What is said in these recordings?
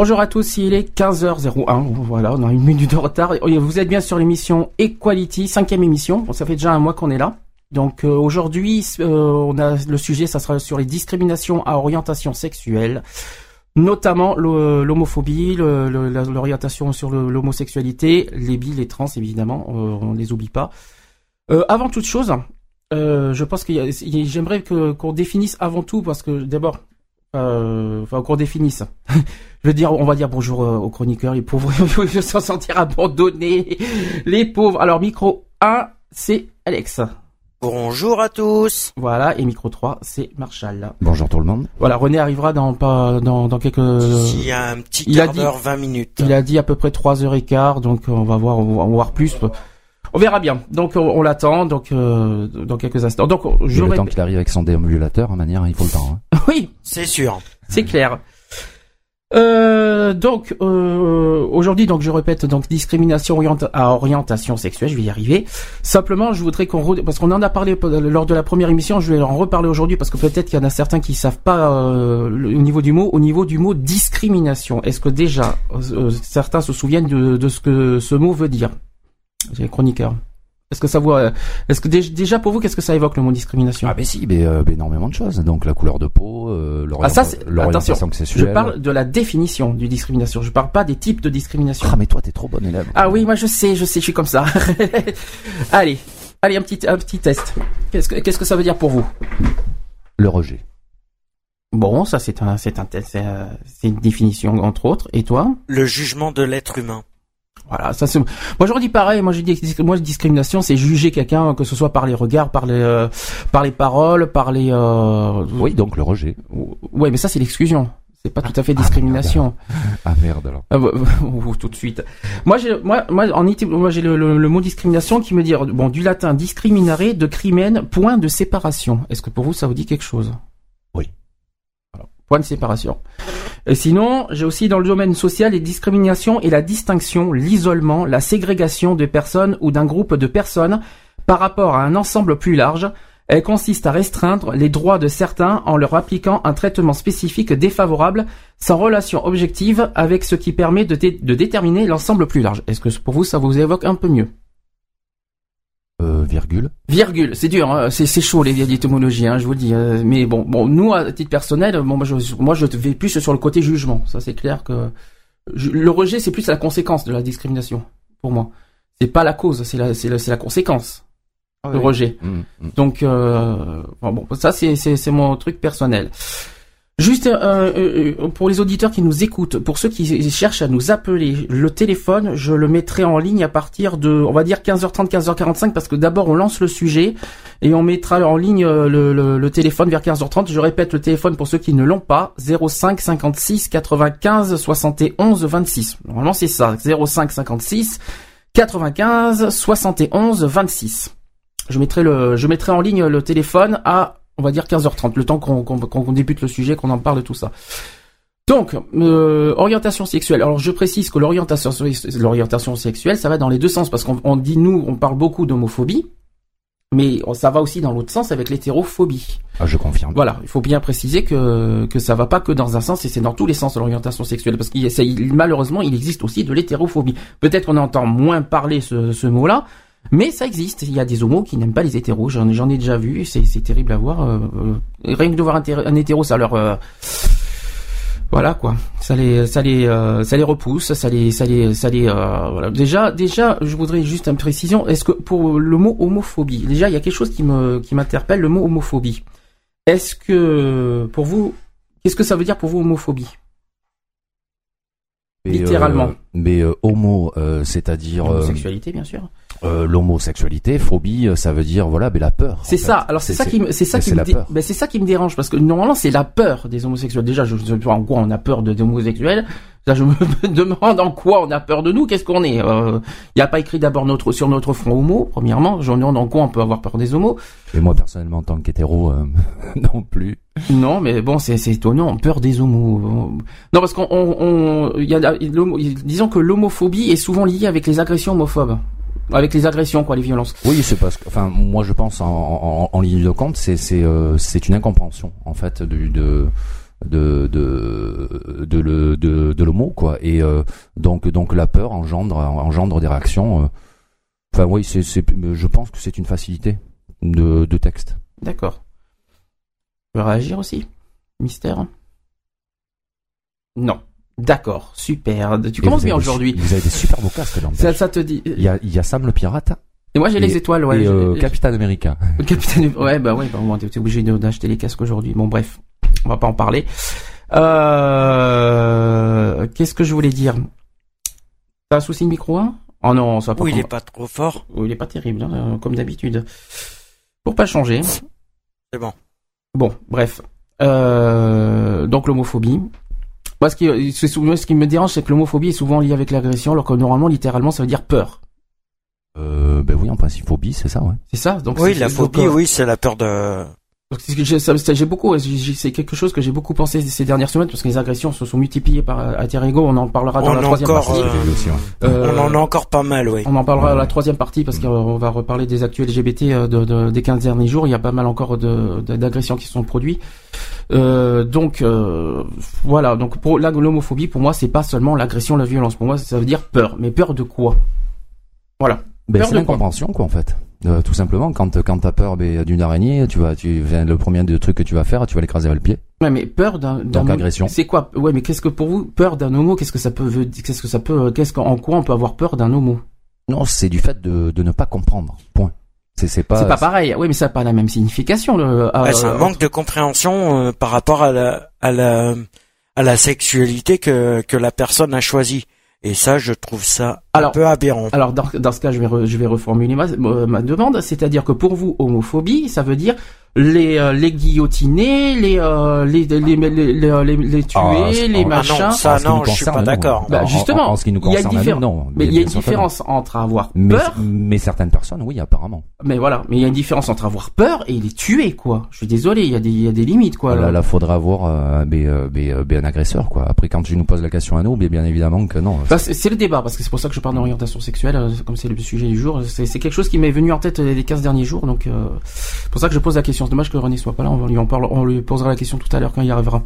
Bonjour à tous, il est 15h01, voilà, on a une minute de retard. Vous êtes bien sur l'émission Equality, cinquième émission, bon, ça fait déjà un mois qu'on est là. Donc euh, aujourd'hui, euh, on a le sujet, ça sera sur les discriminations à orientation sexuelle, notamment l'homophobie, l'orientation sur l'homosexualité, les bi, les trans évidemment, euh, on les oublie pas. avant toute chose, je pense que j'aimerais qu'on définisse avant tout, parce que d'abord, euh, enfin qu'on définisse. je veux dire, on va dire bonjour euh, aux chroniqueurs, les pauvres, je s'en sentir abandonné, les pauvres. Alors micro 1, c'est Alex. Bonjour à tous. Voilà, et micro 3, c'est Marshall. Bonjour tout le monde. Voilà, René arrivera dans pas dans, dans quelques. Il y a un petit quart d'heure, 20 minutes. Il a dit à peu près 3 heures et quart, donc on va voir, on va voir plus. On verra bien. Donc on, l'attend donc euh, dans quelques instants. Donc je le temps qu'il arrive avec son déambulateur, en manière, il faut le temps. Hein. oui, c'est sûr. C'est clair. Euh, donc euh, aujourd'hui, donc je répète, donc discrimination à orientation sexuelle, je vais y arriver. Simplement, je voudrais qu'on parce qu'on en a parlé lors de la première émission, je vais en reparler aujourd'hui parce que peut-être qu'il y en a certains qui savent pas euh, au niveau du mot, au niveau du mot discrimination. Est-ce que déjà euh, certains se souviennent de, de ce que ce mot veut dire? Les chroniqueurs. Est-ce que ça voit euh, Est-ce que déjà pour vous, qu'est-ce que ça évoque le mot discrimination? Ah ben si, mais, euh, énormément de choses. Donc la couleur de peau, euh, ah, ça, l'orientation Je parle de la définition du discrimination. Je parle pas des types de discrimination. Ah mais toi t'es trop bon élève. Ah oui, moi je sais, je sais, je suis comme ça. allez, allez un petit un petit test. Qu'est-ce que qu'est-ce que ça veut dire pour vous? Le rejet. Bon, ça c'est un c'est un c'est une définition entre autres. Et toi? Le jugement de l'être humain. Voilà, ça c'est. Moi j'aurais dit pareil. Moi j'ai dit moi discrimination, c'est juger quelqu'un que ce soit par les regards, par les euh, par les paroles, par les. Euh... Oui, donc le rejet. Oui, mais ça c'est l'exclusion. C'est pas tout à fait ah, discrimination. Ah merde alors. Ah, bah, tout de suite. Moi j'ai moi moi en moi j'ai le, le, mot discrimination qui me dit bon du latin discriminare de crimen point de séparation. Est-ce que pour vous ça vous dit quelque chose? Point de séparation. Et sinon, j'ai aussi dans le domaine social les discriminations et la distinction, l'isolement, la ségrégation de personnes ou d'un groupe de personnes par rapport à un ensemble plus large. Elle consiste à restreindre les droits de certains en leur appliquant un traitement spécifique défavorable sans relation objective avec ce qui permet de, de déterminer l'ensemble plus large. Est-ce que pour vous ça vous évoque un peu mieux? Euh, virgule. Virgule, c'est dur, hein. c'est chaud les étymologies, hein, je vous le dis. Euh, mais bon, bon, nous à titre personnel, bon, moi je, moi je vais plus sur le côté jugement. Ça c'est clair que le rejet c'est plus la conséquence de la discrimination pour moi. C'est pas la cause, c'est la c'est la, la, conséquence. Ah le rejet. Mmh, mmh. Donc euh, bon, ça c'est c'est mon truc personnel. Juste euh, euh, euh, pour les auditeurs qui nous écoutent, pour ceux qui cherchent à nous appeler, le téléphone, je le mettrai en ligne à partir de, on va dire 15h30, 15h45, parce que d'abord on lance le sujet et on mettra en ligne le, le, téléphone vers 15h30. Je répète le téléphone pour ceux qui ne l'ont pas, 05 56 95 71 26. Normalement c'est ça, 05 56 95 71 26. Je mettrai le, je mettrai en ligne le téléphone à on va dire 15h30, le temps qu'on débute le sujet, qu'on en parle de tout ça. Donc, euh, orientation sexuelle. Alors, je précise que l'orientation l'orientation sexuelle, ça va dans les deux sens parce qu'on dit nous, on parle beaucoup d'homophobie, mais ça va aussi dans l'autre sens avec l'hétérophobie. Ah, je confirme. Voilà, il faut bien préciser que que ça va pas que dans un sens et c'est dans tous les sens de l'orientation sexuelle parce qu'il malheureusement il existe aussi de l'hétérophobie. Peut-être qu'on entend moins parler ce, ce mot-là, mais ça existe. Il y a des homos qui n'aiment pas les hétéros. J'en, ai déjà vu. C'est, terrible à voir. Euh, euh, rien que de voir un, hétéro, ça leur euh, voilà quoi. Ça les, ça les, ça les repousse. Ça les, ça les, ça les. voilà. Déjà, déjà, je voudrais juste une précision. Est-ce que pour le mot homophobie, déjà, il y a quelque chose qui me, qui m'interpelle. Le mot homophobie. Est-ce que pour vous, qu'est-ce que ça veut dire pour vous homophobie? Littéralement. mais homo, c'est-à-dire Homosexualité, bien sûr. L'homosexualité, phobie, ça veut dire voilà, mais la peur. C'est ça. Alors c'est ça qui, me- c'est ça qui me, dé- ben, c'est ça qui me dérange parce que normalement c'est la peur des homosexuels. Déjà, je sais pas en quoi on a peur de, des homosexuels. Là, je me demande en quoi on a peur de nous. Qu'est-ce qu'on est? Il n'y a pas écrit d'abord notre sur notre front homo. Premièrement, je me demande en quoi on peut avoir peur des homos. Et moi personnellement, en tant qu'hétéro, euh, non plus. Non, mais bon, c'est c'est étonnant. Peur des homos. Non, parce qu'on on, on- y a, disons que l'homophobie est souvent liée avec les agressions homophobes, avec les agressions quoi, les violences. Oui, c'est parce que, enfin, moi je pense en, en, en ligne de compte, c'est c'est euh, c'est une incompréhension en fait du de de de de le de, de l'homo quoi et euh, donc donc la peur engendre engendre des réactions euh. enfin oui c'est c'est je pense que c'est une facilité de de texte D'accord. Tu veux réagir aussi Mystère? Non. D'accord, super. Tu commences bien aujourd'hui. vous avez des super beaux casques là Ça, ça te dit il y a il y a Sam le pirate Et moi j'ai les étoiles, ouais. et euh, Capitaine America Capitaine. Ouais, bah ouais, bah, bon, t'es obligé de- d'acheter les casques aujourd'hui. Bon, bref, on va pas en parler. Euh... Qu'est-ce que je voulais dire? T'as un souci de micro hein? Oh non, ça va pas. Oui, il est pas trop fort. Oh, il est pas terrible, hein, euh, comme d'habitude. Pour pas changer. C'est bon. Bon, bref. Euh, donc l'homophobie. Moi, ce qui, ce qui me dérange, c'est que l'homophobie est souvent liée avec l'agression, alors que normalement, littéralement, ça veut dire peur. euh, ben oui en principe phobie c'est ça ouais C'est ça. Donc Oui, la phobie, oui, c'est la peur de. Donc, c'est ce que j'ai ça- ça- j'ai beaucoup, c'est quelque chose que j'ai beaucoup pensé ces dernières semaines parce que les agressions se sont multipliées par alter ego. On en parlera dans On la troisième encore, partie. euh. Euh, On en a encore pas mal, oui. on en parlera à la troisième partie parce qu'on va reparler des actuels LGBT euh, de, de- des 15 derniers jours. Il y a pas mal encore de- de- d'agressions qui se sont produites. Euh, donc euh, voilà. Donc pour la- l'homophobie, pour moi, c'est pas seulement l'agression, la violence. Pour moi, ça veut dire peur. Mais peur de quoi? Voilà. Ben, c'est quoi l'incompréhension quoi en fait. Euh, tout simplement quand quand t'as peur ben, d'une araignée, tu vas tu viens le premier des trucs que tu vas faire, tu vas l'écraser avec le pied. Ouais, mais peur d'un Donc, homo- agression. C'est quoi? Ouais, mais qu'est-ce que pour vous peur d'un homo Qu'est-ce que ça peut Qu'est-ce que ça peut Qu'est-ce qu'en quoi on peut avoir peur d'un homo? Non, c'est du fait de, de ne pas comprendre. Point. C'est c'est pas. C'est pas pareil. Oui, mais ça n'a pas la même signification. Le, euh, c'est un manque de compréhension euh, par rapport à la, à la, à la sexualité que, que la personne a choisie. Et ça, je trouve ça Alors- un peu aberrant. Alors dans, dans ce cas, je vais re- je vais reformuler ma, ma demande, c'est-à-dire que pour vous, homophobie, ça veut dire les euh, les guillotinés, les euh, les, les, les, les, les, les tuer, Ah, c'est- les ah, machins. non, ça, non, je suis pas concerne, d'accord. Bah, En- justement, en, en ce qui nous il y a une concerne, différence. non. mais il y a une différence entre avoir peur, mais certaines personnes, oui, apparemment. mais voilà, mais il y a une différence entre avoir peur et les tuer, quoi. Je suis désolé, il y a des il y a des limites, quoi. Là, là, faudra avoir euh, ben, euh, euh, un agresseur, quoi. Après, quand tu nous poses la question à nous, bien évidemment que non. Enfin, c'est c'est le débat, parce que c'est pour ça que je parle d'orientation sexuelle, euh, comme c'est le sujet du jour. C'est quelque chose qui m'est venu en tête euh, les 15 derniers jours, donc euh, c'est pour ça que je pose la question. C'est dommage que René soit pas là, on, lui en parle, on lui posera la question tout à l'heure quand il arrivera.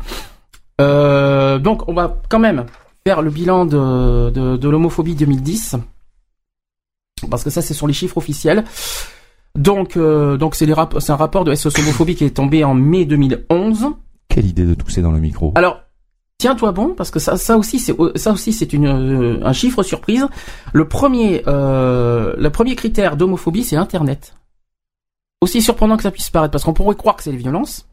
Euh, donc, on va quand même faire le bilan de, de, de l'homophobie 2010, parce que ça, c'est sur les chiffres officiels. Donc, euh, donc c'est les rap- c'est un rapport de SOS homophobie qui est tombé en mai 2011. Quelle idée de tousser dans le micro. Alors, tiens-toi bon, parce que ça, ça aussi, c'est ça aussi, c'est une euh, un chiffre surprise. Le premier, euh, le premier critère d'homophobie, c'est Internet. Aussi surprenant que ça puisse paraître, parce qu'on pourrait croire que c'est les violences,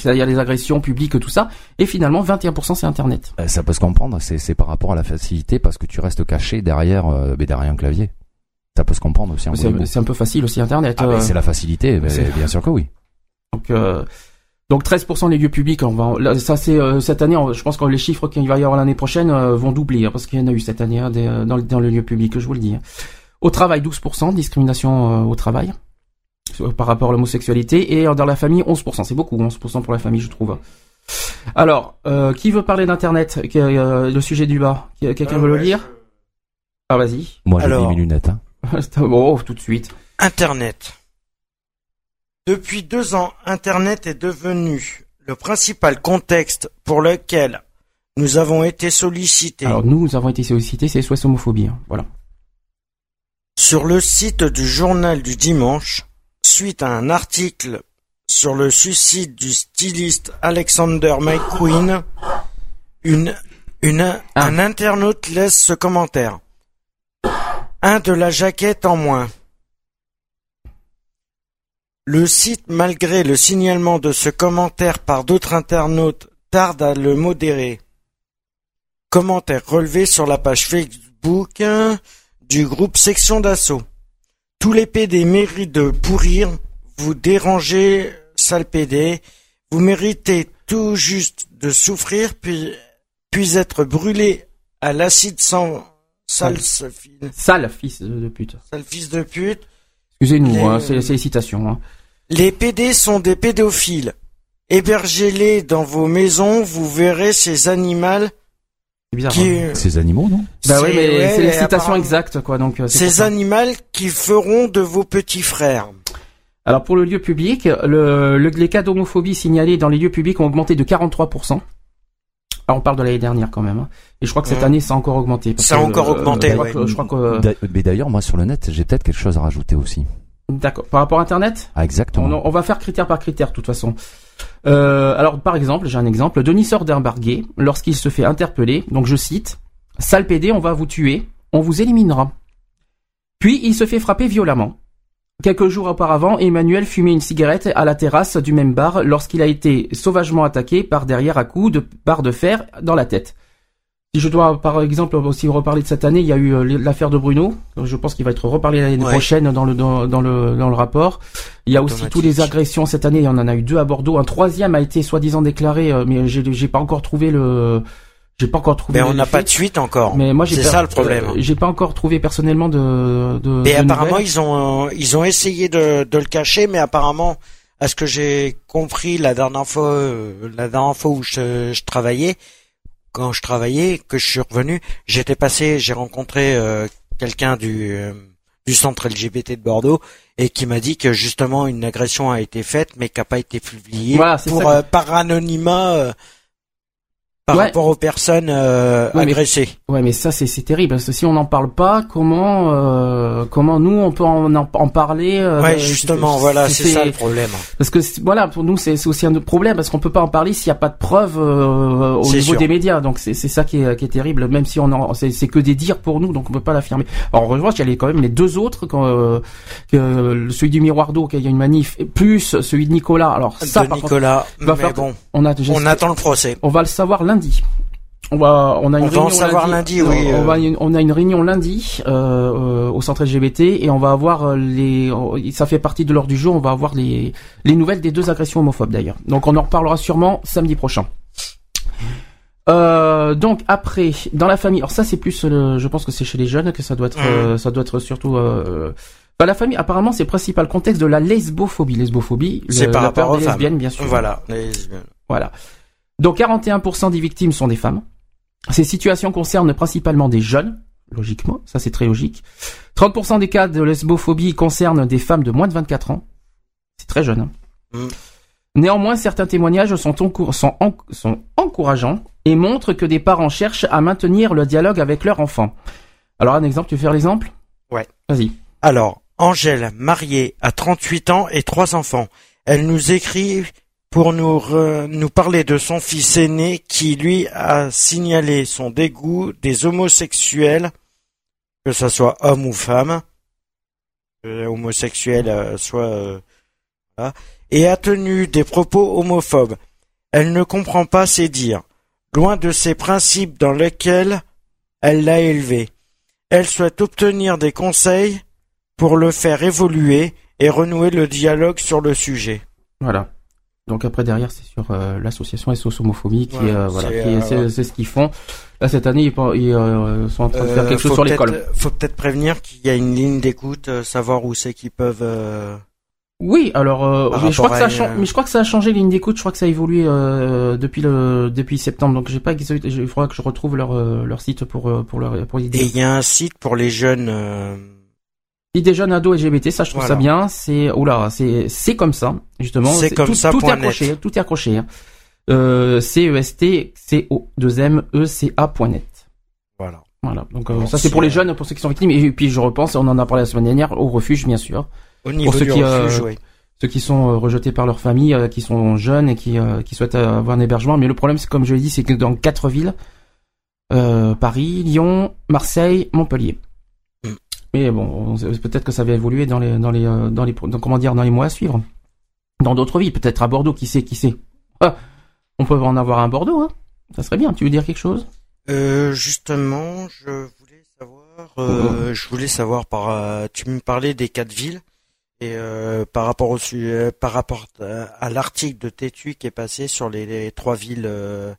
c'est-à-dire les agressions publiques, tout ça, et finalement, 21% c'est Internet. Euh, Ça peut se comprendre. C'est par rapport à la facilité parce que tu restes caché derrière euh, ben, derrière un clavier. Ça peut se comprendre aussi. C'est un peu facile aussi Internet. Ah, ben, euh, c'est la facilité, ben, c'est- bien sûr que oui. Donc, euh, donc 13% des lieux publics, on va, là, ça c'est euh, cette année. on- je pense que les chiffres qu'il va y avoir l'année prochaine euh, vont doubler hein, parce qu'il y en a eu cette année hein, des, euh, dans, le- dans le lieu public, je vous le dis. hein. Au travail, 12% discrimination euh, au travail par rapport à l'homosexualité et euh, dans la famille, 11%. C'est beaucoup, 11% pour la famille, je trouve. Alors, euh, qui veut parler d'internet euh, Le sujet du bas? Quelqu'un veut le lire? Ah vas-y. Moi, j'ai mis mes lunettes. Hein. oh, tout de suite. Internet. Depuis deux ans, Internet est devenu le principal contexte pour lequel nous avons été sollicités. Alors nous avons été sollicités, c'est SOS homophobie. hein. Voilà. Sur le site du journal du dimanche, suite à un article sur le suicide du styliste Alexander McQueen, une, une, un internaute laisse ce commentaire. Un de la jaquette en moins. Le site, malgré le signalement de ce commentaire par d'autres internautes, tarde à le modérer. Commentaire relevé sur la page Facebook du groupe Section d'Assaut. Tous les PD méritent de pourrir. Vous dérangez, sale PD. Vous méritez tout juste de souffrir, puis, puis être brûlé à l'acide sans sale, sale, Sale fils de pute. sale fils de pute. Excusez-nous, Les- hein, c'est c'est les citations. hein. Les PD sont des pédophiles. Hébergez-les dans vos maisons, vous verrez ces animaux C'est bizarre. qui, hein. Ces animaux, non Bah oui, mais ouais, c'est les citations apparemment- exactes, quoi. Donc, euh, c'est pour Ces ça. animaux qui feront de vos petits frères. Alors pour le lieu public, le, le- les cas d'homophobie signalés dans les lieux publics ont augmenté de 43%. Alors on parle de l'année dernière quand même. hein. Et je crois que cette Ouais. année ça a encore augmenté. parce Ça a que, encore augmenté, je crois ouais. que- je crois que... D'a- Mais d'ailleurs, moi sur le net, j'ai peut-être quelque chose à rajouter aussi. D'accord. Par rapport à Internet Ah, exactement. on, on va faire critère par critère de toute façon. Euh, alors par exemple, j'ai un exemple. Denis Sordenbarguet, lorsqu'il se fait interpeller, donc je cite, « Sale PD, on va vous tuer, on vous éliminera. » Puis il se fait frapper violemment. Quelques jours auparavant, Emmanuel fumait une cigarette à la terrasse du même bar lorsqu'il a été sauvagement attaqué par derrière à coups de barre de fer dans la tête. Si je dois par exemple aussi reparler de cette année, il y a eu euh, l'affaire de Bruno. Je pense qu'il va être reparlé l'année Ouais. prochaine dans le dans, dans le dans le rapport. Il y a aussi tous les agressions cette année. Il y en a eu deux à Bordeaux. Un troisième a été soi-disant déclaré, euh, mais j'ai j'ai pas encore trouvé le j'ai pas encore trouvé. Mais on n'a pas de suite encore. Mais moi j'ai C'est ça le problème. euh, j'ai pas encore trouvé personnellement de de. De apparemment, nouvelles. ils ont, euh, ils ont essayé de, de le cacher, mais apparemment, à ce que j'ai compris la dernière fois, euh, la dernière fois où je, je travaillais, quand je travaillais, que je suis revenu, j'étais passé, j'ai rencontré euh, quelqu'un du, euh, du centre LGBT de Bordeaux et qui m'a dit que justement une agression a été faite, mais qui n'a pas été publiée Voilà, pour euh, par anonymat. Par Ouais. rapport aux personnes euh, Ouais, mais- agressées. Ouais, mais ça c'est c'est terrible parce que si on n'en parle pas, comment euh, comment nous on peut en, en, en parler euh, ouais, justement, voilà, c'est ça le problème. Parce que voilà, pour nous c'est c'est aussi un problème parce qu'on peut pas en parler s'il n'y a pas de preuves euh, au niveau sûr. des médias. Donc c'est c'est ça qui est, qui est terrible, même si on c'est c'est que des dires pour nous, donc on peut pas l'affirmer. Alors en revanche, il y a quand même les deux autres, quand, euh, celui du miroir d'eau, qu'il y a une manif, et plus celui de Nicolas. Alors ça, de par contre, Nicolas, va mais bon, on a on attend le procès. on va le savoir lundi. On va, on a une On va en réunion savoir lundi, oui, On, euh. va, on a une réunion lundi euh, euh, au centre LGBT et on va avoir euh, les. Ça fait partie de l'ordre du jour. On va avoir les les nouvelles des deux agressions homophobes d'ailleurs. Donc on en reparlera sûrement samedi prochain. Euh, donc après, dans la famille, alors ça c'est plus, le, je pense que c'est chez les jeunes que ça doit être, euh, ça doit être surtout. Euh, bah, la famille, apparemment, c'est le principal contexte de la lesbophobie. Lesbophobie, C'est par la rapport peur aux des lesbiennes, bien sûr. Voilà. les. Voilà. Donc 41% des victimes sont des femmes. Ces situations concernent principalement des jeunes, logiquement, ça c'est très logique. 30% des cas de lesbophobie concernent des femmes de moins de 24 ans. C'est très jeune. hein. Mm. Néanmoins, certains témoignages sont, encour- sont, en- sont encourageants et montrent que des parents cherchent à maintenir le dialogue avec leur enfant. Alors un exemple, tu veux faire l'exemple? Ouais. Vas-y. Alors, Angèle, mariée, a 38 ans et trois enfants. Elle nous écrit pour nous, parler de son fils aîné qui, lui, a signalé son dégoût des homosexuels, que ce soit homme ou femme, homosexuel euh, soit... euh, et a tenu des propos homophobes. Elle ne comprend pas ses dires, loin de ces principes dans lesquels elle l'a élevé. Elle souhaite obtenir des conseils pour le faire évoluer et renouer le dialogue sur le sujet. Voilà. Donc après derrière c'est sur euh, l'association SOS homophobie qui Ouais, euh, voilà c'est, euh, ce qu'ils font. Là cette année ils, ils, euh, sont en train de faire Euh, quelque chose sur l'école. Faut peut-être prévenir qu'il y a une ligne d'écoute, euh, savoir où c'est qu'ils peuvent. euh, Oui, alors euh, mais je crois que ça a mais je crois que ça a changé ligne d'écoute, je crois que ça a évolué euh, depuis le depuis septembre. Donc j'ai pas il faudra que je retrouve leur euh, leur site pour euh, pour leur pour les Et il y a un site pour les jeunes. Et des jeunes ados LGBT, ça je trouve Voilà. ça bien. C'est oula, c'est c'est comme ça justement. C'est comme tout, ça, Tout est accroché, tout est accroché. Hein. Euh, C E S T C O 2 M E C A point net. voilà. Voilà. Donc euh, ça c'est pour les jeunes, pour ceux qui sont victimes. Et puis je repense, on en a parlé la semaine dernière, au refuge bien sûr. Au niveau ceux du qui, refuge, euh, oui. Ceux qui sont euh, rejetés par leur famille, euh, qui sont jeunes et qui euh, qui souhaitent avoir un hébergement. Mais le problème, c'est comme je l'ai dit, c'est que dans quatre villes, euh, Paris, Lyon, Marseille, Montpellier. Mais bon, peut-être que ça va évoluer dans les dans les euh, dans les dans- comment dire dans les mois à suivre. Dans d'autres villes, peut-être à Bordeaux, qui sait, qui sait. Ah, on peut en avoir un à Bordeaux, hein. Ça serait bien. Tu veux dire quelque chose? Euh, justement, je voulais savoir, euh, je voulais savoir par, tu me parlais des quatre villes et euh, par rapport au par rapport à, à l'article de Tétu qui est passé sur les, les trois villes. euh,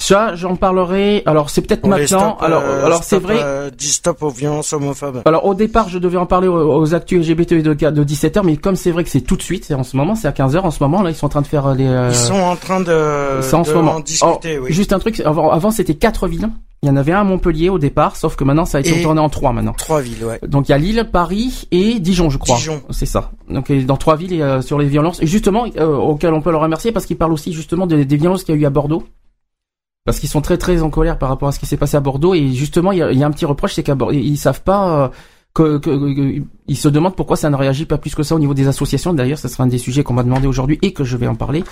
Ça, j'en parlerai. Alors, c'est peut-être maintenant. stop, alors, euh, alors c'est vrai. euh, du stop aux violences homophobes. Alors au départ, je devais en parler aux, aux actus LGBT de, de 17h, mais comme c'est vrai que c'est tout de suite, c'est en ce moment, c'est à 15h en ce moment, là ils sont en train de faire euh, les... euh, Ils sont en train de, c'est en de ce moment. en discuter, oui. Juste un truc, avant, avant c'était quatre villes, il y en avait un à Montpellier au départ, sauf que maintenant ça a été tourné en trois maintenant. Trois villes, ouais. Donc il y a Lille, Paris et Dijon, je crois. Dijon. C'est ça. Donc dans trois villes et, euh, sur les violences, et justement euh, auxquelles on peut le remercier parce qu'il parle aussi justement des, des violences qu'il y a eu à Bordeaux. Parce qu'ils sont très très en colère par rapport à ce qui s'est passé à Bordeaux et justement il y a, il y a un petit reproche, c'est qu'à Bordeaux ils savent pas euh, que, que- que- ils se demandent pourquoi ça ne réagit pas plus que ça au niveau des associations. D'ailleurs, ce sera un des sujets qu'on m'a demandé aujourd'hui et que je vais en parler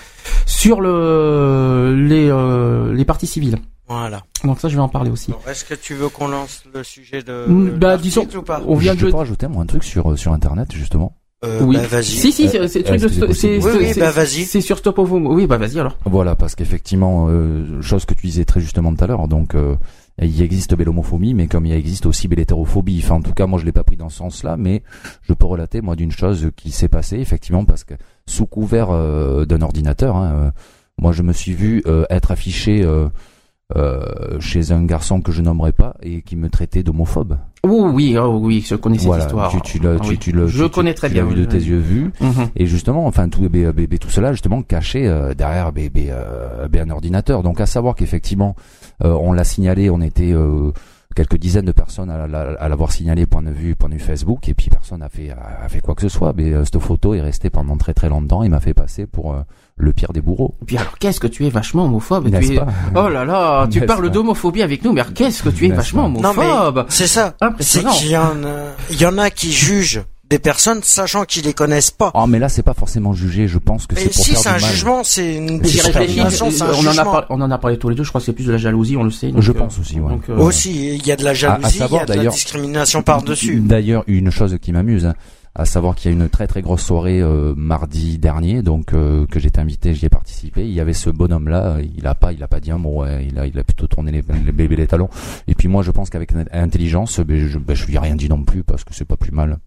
sur le les euh, les parties civiles. Voilà. Donc ça, je vais en parler aussi. Bon, Est-ce que tu veux qu'on lance le sujet de, Mm, de bah, disons- ou pas? On vient je de peux rajouter moi un truc sur euh, sur internet justement. Euh, oui. bah, vas-y. Si si, c'est c'est truc de Oui, oui, c'est- bah, vas-y. C'est sur Stop. Oui, bah vas-y alors. Voilà, parce qu'effectivement, euh, chose que tu disais très justement tout à l'heure, donc euh, il existe belle homophobie, mais comme il existe aussi belle hétérophobie. Enfin, en tout cas, moi, je l'ai pas pris dans ce sens-là, mais je peux relater moi d'une chose qui s'est passée effectivement parce que sous couvert euh, d'un ordinateur, hein, euh, moi, je me suis vu euh, être affiché euh, chez un garçon que je nommerai pas et qui me traitait d'homophobe. Oh oui, oh oui, je connais cette Voilà, histoire. tu, tu l'as, tu, oui. tu le, Je tu- connais tu- très tu l'as bien, vu de tes yeux vus. Mhm. Et justement, enfin tout, bé- bé- bé- tout cela justement caché euh, derrière bé- bé- euh, bé- un ordinateur. Donc à savoir qu'effectivement, euh, on l'a signalé, on était euh, quelques dizaines de personnes à, la- à l'avoir signalé point de vue point de vue Facebook, et puis personne n'a fait a fait quoi que ce soit. Mais euh, cette photo est restée pendant très très longtemps et m'a fait passer pour euh, le pire des bourreaux. Et puis alors, qu'est-ce que tu es vachement homophobe tu N'est-ce es... pas Oh là là, tu parles d'homophobie avec nous, mais qu'est-ce que tu es vachement homophobe? c'est ça. Qu'il y en a, il y en a qui jugent des personnes sachant qu'ils les connaissent pas. Oh mais là c'est pas forcément jugé. Je pense que c'est pour si faire c'est du un jugement, c'est une discrimination, c'est un on en, a par- on en a parlé tous les deux, je crois que c'est plus de la jalousie, on le sait. donc, Je euh, pense aussi, ouais. donc, euh, Aussi, il y a de la jalousie, il y a de la d'ailleurs- discrimination par-dessus. D'ailleurs, une chose qui m'amuse, hein, à savoir qu'il y a une très très grosse soirée euh, mardi dernier, donc euh, que j'étais invité, j'y ai participé. Il y avait ce bonhomme là, il a pas, il a pas dit un mot, ouais, il a, il a plutôt tourné les, les bébés les talons. Et puis moi, je pense qu'avec intelligence, ben, je, ben, je lui ai rien dit non plus parce que c'est pas plus mal.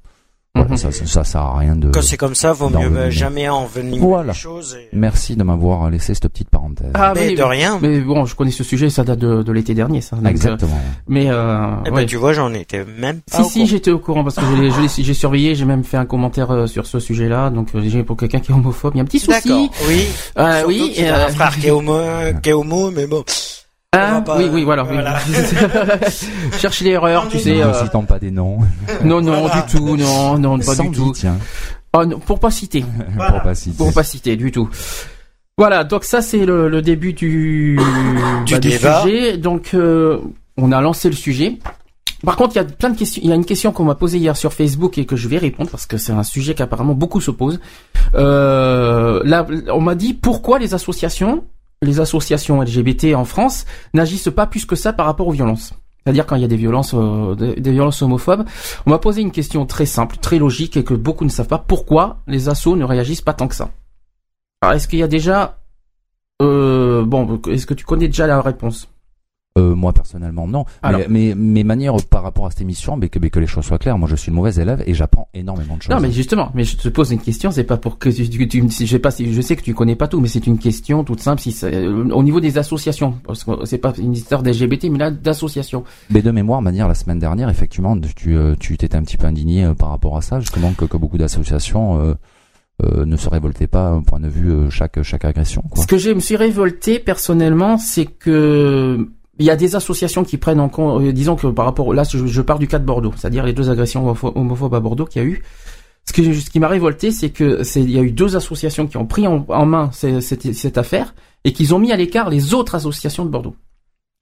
Voilà, Mhm. ça, ça, ça sert à rien de. Quand c'est comme ça, vaut mieux bah, jamais envenimer Voilà. les choses. et- Merci de m'avoir laissé cette petite parenthèse. Ah, mais mais, de rien. mais bon, je connais ce sujet, ça date de, de l'été dernier, ça. donc, euh, Exactement. mais euh, Eh ben, tu vois, j'en étais même pas Si au si, j'étais au courant parce que j'ai surveillé, j'ai même fait un commentaire euh, sur ce sujet-là. Donc euh, j'ai pour quelqu'un qui est homophobe, il y a un petit souci. D'accord, oui. Euh, oui, qu'il y a euh, un frère qui est homo, qui est homo, mais bon. Hein pas- oui, oui, voilà. oui. voilà. Cherche l'erreur, tu sais. ne euh, citons pas des noms. Non, non, Voilà. du tout, non, non, pas Sans du tout. dit, tiens, Oh, non, pour pas citer, pour pas citer. pour pas citer du tout. Voilà, donc ça c'est le, le début du, Du bah, débat. sujet. Donc euh, on a lancé le sujet. Par contre, il y a plein de questions. Il y a une question qu'on m'a posée hier sur Facebook et que je vais répondre parce que c'est un sujet qu'apparemment beaucoup se posent. Euh, là, on m'a dit pourquoi les associations, les associations LGBT en France, n'agissent pas plus que ça par rapport aux violences. C'est-à-dire quand il y a des violences, euh, des, violences homophobes. On m'a posé une question très simple, très logique et que beaucoup ne savent pas. Pourquoi les assos ne réagissent pas tant que ça? Alors, est-ce qu'il y a déjà, euh, bon, est-ce que tu connais déjà la réponse? Euh, moi personnellement non. Alors. mais, mais mes manières par rapport à cette émission, mais que, mais que les choses soient claires, moi je suis une mauvaise élève et j'apprends énormément de choses. Non, mais justement, mais je te pose une question, c'est pas pour que tu, tu, tu- je sais pas si je sais que tu connais pas tout, mais c'est une question toute simple. Si c'est- euh, au niveau des associations, parce que c'est pas une histoire d'LGBT, mais là d'associations. Mais de mémoire, manière la semaine dernière, effectivement, tu euh, tu t'étais un petit peu indigné euh, par rapport à ça, justement que, que beaucoup d'associations euh, euh, ne se révoltaient pas au point de vue euh, chaque chaque agression. Quoi. Ce que je me suis révolté personnellement, c'est que il y a des associations qui prennent en compte, euh, disons que par rapport, là je, je pars du cas de Bordeaux, c'est-à-dire les deux agressions homopho- homophobes à Bordeaux qu'il y a eu. Ce, que, ce qui m'a révolté, c'est que c'est il y a eu deux associations qui ont pris en, en main cette, cette, cette affaire et qu'ils ont mis à l'écart les autres associations de Bordeaux.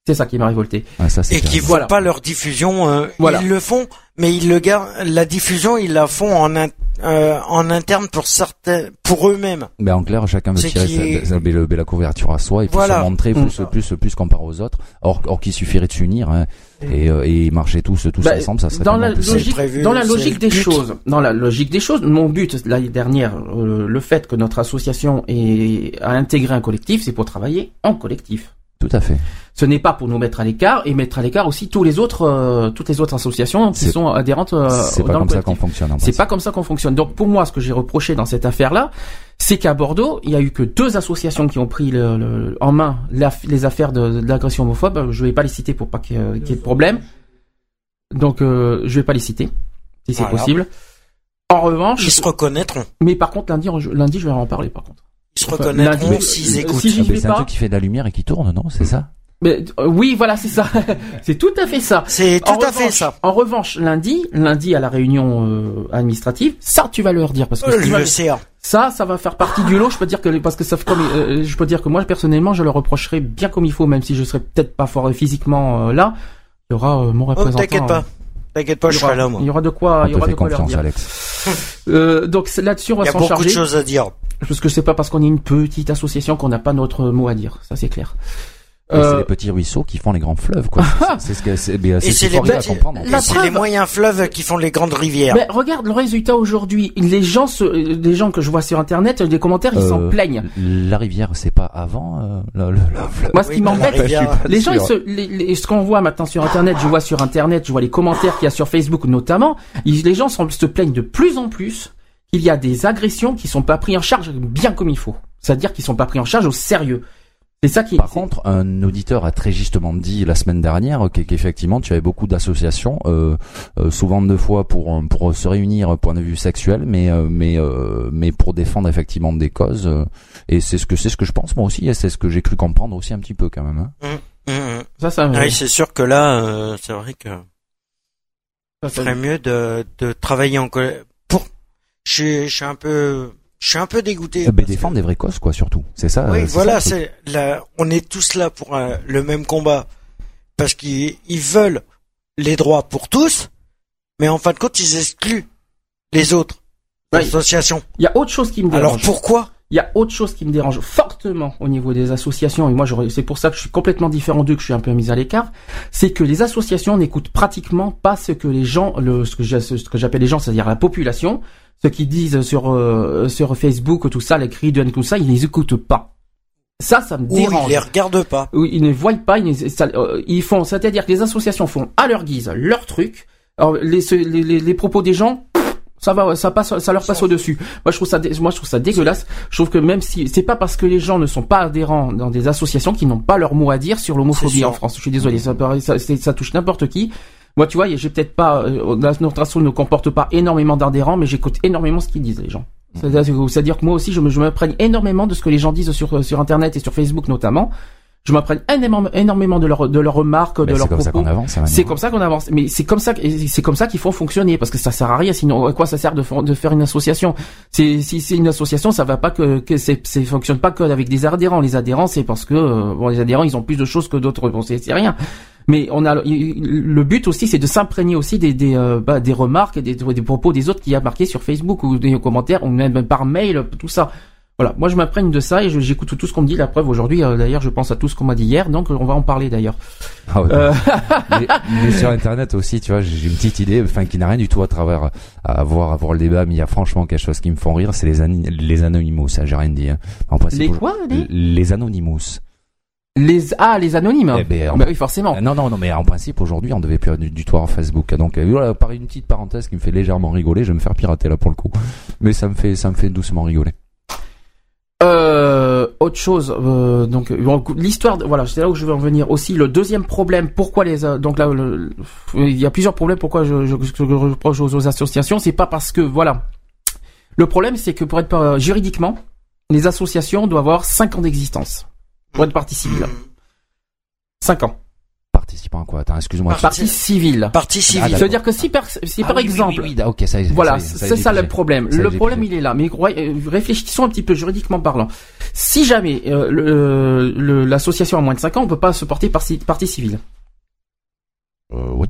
C'est ça qui m'a révolté. Ouais, ça, c'est Et qui Voilà. pas leur diffusion, euh, Voilà. ils le font, mais ils le gardent, la diffusion, ils la font en, in- euh, en interne pour certains, pour eux-mêmes. Mais en clair, chacun veut tirer sa, la couverture à soi et puis Voilà. se montrer Mm. plus, plus, plus comparé aux autres. Or, or qu'il suffirait de s'unir hein, et, euh, et marcher tous, tous Bah, ensemble, ça serait dans la logique, prévu, dans la logique des but. choses, dans la logique des choses, mon but l'année dernière, euh, le fait que notre association ait, a intégré un collectif, c'est pour travailler en collectif. Tout à fait. Ce n'est pas pour nous mettre à l'écart et mettre à l'écart aussi tous les autres, euh, toutes les autres associations qui sont adhérentes. euh, c'est pas dans le comme ça qu'on fonctionne. C'est pas comme ça qu'on fonctionne. Donc pour moi, ce que j'ai reproché dans cette affaire-là, c'est qu'à Bordeaux, il y a eu que deux associations qui ont pris le- le- en main la- les affaires de, de l'agression homophobe. Je vais pas les citer pour pas qu'il y ait qu'il y ait de problème. Donc euh, je vais pas les citer, si c'est Voilà. possible. En revanche, Ils se reconnaîtront. mais par contre lundi, lundi, je vais en parler par contre. Ils se reconnaîtront lundi, s'ils euh, écoutent. si Ah, c'est un truc qui fait de la lumière et qui tourne, non C'est ça Mais, euh, oui, voilà, c'est ça. c'est tout à fait ça. C'est tout En à fait ça. En revanche, lundi, lundi à la réunion euh, administrative, ça tu vas leur dire parce que Euh, tu vas- Le CA. ça, ça va faire partie du lot. Je peux dire que parce que ça fait comme euh, je peux dire que moi personnellement, je le reprocherai bien comme il faut, même si je serais peut-être pas fort physiquement euh, là. Il y aura euh, mon Oh, représentant. t'inquiète pas. T'inquiète pas, Il je y aura, serai là, moi. il y aura de quoi, On il y aura fait de quoi leur confiance, dire. Alex. Euh, donc là-dessus, on Il va y a s'en beaucoup charger. de choses à dire. Parce que c'est pas parce qu'on est une petite association qu'on n'a pas notre mot à dire. Ça c'est clair. Et C'est Euh, les petits ruisseaux qui font les grands fleuves, quoi. C'est- ce que c'est. Et ce c'est qu'il faut les petits- c'est les moyens fleuves qui font les grandes rivières. Mais regarde le résultat aujourd'hui. Les gens, se, les gens que je vois sur internet, les commentaires, ils Euh, s'en plaignent. La rivière, c'est pas avant euh, le, le- le fleuve. Moi, ce Oui, qui m'embête, les gens, ils se, les, les- ce qu'on voit maintenant sur internet, je vois sur internet, je vois les commentaires qu'il y a sur Facebook notamment. ils- les gens semblent se plaignent de plus en plus qu'il y a des agressions qui sont pas prises en charge bien comme il faut. C'est-à-dire qu'ils sont pas pris en charge au sérieux. C'est ça qui. Par contre, un auditeur a très justement dit la semaine dernière qu'e- qu'effectivement tu avais beaucoup d'associations, euh, euh, souvent deux fois pour pour se réunir au point de vue sexuel, mais euh, mais mais pour défendre effectivement des causes. et c'est ce que c'est ce que je pense moi aussi, et c'est ce que j'ai cru comprendre aussi un petit peu quand même. hein. Hum, hum. ça, ça, Oui, c'est sûr que là, euh, c'est vrai que ça- serait mieux de, de travailler en collègue. Je suis, je suis un peu, je suis un peu dégoûté. Ben, parce que- défendre des vraies causes quoi surtout. C'est ça. Oui, euh, voilà, c'est on est tous là pour euh, le même combat parce qu'ils ils veulent les droits pour tous, mais en fin de compte, ils excluent les autres Oui. associations. Il y a autre chose qui me dérange. Alors pourquoi? Il y a autre chose qui me dérange fortement au niveau des associations, et moi c'est pour ça que je suis complètement différent d'eux, que je suis un peu mis à l'écart, c'est que les associations n'écoutent pratiquement pas ce que les gens, le, ce que j'appelle les gens, c'est-à-dire la population, ce qu'ils disent sur euh, sur Facebook, tout ça, les cris de haine, tout ça, ils les écoutent pas. Ça, ça me Ou dérange. ils les regardent pas Oui, ils ne voient pas, ils, ne- ça- euh, ils font, c'est-à-dire que les associations font à leur guise leur truc. Alors les, les, les, les propos des gens, ça va, ça passe, ça leur passe au dessus. Moi je trouve ça, moi je trouve ça dégueulasse. Je trouve que même si c'est pas parce que les gens ne sont pas adhérents dans des associations qu'ils n'ont pas leur mot à dire sur l'homophobie en France. Je suis désolé, ça, ça, ça touche n'importe qui. Moi, tu vois, j'ai peut-être pas, euh, notre asso ne comporte pas énormément d'adhérents, mais j'écoute énormément ce qu'ils disent les gens. C'est-à-dire c'est-à-dire que moi aussi, je me, je m'imprègne énormément de ce que les gens disent sur, sur Internet et sur Facebook notamment. Je m'imprègne énormément, énormément de leurs de leurs remarques, Ben, de c'est leurs comme ça propos. qu'on avance. C'est comme ça qu'on avance. Mais c'est comme ça, c'est comme ça qu'il faut fonctionner parce que ça sert à rien. Sinon, à quoi ça sert de, de faire une association? C'est si c'est une association, ça va pas que que c'est fonctionne pas que avec des adhérents. Les adhérents, c'est parce que euh, bon, les adhérents, ils ont plus de choses que d'autres. Bon, c'est rien. Mais on a le but aussi, c'est de s'imprégner aussi des des, euh, bah, des remarques et des, des propos des autres qu'il y a marqué sur Facebook ou des commentaires ou même par mail, tout ça. Voilà, moi je m'imprègne de ça et j'écoute tout ce qu'on me dit. La preuve aujourd'hui, euh, d'ailleurs, je pense à tout ce qu'on m'a dit hier, donc on va en parler d'ailleurs. Ah ouais. Euh, mais, mais sur internet aussi tu vois j'ai une petite idée enfin qui n'a rien du tout à travers à voir à voir le débat mais il y a franchement quelque chose qui me font rire c'est les les anonymous ça j'ai rien dit hein. en principe, les quoi les, les anonymous les ah les anonymes. Eh ben, en- Bah oui, forcément. Euh, non non non mais en principe aujourd'hui on devait plus du, du tout avoir Facebook donc euh, voilà par une petite parenthèse qui me fait légèrement rigoler je vais me faire pirater là pour le coup mais ça me fait ça me fait doucement rigoler Euh, autre chose, euh, donc euh, l'histoire, de- voilà, c'est là où je veux en venir aussi. Le deuxième problème, pourquoi les, euh, donc là, le- il y a plusieurs problèmes. Pourquoi je, je, je- je reproche aux, aux associations, c'est pas parce que voilà. Le problème, c'est que pour être euh, juridiquement, les associations doivent avoir 5 ans d'existence pour être partie civile. 5 ans. participant à quoi? Attends excuse-moi Parti- Partie civile. Partie Ah, civile. d'accord. Ça veut dire que si, par, si Ah par oui, exemple, oui, oui, ok ça Voilà, c'est ça le problème. Ça le problème, il est là. Mais euh, réfléchissons un petit peu juridiquement parlant. Si jamais euh, le- le- l'association a moins de 5 ans, on peut pas se porter partie, partie civile. Euh, oui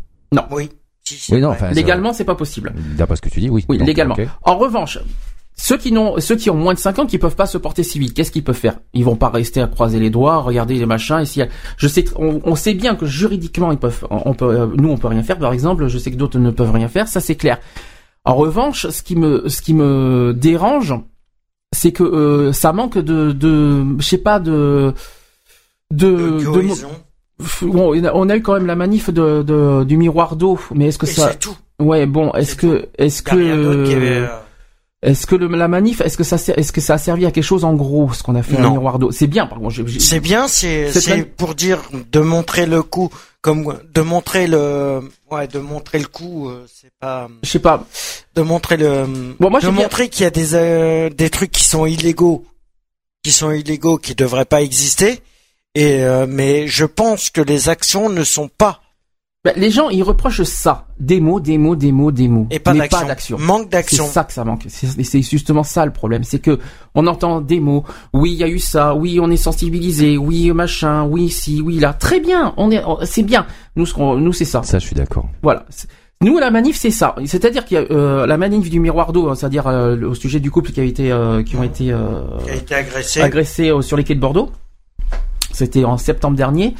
Oui. Si, si, oui non enfin Légalement, c'est pas possible. d'après ce que tu dis oui Oui, Donc, légalement. En revanche, ceux qui n'ont, ceux qui ont moins de 5 ans, qui peuvent pas se porter civil, qu'est-ce qu'ils peuvent faire? Ils vont pas rester à croiser les doigts, regarder les machins. Et si, je sais, on, on sait bien que juridiquement, ils peuvent, on peut, euh, nous, on peut rien faire. Par exemple, je sais que d'autres ne peuvent rien faire. Ça, c'est clair. En revanche, ce qui me, ce qui me dérange, c'est que euh, ça manque de, de, je sais pas, de de, de bon, on a eu quand même la manif de, de- du miroir d'eau, mais est-ce que Et ça, c'est tout. ouais, bon, est-ce c'est que, est-ce Y a rien d'autre qui avait, que, euh, est-ce que le, la manif, est-ce que ça, est-ce que ça a servi à quelque chose en gros, ce qu'on a fait un Non. miroir d'eau? C'est bien, par contre. C'est bien, c'est très- pour dire de montrer le coup, comme de montrer le, ouais, de montrer le coup. euh, C'est pas Je sais pas. de montrer le, Bon, moi, de bien- montrer qu'il y a des euh, des trucs qui sont illégaux, qui sont illégaux, qui devraient pas exister. Et euh, mais je pense que les actions ne sont pas Ben, les gens, ils reprochent ça. Des mots, des mots, des mots, des mots. et pas d'action. pas d'action. Manque C'est ça que ça manque. C'est justement ça le problème. C'est que on entend des mots. Oui, il y a eu ça. Oui, on est sensibilisé. Oui, machin. Oui, si. Oui, là. Très bien. On est. C'est bien. Nous, ce qu'on- nous, c'est ça. Ça, je suis d'accord. Voilà. Nous, la manif, c'est ça. C'est-à-dire qu'il y a euh, la manif du miroir d'eau, hein, c'est-à-dire euh, au sujet du couple qui a été, euh, qui ont été euh, Qui a été agressé. agressés euh, sur les quais de Bordeaux. C'était en septembre dernier.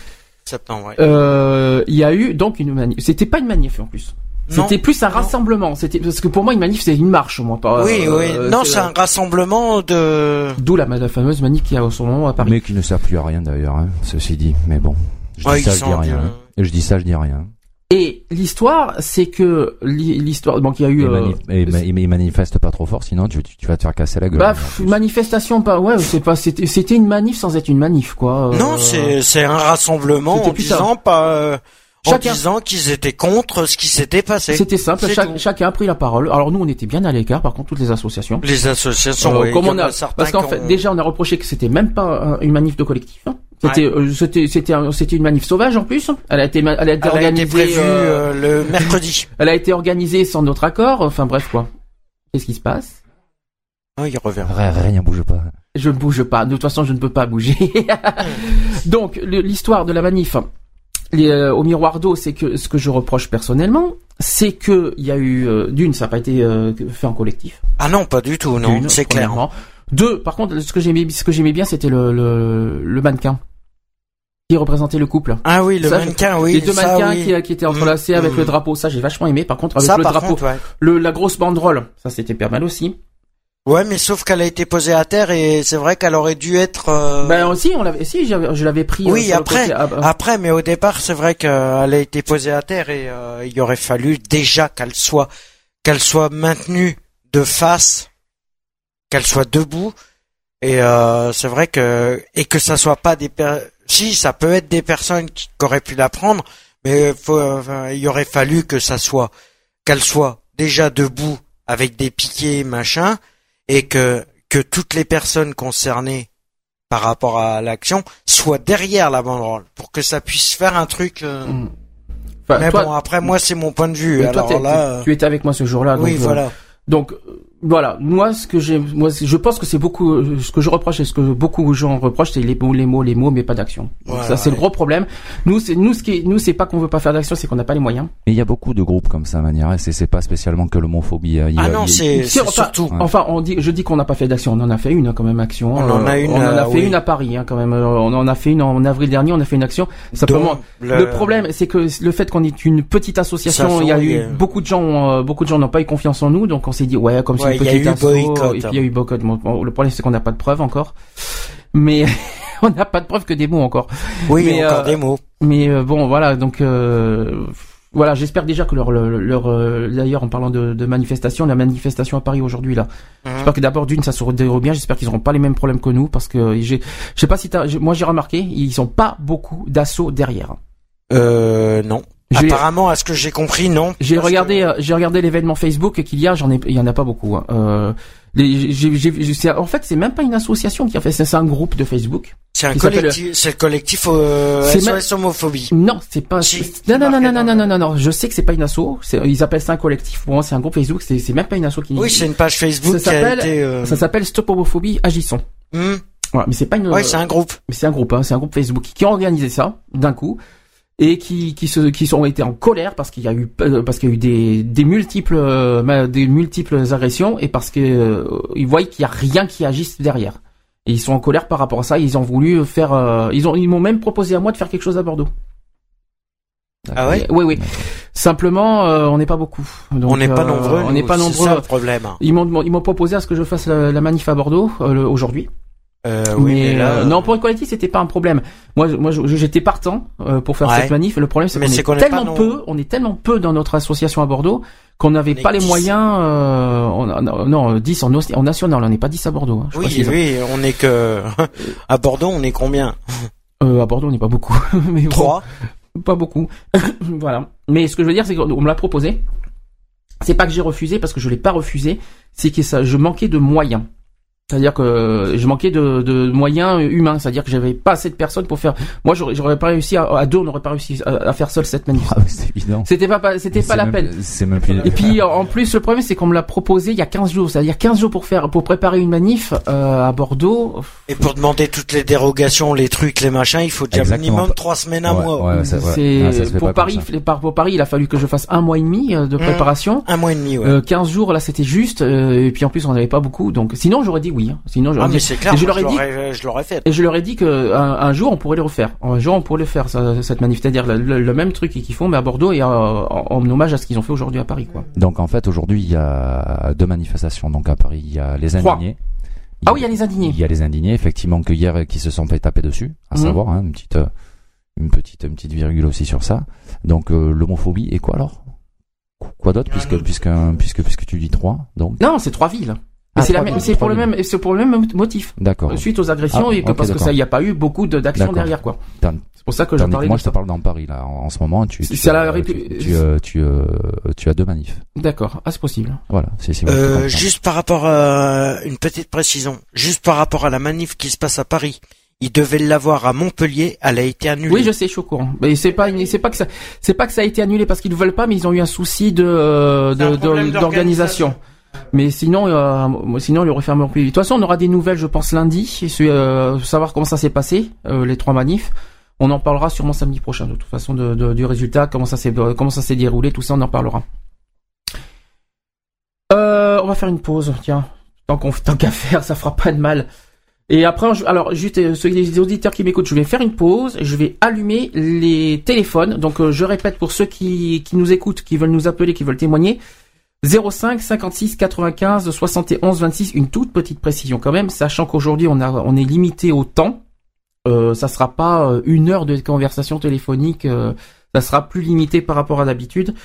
Septembre. Ouais. Euh, Il y a eu donc une manif. C'était pas une manif en plus. Non. C'était plus un Non. rassemblement. C'était parce que pour moi une manif c'est une marche, moi pas. oui, euh, oui. Non, c'est un rassemblement de. D'où la, la fameuse manif qu'il y a en ce moment à Paris. Mais qui ne sert plus à rien d'ailleurs, hein, ceci dit. Mais bon, je Ouais, dis ça, je dis rien. bien. hein. Je dis ça, je dis rien. Et l'histoire, c'est que l'histoire, donc il y a eu. Et, euh, manif- et ma- et manifeste pas trop fort, sinon tu, tu, tu vas te faire casser la gueule. bah, manifestation, pas. Ouais, c'est pas. C'était, c'était une manif sans être une manif, quoi. Euh, Non, c'est c'est un rassemblement en disant pas euh, en Chacun- disant qu'ils étaient contre ce qui s'était passé. C'était simple. Tout. chacun a pris la parole. Alors nous, on était bien à l'écart. Par contre, toutes les associations. Les associations, Euh, oui, comme il on a, parce qu'en fait, déjà, on a reproché que c'était même pas un- une manif de collectif. hein. C'était, euh, c'était, c'était, un- c'était une manif sauvage en plus. Elle a été, elle a été elle a été organisée. prévue euh, euh, le mercredi. Elle a été organisée sans notre accord. Enfin bref quoi. Qu'est-ce qui se passe? Ah, il revient. Rien, rien bouge pas. Je ne bouge pas. De toute façon, je ne peux pas bouger. Donc l'histoire de la manif les, euh, au miroir d'eau, c'est que ce que je reproche personnellement, c'est que il y a eu euh, d'une, ça n'a pas été euh, fait en collectif. Ah non, pas du tout, non, c'est clair. Deux, par contre, ce que j'aimais, ce que j'aimais bien, c'était le, le, le mannequin qui représentait le couple. Ah oui, le Ça, mannequin, oui. les deux ça, mannequins oui. qui, qui étaient entrelacés Mm, avec mm. le drapeau, ça j'ai vachement aimé. Par contre, avec Ça, le drapeau, contre, ouais. le, la grosse banderole, ça c'était pas mal aussi. Ouais, mais sauf qu'elle a été posée à terre et c'est vrai qu'elle aurait dû être. euh, Ben aussi, on l'avait, si, je l'avais pris. euh, Oui, après, côté- ah, bah. Après, mais au départ, c'est vrai qu'elle a été posée à terre et euh, il aurait fallu déjà qu'elle soit qu'elle soit maintenue de face, qu'elle soit debout. Et euh, c'est vrai que et que ça soit pas des per... si ça peut être des personnes qui, qui auraient pu la prendre, mais faut, enfin, il aurait fallu que ça soit qu'elle soit déjà debout avec des piquets machin et que que toutes les personnes concernées par rapport à l'action soient derrière la banderole pour que ça puisse faire un truc. euh, Mm. Enfin, Mais toi, bon, après moi c'est mon point de vue. toi, Alors là, euh, tu étais avec moi ce jour-là. oui, donc, euh, voilà. Donc euh, voilà, moi ce que j'ai, moi je pense que c'est beaucoup, euh, ce que je reproche et ce que beaucoup de gens reprochent, c'est les mots, les mots, les mots, mais pas d'action. Ça c'est ouais. le gros problème. Nous, c'est nous ce qui, est- nous c'est pas qu'on veut pas faire d'action, c'est qu'on n'a pas les moyens. Mais il y a beaucoup de groupes comme ça, manière. Et c'est c'est pas spécialement que l'homophobie. a- Ah non, c'est enfin, surtout. Ouais. Enfin, on dit, je dis qu'on n'a pas fait d'action, on en a fait une hein, quand même action. On en a une, on en a euh, fait oui. une à Paris hein, quand même. Euh, On en a fait une en avril dernier, on a fait une action. Simplement, Le problème, c'est que le fait qu'on est une petite association, il y a eu euh. beaucoup de gens, euh, beaucoup de gens n'ont pas eu confiance en nous, donc on s'est dit ouais, comme c'est Ouais, il y a eu boycott. et puis il y a eu boycott. Bon, le problème c'est qu'on n'a pas de preuves encore, mais on n'a pas de preuves que des mots encore. oui, mais, encore euh, des mots. Mais euh, bon, voilà, donc euh, voilà, j'espère déjà que leur, leur, leur, d'ailleurs en parlant de, de manifestation, la manifestation à Paris aujourd'hui là, Mhm. J'espère que d'abord d'une ça se déroule bien. J'espère qu'ils n'auront pas les mêmes problèmes que nous parce que j'ai, je sais pas si t'as, moi j'ai remarqué, ils ont pas beaucoup d'assauts derrière. Euh, non. Apparemment, à ce que j'ai compris, non. J'ai regardé, que- euh, j'ai regardé l'événement Facebook qu'il y a, j'en ai, il y en a pas beaucoup. hein. Euh, les, en fait, c'est même pas une association qui a fait, ça, c'est un groupe de Facebook. C'est un collectif, c'est le collectif euh, C'est SOS homophobie. Non, c'est pas. Non, non, non, non, non, non, non, non, non. Je sais que c'est pas une asso. Ils appellent ça un collectif. Pour moi, c'est un groupe Facebook. C'est, même pas une asso qui. Oui, c'est une page Facebook Ça s'appelle- euh, Ça s'appelle Stop Homophobie, agissons. hmm. Voilà, mais c'est pas une. Ouais, c'est un groupe. Mais c'est un groupe, hein, c'est un groupe Facebook qui a organisé ça d'un coup et qui qui se qui sont été en colère parce qu'il y a eu euh, parce qu'il y a eu des des multiples euh, des multiples agressions et parce que euh, ils voient qu'il y a rien qui agisse derrière. Et ils sont en colère par rapport à ça. Ils ont voulu faire. euh, ils ont ils m'ont même proposé à moi de faire quelque chose à Bordeaux. Ah ouais? Oui oui. Simplement, euh, on n'est pas beaucoup. Donc, on n'est pas euh, nombreux. On n'est pas c'est nombreux. ça le problème. Ils m'ont ils m'ont proposé à ce que je fasse la, la manif à Bordeaux euh, aujourd'hui. Euh, oui, mais mais là, euh, non, pour Equality, c'était pas un problème. Moi, j'étais partant euh, pour faire Ouais. cette manif. Le problème, c'est qu'on c'est est, tellement non- peu, on est tellement peu dans notre association à Bordeaux qu'on n'avait pas les 10. moyens. Euh, on, a- non, 10 en, en national, on n'est pas 10 à Bordeaux. hein. Je oui, oui, on est que à Bordeaux, on est combien? Euh, à Bordeaux, on n'est pas beaucoup. mais bon, Trois. pas beaucoup. voilà. Mais ce que je veux dire, c'est qu'on me l'a proposé. C'est pas que j'ai refusé parce que je l'ai pas refusé, c'est que ça, je manquais de moyens. C'est-à-dire que je manquais de, de moyens humains, c'est-à-dire que j'avais pas assez de personnes pour faire. Moi, j'aurais, j'aurais pas réussi à, à deux, on n'aurait pas réussi à, à faire seul cette manif. Ah, oui, c'est évident. C'était pas, c'était pas la même- peine. C'est même plus. Et puis en plus le problème c'est qu'on me l'a proposé il y a 15 jours, c'est-à-dire 15 jours pour faire pour préparer une manif euh, à Bordeaux. Et pour demander toutes les dérogations, les trucs, les machins, il faut déjà Exactement. minimum trois semaines, un Ouais, mois. ouais, c'est Ah, pour Paris, pour Paris, il a fallu que je fasse un mois et demi euh, de Mmh. préparation. Un mois et demi, ouais. Euh, 15 jours là c'était juste euh, et puis en plus on n'avait pas beaucoup donc sinon j'aurais dit oui hein. sinon j'aurais ah, mais dit c'est clair, et je leur ai dit l'aurais- je l'aurais fait. et je leur ai dit que un, un jour on pourrait le refaire un jour on pourrait le faire ça- cette manif c'est-à-dire le, le- le même truc qu'ils font mais à Bordeaux et euh, en, en hommage à ce qu'ils ont fait aujourd'hui à Paris quoi Donc en fait aujourd'hui il y a deux manifestations donc à Paris il y a les indignés. ah oui il y a les indignés Il y a les indignés effectivement que hier qui se sont fait taper dessus, à Mhm. savoir hein, une petite euh, une petite une petite virgule aussi sur ça. Donc euh, l'homophobie et quoi alors? Quoi d'autre puisque puisque puisque puisque tu dis trois donc? Non c'est trois villes Ah, Mais c'est la trois même villes, c'est pour le même c'est pour le même motif. D'accord. suite aux agressions Ah, et que parce que ça il n'y a pas eu beaucoup d'actions derrière quoi. C'est pour ça que je parlais moi de je te parle dans Paris là en, en ce moment tu tu, la euh, tu, tu, euh, tu, euh, tu as deux manifs. d'accord. Ah c'est possible. Voilà, bon, je Euh, juste par rapport à une petite précision, juste par rapport à la manif qui se passe à Paris, ils devaient l'avoir à Montpellier, elle a été annulée. Oui, je sais, je suis au courant. Mais c'est pas, c'est pas que ça, c'est pas que ça a été annulé parce qu'ils ne veulent pas, mais ils ont eu un souci euh, de- d'organisation. Mais sinon, euh, sinon, le refermeront plus. vite. De toute façon, on aura des nouvelles, je pense, lundi, euh, savoir comment ça s'est passé, euh, les trois manifs. On en parlera sûrement samedi prochain, de toute façon, du résultat, comment ça s'est, comment ça s'est déroulé, tout ça, on en parlera. Euh, on va faire une pause, tiens. Tant tant qu'à faire, ça fera pas de mal. Et après, alors juste euh, ceux les auditeurs qui m'écoutent, je vais faire une pause, je vais allumer les téléphones. Donc euh, je répète pour ceux qui nous écoutent, qui veulent nous appeler, qui veulent témoigner. 05 56 95 71 26, une toute petite précision quand même, sachant qu'aujourd'hui on a on est limité au temps. Euh, ça sera pas euh, une heure de conversation téléphonique, euh, ça sera plus limité par rapport à d'habitude.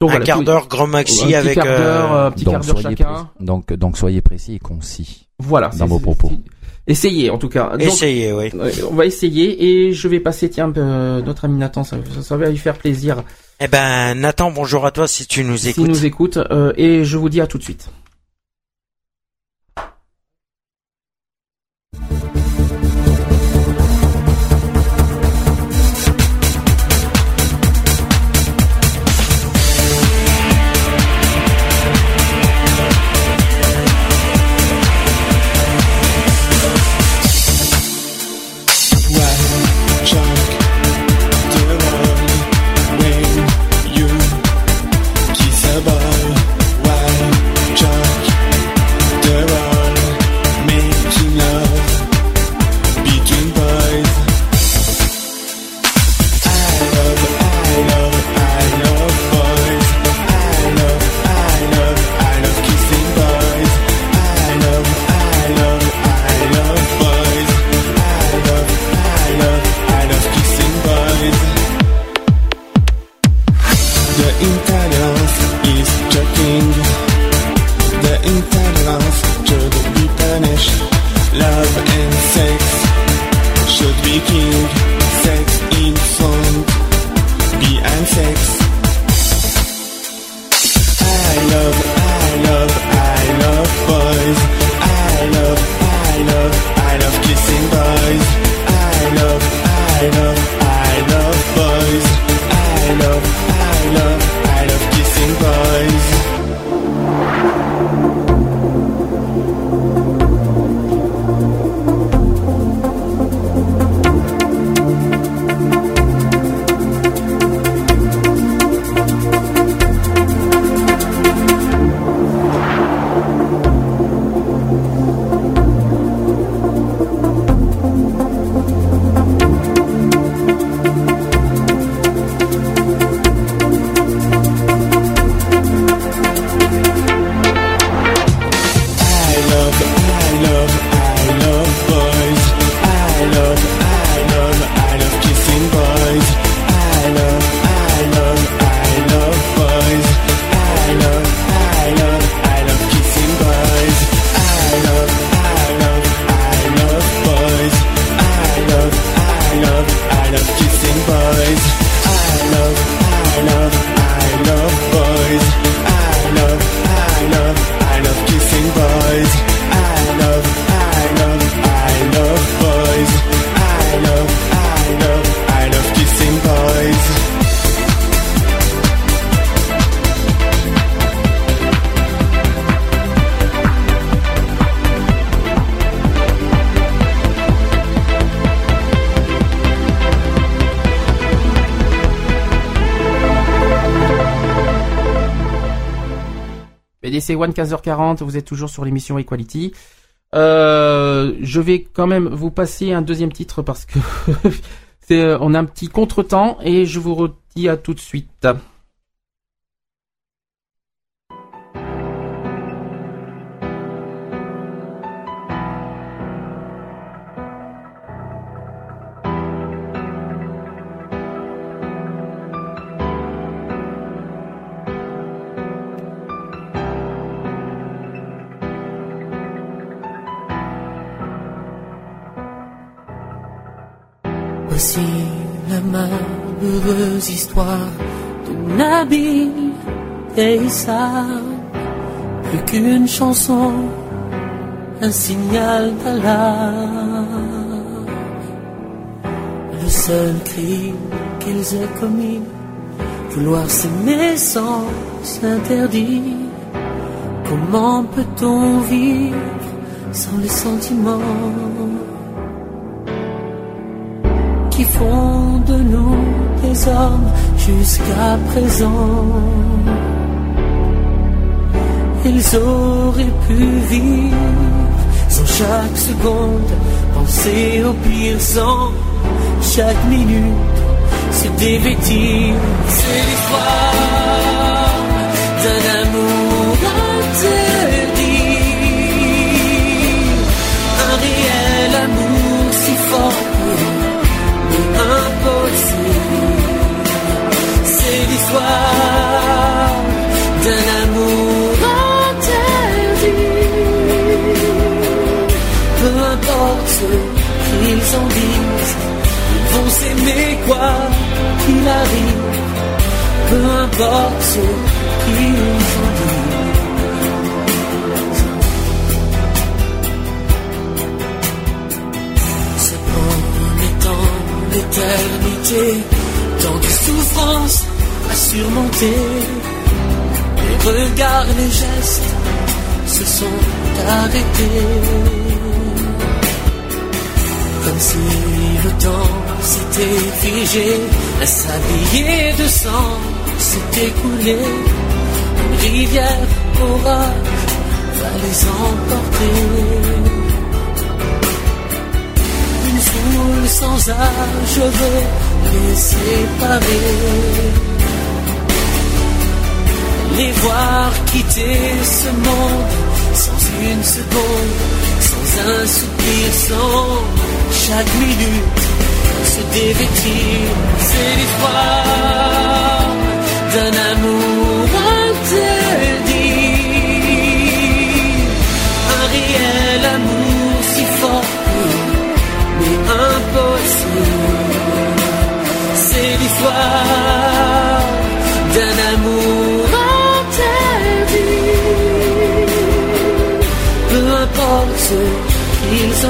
Donc un voilà, quart d'heure grand maxi avec quart d'heure, euh, un petit quart donc d'heure chacun. précis, donc donc soyez précis et concis. Voilà. dans c'est- vos propos. Essayez en tout cas. Donc, essayez, oui. Ouais, on va essayer et je vais passer tiens euh, notre ami Nathan ça, ça, ça va lui faire plaisir Eh ben Nathan, bonjour à toi si tu nous écoutes. nous écoute euh, et je vous dis à tout de suite. BDC One 15h40, vous êtes toujours sur l'émission Equality. Euh, je vais quand même vous passer un deuxième titre parce que c'est, euh, on a un petit contretemps et je vous redis à tout de suite. Un signal d'Allah. Le seul crime qu'ils aient commis, vouloir s'aimer sans s'interdire. Comment peut-on vivre sans les sentiments qui font de nous des hommes jusqu'à présent? Ils auraient pu vivre sans chaque seconde, penser au pire sans chaque minute se dévêtir. C'est ils vont s'aimer quoi qu'il arrive. Peu importe ce qu'ils en disent. Se promettant l'éternité, tant de souffrances à surmonter. Les regards, les gestes se sont arrêtés. Comme si le temps s'était figé, un sablier de sang s'est écoulé. Une rivière orage va les emporter. Une foule sans âge veut les séparer. Les voir quitter ce monde sans une seconde, sans un soupir, sans chaque minute se dévêtir. C'est l'histoire d'un amour interdit, un réel amour si fort mais impossible. C'est l'histoire d'un amour interdit. Peu importe qu'ils ils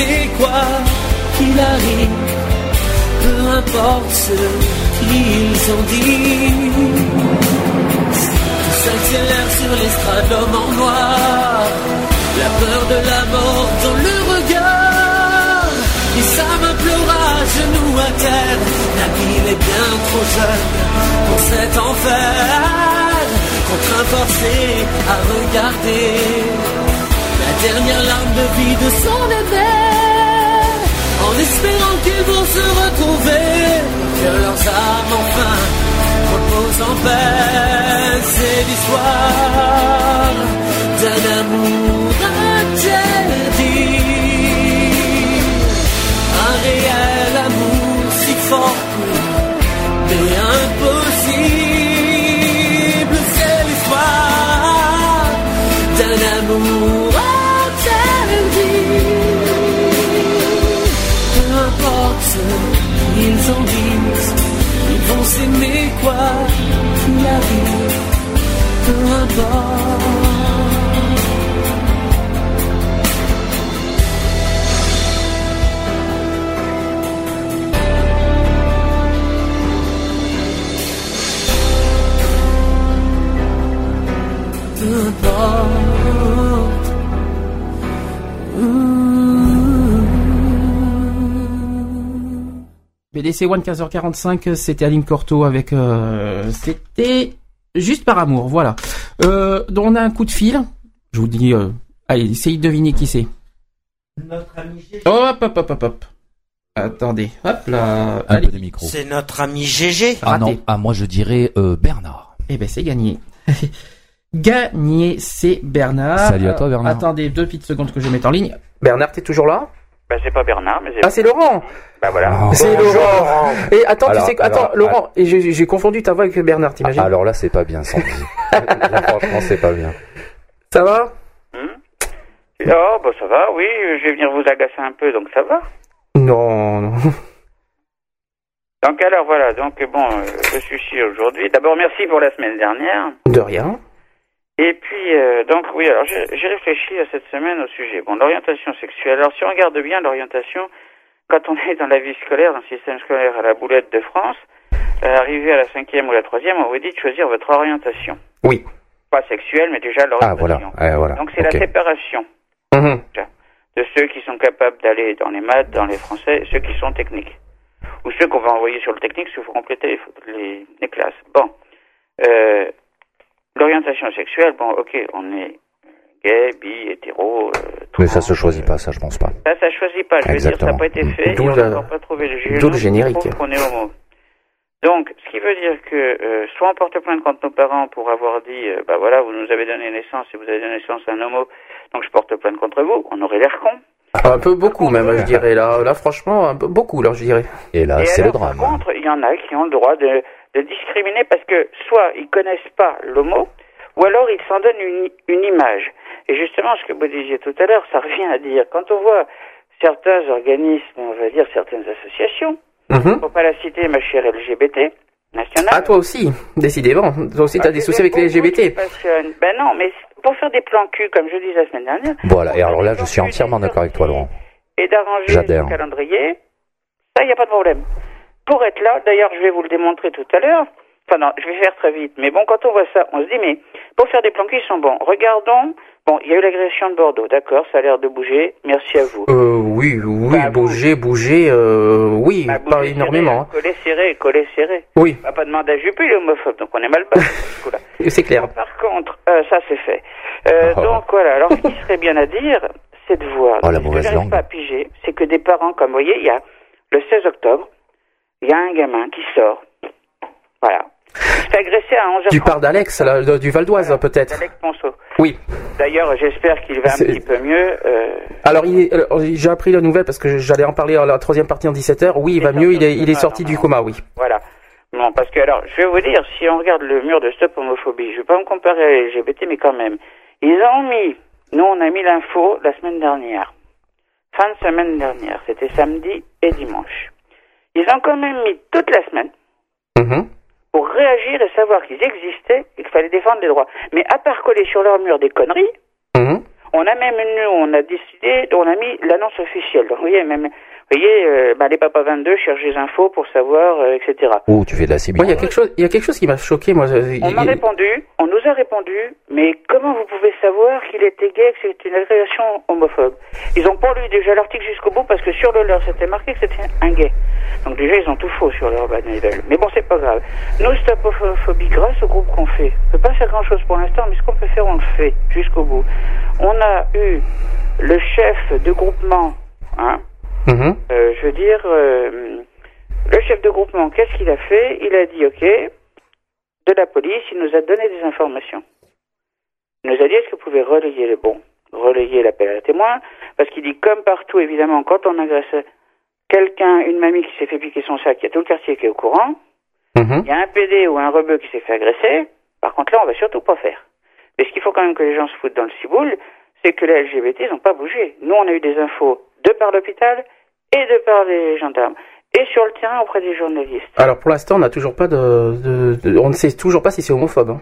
s'aimer quoi qu'il arrive. Peu importe ce qu'ils en disent. Tout s'accélère sur l'estrade, l'homme en noir. La peur de la mort dans le regard. Et ça m'implora, genoux à terre. Nabil est bien trop jeune pour cet enfer. Contraint forcé à regarder la dernière larme de vie de son aimé. En espérant qu'ils vont se retrouver, que leurs âmes enfin reposent en paix. C'est l'histoire d'un amour s'aimer quoi qu'il arrive. Peu importe. BDC One 15h45, c'était Aline Corto avec... euh, c'était Juste par amour, voilà. Euh, donc on a un coup de fil. Je vous dis, euh, allez, essayez de deviner qui c'est. Notre ami Gégé. Hop, hop, hop, hop, hop. Attendez, hop là. Un Allez. peu de micro. C'est notre ami Gégé. Ah raté. non, ah moi je dirais euh, Bernard. Eh ben c'est gagné. gagné, c'est Bernard. Salut à toi, Euh, Bernard. Attendez deux petites secondes que je mette en ligne. Bernard, t'es toujours là? Bah, c'est pas Bernard, mais c'est. Ah, c'est Laurent. Bah voilà. Ah. C'est Laurent. Et attends, Alors, tu sais, attends, alors, Laurent, et j'ai j'ai confondu ta voix avec Bernard, t'imagines Alors là c'est pas bien Sandy. là franchement c'est pas bien. Ça va Oh, bah ça va, oui, je vais venir vous agacer un peu, donc ça va. Non, non. Donc alors voilà, donc bon, euh, je suis ici aujourd'hui. D'abord merci pour la semaine dernière. De rien. Et puis euh, donc oui, alors j'ai réfléchi à cette semaine au sujet. Bon, l'orientation sexuelle. Alors si on regarde bien l'orientation, quand on est dans la vie scolaire, dans le système scolaire à la boulette de France, euh, arrivé à la cinquième ou la troisième, on vous dit de choisir votre orientation. Oui. Pas sexuelle, mais déjà Ah voilà, l'orientation. eh, voilà. Donc c'est la séparation Mhm. de ceux qui sont capables d'aller dans les maths, dans les français, ceux qui sont techniques. Ou ceux qu'on va envoyer sur le technique s'il faut compléter les, les, les classes. Bon. Euh, L'orientation sexuelle, bon, ok, on est gay, bi, hétéro. Euh, Mais ça se choisit euh, pas, ça je pense pas. Ça, ça choisit pas. Je veux dire, ça n'a Exactement. pas été fait. D'où la- pas trouvé le juge. d'où le générique. qu'on est homo. Donc, ce qui veut dire que euh, soit on porte plainte contre nos parents pour avoir dit, euh, bah voilà, vous nous avez donné naissance et vous avez donné naissance à un homo, donc je porte plainte contre vous. On aurait l'air con. Un peu beaucoup même, je dirais. Là, là franchement, un peu beaucoup, là, je dirais. Et là c'est le drame. Par contre, il y en a qui ont le droit de, de discriminer parce que soit ils connaissent pas l'homo, ou alors ils s'en donnent une, une image. Et justement, ce que vous disiez tout à l'heure, ça revient à dire, quand on voit certains organismes, on va dire certaines associations, Mhm. pour pas la citer, ma chère LGBT nationale. Ah, toi aussi, décidément. Toi aussi, t'as Ah, des soucis avec les LGBT. Ben non, mais pour faire des plans cul, comme je disais la semaine dernière, Voilà, et alors là je suis entièrement d'accord avec toi Laurent. Et d'arranger le calendrier, ça, il n'y a pas de problème. Pour être là, d'ailleurs, je vais vous le démontrer tout à l'heure. Enfin, non, je vais faire très vite. Mais bon, quand on voit ça, on se dit, mais pour faire des plans ils sont bons. Regardons. Bon, il y a eu l'agression de Bordeaux, d'accord, ça a l'air de bouger. Merci à vous. Euh, oui, oui, Bah, bouger, bouger, euh, oui, Bah, pas bouger énormément. hein. Coller serré, coller serré. Oui, On va pas demander à Juppé, donc on est mal coup-là. c'est clair. Par contre, euh, ça c'est fait. Euh, Ah. Donc voilà, alors ce qui serait bien à dire, c'est de voir. Oh, la ce que mauvaise langue. pas à piger, c'est que des parents, comme vous voyez, il y a le 16 octobre, il y a un gamin qui sort. Voilà. Fait agresser à 11h30. Tu parles d'Alex, du Val d'Oise, peut-être. Alex Ponceau. Oui. D'ailleurs, j'espère qu'il va un C'est- petit peu mieux. euh, Alors, j'ai appris la nouvelle parce que j'allais en parler à la troisième partie en 17h. Oui, il va mieux, il est, il est sorti du coma, oui. Voilà. Non, parce que alors, je vais vous dire, si on regarde le mur de Stop Homophobie, je vais pas me comparer à LGBT, mais quand même, ils ont mis, nous on a mis l'info la semaine dernière, fin de semaine dernière, c'était samedi et dimanche. Ils ont quand même mis toute la semaine Mhm. pour réagir et savoir qu'ils existaient et qu'il fallait défendre les droits. Mais à part coller sur leur mur des conneries, Mhm. on a même, nous, on a décidé, on a mis l'annonce officielle. Donc, vous voyez, même, vous voyez, euh, bah, les papas 22 cherchent des infos pour savoir, euh, etc. Oh, tu fais de la cible. Moi, il y a quelque chose, il y a quelque chose qui m'a choqué, moi. euh, On il- m'a répondu, on nous a répondu, mais comment vous pouvez savoir qu'il était gay, que c'était une agression homophobe? Ils ont pas lu déjà l'article jusqu'au bout parce que sur le leur c'était marqué que c'était un gay. Donc déjà ils ont tout faux sur leur bannière. Mais bon c'est pas grave. Nous stop homophobie grâce au groupe qu'on fait. On peut pas faire grand chose pour l'instant, mais ce qu'on peut faire on le fait jusqu'au bout. On a eu le chef de groupement, hein, Mhm. euh, je veux dire, euh, le chef de groupement, qu'est-ce qu'il a fait? Il a dit, OK, de la police, il nous a donné des informations. Il nous a dit, est-ce que vous pouvez relayer le bon Relayer l'appel à la témoin, parce qu'il dit, comme partout, évidemment, quand on agresse quelqu'un, une mamie qui s'est fait piquer son sac, il y a tout le quartier qui est au courant, Mhm. il y a un PD ou un rebeu qui s'est fait agresser, par contre là, on va surtout pas faire. Mais ce qu'il faut quand même que les gens se foutent dans le ciboule, c'est que les LGBT, ils n'ont pas bougé. Nous, on a eu des infos de par l'hôpital et de par les gendarmes. Et sur le terrain auprès des journalistes. Alors, pour l'instant, on n'a toujours pas de, de- de- on ne sait toujours pas si c'est homophobe. hein.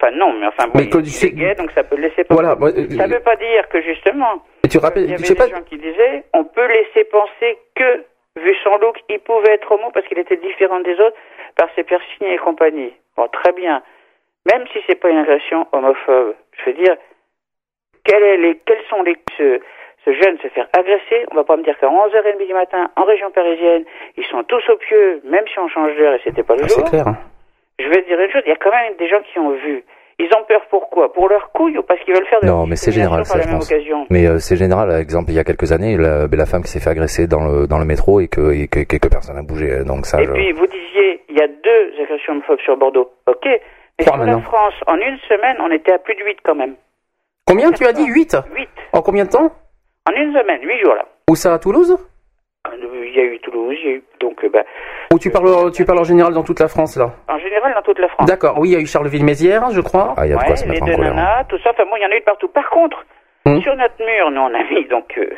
Enfin non, mais enfin, bon, Mais il, il c'est- est gay, donc ça peut le laisser penser. Voilà. moi, euh, Ça veut pas dire que justement, et tu il y rappelles, avait je sais des pas. gens qui disaient, on peut laisser penser que, vu son look, il pouvait être homo parce qu'il était différent des autres par ses piercings et compagnie. Bon, très bien. Même si c'est pas une agression homophobe, je veux dire, quels, est les, quels sont les, ce, jeune se faire agresser, on va pas me dire qu'à 11h30 du matin, en région parisienne, ils sont tous au pieu, même si on change d'heure et c'était pas le Ah, jour. c'est clair. hein. je vais dire une chose, il y a quand même des gens qui ont vu. Ils ont peur pourquoi Pour leur couille ou parce qu'ils veulent faire de Non, mais c'est général, ça, je pense. occasion? Mais euh, c'est général, par exemple, il y a quelques années, la, ben, la femme qui s'est fait agresser dans le, dans le métro et que, et que, que- que personne n'a bougé. Donc ça, Et je- puis, vous disiez, il y a deux agressions homophobes sur Bordeaux. Ok. Mais sur la. France, en une semaine, on était à plus de 8 quand même. Combien tu as dit 8 8. En combien de temps? En une semaine, 8 jours là. Où ça, à Toulouse? Euh, Il y a eu Toulouse, il y a eu. Donc, euh, bah, Ou tu parles, tu parles en général dans toute la France, là? En général, dans toute la France. D'accord, oui, il y a eu Charleville-Mézières, je crois. Ah, il y a de Ouais, quoi se les mettre en deux colère. nanas, tout ça, enfin bon, il y en a eu de partout. Par contre, Hum. sur notre mur, nous on a mis, donc, euh,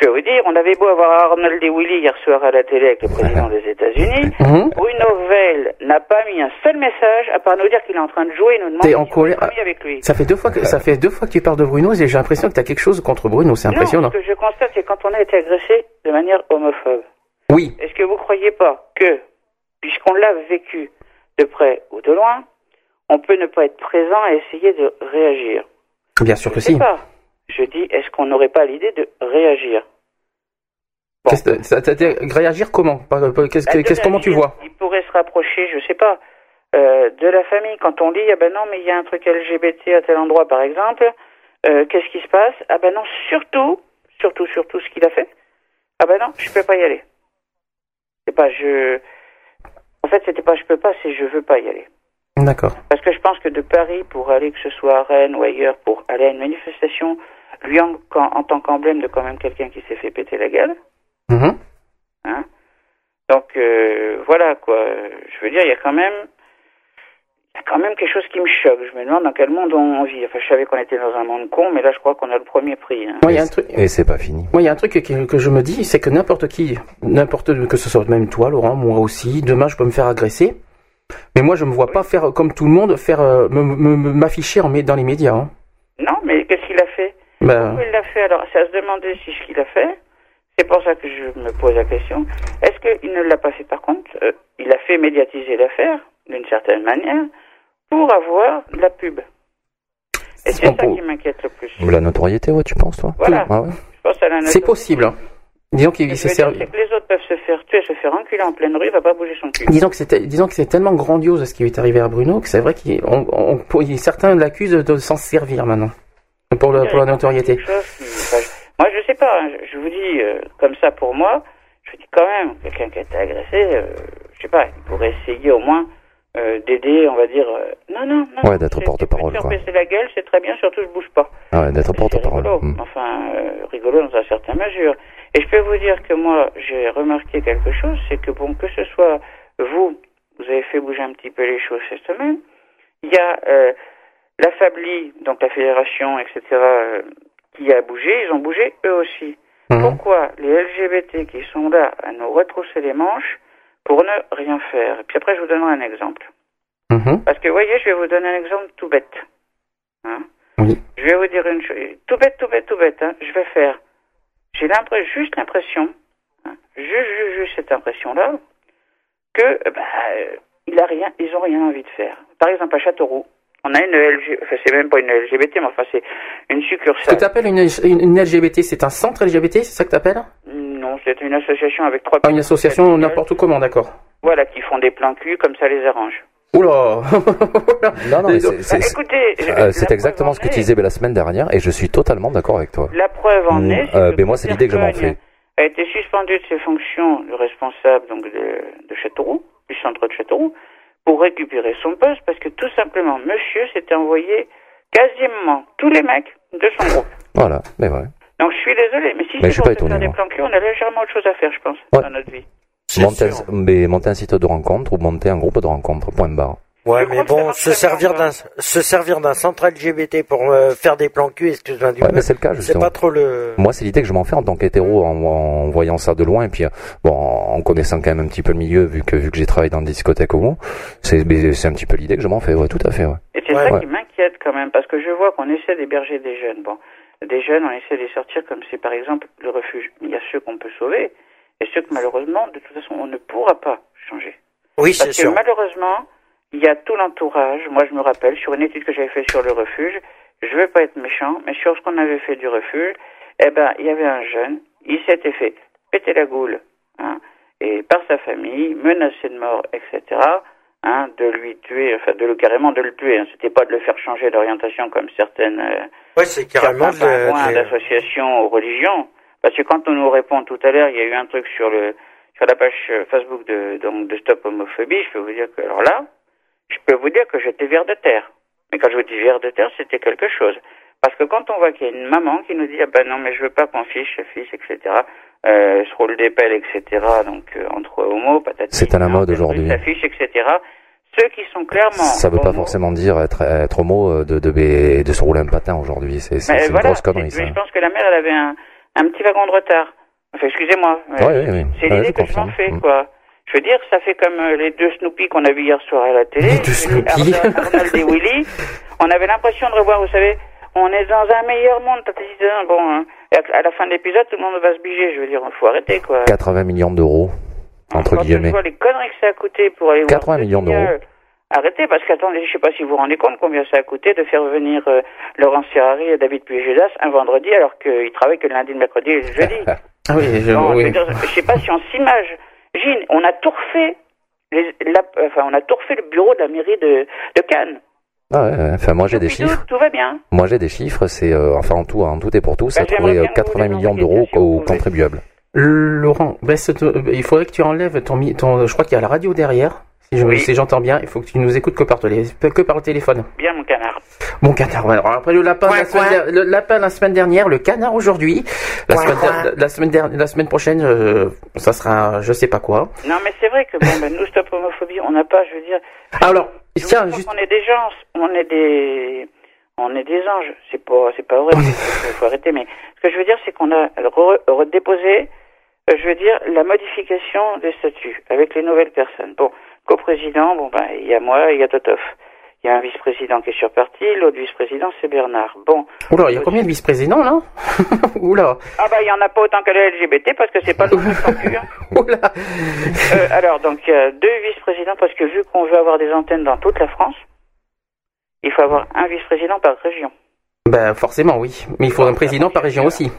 je vais vous dire, on avait beau avoir Arnold et Willy hier soir à la télé avec le président des États-Unis, Mhm. Bruno Veil n'a pas mis un seul message à part nous dire qu'il est en train de jouer et nous demander en si on est avec lui. Ça fait deux fois que ça fait deux fois que tu parles de Bruno et j'ai l'impression que tu as quelque chose contre Bruno, c'est impressionnant. Non, ce que je constate, c'est quand on a été agressé de manière homophobe. Oui, Est-ce que vous croyez pas que, puisqu'on l'a vécu de près ou de loin, on peut ne pas être présent et essayer de réagir? Bien sûr que Je si. pas. Je dis, est-ce qu'on n'aurait pas l'idée de réagir Bon. Ça- réagir comment Qu'est-ce Bah, qu'est-ce comment tu vois Il pourrait se rapprocher, je sais pas, euh, de la famille. Quand on lit, ah ben non, mais il y a un truc LGBT à tel endroit, par exemple. euh, Qu'est-ce qui se passe Ah ben non, surtout, surtout, surtout ce qu'il a fait. Ah ben non, je peux pas y aller. C'est pas je. En fait, c'était pas je peux pas, c'est je veux pas y aller. D'accord. Parce que je pense que de Paris pour aller, que ce soit à Rennes ou ailleurs, pour aller à une manifestation, lui en, en- tant qu'emblème de quand même quelqu'un qui s'est fait péter la gueule, Mhm. hein. Donc euh, voilà quoi. Je veux dire, il y a quand même, il y a quand même quelque chose qui me choque. Je me demande dans quel monde on vit. Enfin, je savais qu'on était dans un monde con, mais là, je crois qu'on a le premier prix. hein. Moi, il y a un truc. Et c'est pas fini. Moi, il y a un truc que, que je me dis, c'est que n'importe qui, n'importe que ce soit même toi, Laurent, moi aussi, demain je peux me faire agresser. Mais moi, je me vois pas faire comme tout le monde, faire euh, me- me- me- m'afficher dans les médias. hein. Non, mais qu'est-ce qu'il a fait Ben, Pourquoi il l'a fait Alors, c'est à se demander si ce qu'il a fait. C'est pour ça que je me pose la question. Est-ce qu'il ne l'a pas fait par contre? Euh, Il a fait médiatiser l'affaire, d'une certaine manière, pour avoir de la pub. Et c'est On ça peut- qui m'inquiète le plus. La notoriété, ouais, tu penses, toi? Voilà. Ah ouais Je pense à la c'est possible. hein. Disons qu'il s'est servi. c'est que les autres peuvent se faire tuer, se faire enculer en pleine rue, il va pas bouger son cul. Disons que c'était, disons que c'est tellement grandiose ce qui est arrivé à Bruno que c'est vrai qu'il, certains l'accusent de s'en servir maintenant pour, le- pour la notoriété. Chose enfin, moi, je sais pas. hein, je, je vous dis euh, comme ça pour moi. Je dis quand même, quelqu'un qui a été agressé, euh, je sais pas, il pourrait essayer au moins euh, d'aider, on va dire. euh, non, non, non. Ouais, d'être porte-parole, baisser la gueule, c'est très bien, surtout je bouge pas. Ah ouais, d'être porte-parole. rigolo, Hmm. enfin euh, rigolo dans une certaine mesure. Et je peux vous dire que moi, j'ai remarqué quelque chose, c'est que bon, que ce soit vous, vous avez fait bouger un petit peu les choses cette semaine. Il y a la Fabli, donc la fédération, etc., euh, qui a bougé, ils ont bougé eux aussi. Mhm. Pourquoi les LGBT qui sont là à nous retrousser les manches pour ne rien faire? Et puis après, je vous donnerai un exemple. Mhm. Parce que, vous voyez, je vais vous donner un exemple tout bête. Hein Oui. je vais vous dire une chose, tout bête, tout bête, tout bête. Hein, je vais faire. J'ai l'impression, juste l'impression, hein, juste, juste, juste cette impression-là, que bah, euh, il a rien, ils ont rien envie de faire. Par exemple, à Châteauroux, on a une LG, enfin c'est même pas une LGBT, mais enfin c'est une Ce que succursale. tu appelles une, une, une LGBT, c'est un centre LGBT, c'est ça que tu appelles Non, c'est une association avec trois. Une association n'importe comment, d'accord. Voilà, qui font des plans cul comme ça les arrange. Oula Non, non, mais c'est- Bah, c'est écoutez, je- euh, c'est exactement ce que tu disais la semaine dernière et je suis totalement d'accord avec toi. La preuve en est. euh, que ben moi, c'est l'idée que je m'en fais. A été suspendu de ses fonctions de responsable donc de, de Châteauroux, du centre de Châteauroux, pour récupérer son poste parce que tout simplement, monsieur s'était envoyé quasiment tous les mecs de son groupe. Voilà, mais ouais. Donc je suis désolé, mais si Mais je c'est suis pour se faire des plans cul, on a légèrement autre chose à faire, je pense, Ouais. dans notre vie. Monter mais monter un site de rencontre ou monter un groupe de rencontre, point barre. Ouais, Je mais bon, se servir d'un se servir d'un centre LGBT pour euh, faire des plans cul, excuse-moi du Ouais, mais c'est le cas, c'est justement. pas trop le. Moi, c'est l'idée que je m'en fais en tant qu'hétéro en, en voyant ça de loin et puis euh, bon, en connaissant quand même un petit peu le milieu vu que vu que j'ai travaillé dans des discothèques homo, c'est mais c'est un petit peu l'idée que je m'en fais. Ouais, tout à fait. Ouais. Et c'est Ouais. ça Ouais. qui m'inquiète quand même, parce que je vois qu'on essaie d'héberger des jeunes. Bon, des jeunes, on essaie de les sortir comme c'est par exemple le refuge. Il y a ceux qu'on peut sauver, et ceux que malheureusement, de toute façon, on ne pourra pas changer. Oui, c'est Parce que sûr. malheureusement, il y a tout l'entourage. Moi, je me rappelle, sur une étude que j'avais faite sur le refuge, je veux pas être méchant, mais sur ce qu'on avait fait du refuge, eh ben, il y avait un jeune, il s'était fait péter la goule, hein, et par sa famille, menacé de mort, etc., hein, de lui tuer, enfin de le carrément de le tuer. Hein. C'était pas de le faire changer d'orientation comme certaines euh, Ouais, c'est carrément de- d'associations aux religions. Parce que quand on nous répond tout à l'heure, il y a eu un truc sur le sur la page euh, Facebook de donc de Stop Homophobie. Je peux vous dire que alors là, je peux vous dire que j'étais vers de terre. Mais quand je vous dis vers de terre, c'était quelque chose. Parce que quand on voit qu'il y a une maman qui nous dit ah ben non mais je veux pas qu'on fiche fils etc. Euh, se roule des pelles etc. Donc euh, entre homos patati. C'est à la mode aujourd'hui. S'affiche etc. Ceux qui sont clairement Ça veut pas forcément dire être, être homo euh, de, de, de, se rouler un patin aujourd'hui. C'est une voilà, grosse connerie, ça. mais je pense que la mère, elle avait un, un petit wagon de retard. Enfin, excusez-moi. Oui, oui, oui. C'est Ouais, l'idée que je m'en fais, Mm. quoi. Je veux dire, ça fait comme euh, les deux Snoopy qu'on a vus hier soir à la télé. Les deux Snoopy. Arnold, Arnold et Willy. On avait l'impression de revoir, vous savez, on est dans un meilleur monde. tatati, Bon, hein. À la fin de l'épisode, tout le monde va se biger. Je veux dire, faut arrêter, quoi. 80 millions d'euros, entre Quand guillemets. vois les conneries que ça a coûté pour aller voir 80 deux millions d'euros. Arrêtez, parce qu'attendez, je sais pas si vous vous rendez compte combien ça a coûté de faire venir euh, Laurence Ferrari et David Puy-Judas un vendredi alors qu'ils travaillent que le lundi, le mercredi et le jeudi. Ah oui, je, oui. je sais pas si on s'image. Gilles, on a tout refait. Les, la- enfin, on a tout refait le bureau de la mairie de, de Cannes. Ah ouais, ouais. Enfin, moi j'ai des tout, chiffres. Tout va bien. Moi j'ai des chiffres. C'est euh, enfin en tout, en tout et pour tout, ça a Bah, trouvé euh, vous 80 les millions d'euros aux contribuables. Laurent, baisse ton- il faudrait que tu enlèves ton je crois qu'il y a la radio derrière. Si je- Oui. si j'entends bien, il faut que tu nous écoutes que par, télé- que par le téléphone. Bien, mon canard. Mon canard. Alors après le lapin, Coin, la semaine, le lapin la semaine dernière, le canard aujourd'hui. La, Coin, semaine coin. der- la semaine der- la semaine prochaine, euh, ça sera je sais pas quoi. Non, mais c'est vrai que bon, ben, nous, stop homophobie, on n'a pas, je veux dire. Alors, je tiens, juste qu'on est des gens, on est des, on est des anges. C'est pas, c'est pas vrai. Il faut arrêter. Mais ce que je veux dire, c'est qu'on a re- redéposé, euh, je veux dire, la modification des statuts avec les nouvelles personnes. Bon, coprésident, bon ben, il y a moi, il y a Totov. Il y a un vice-président qui est sur parti, l'autre vice-président c'est Bernard. Bon, Oula, il y a combien de vice-présidents là Oula, ah bah il y en a pas autant que la LGBT parce que c'est pas le cul. hein. oula. Euh, alors, donc, il y a deux vice-présidents parce que vu qu'on veut avoir des antennes dans toute la France, il faut avoir un vice-président par région. Ben forcément oui, mais il faut un président par région aussi.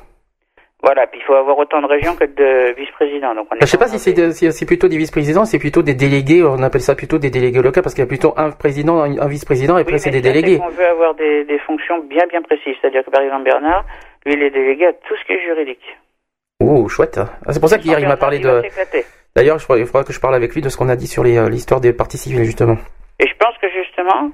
Voilà, puis il faut avoir autant de régions que de vice-présidents. Donc, on est Je sais pas si c'est si plutôt des vice-présidents, c'est plutôt des délégués, on appelle ça plutôt des délégués locaux parce qu'il y a plutôt un président, un vice-président et après Oui, c'est des délégués. qu'on veut avoir des, des fonctions bien bien précises. C'est-à-dire que par exemple Bernard, lui, il est délégué à tout ce qui est juridique. Oh, chouette. Ah, c'est pour ça qu'hier il m'a parlé de. D'ailleurs, il faudra que je parle avec lui de ce qu'on a dit sur les, euh, l'histoire des partis civils justement. Et je pense que justement,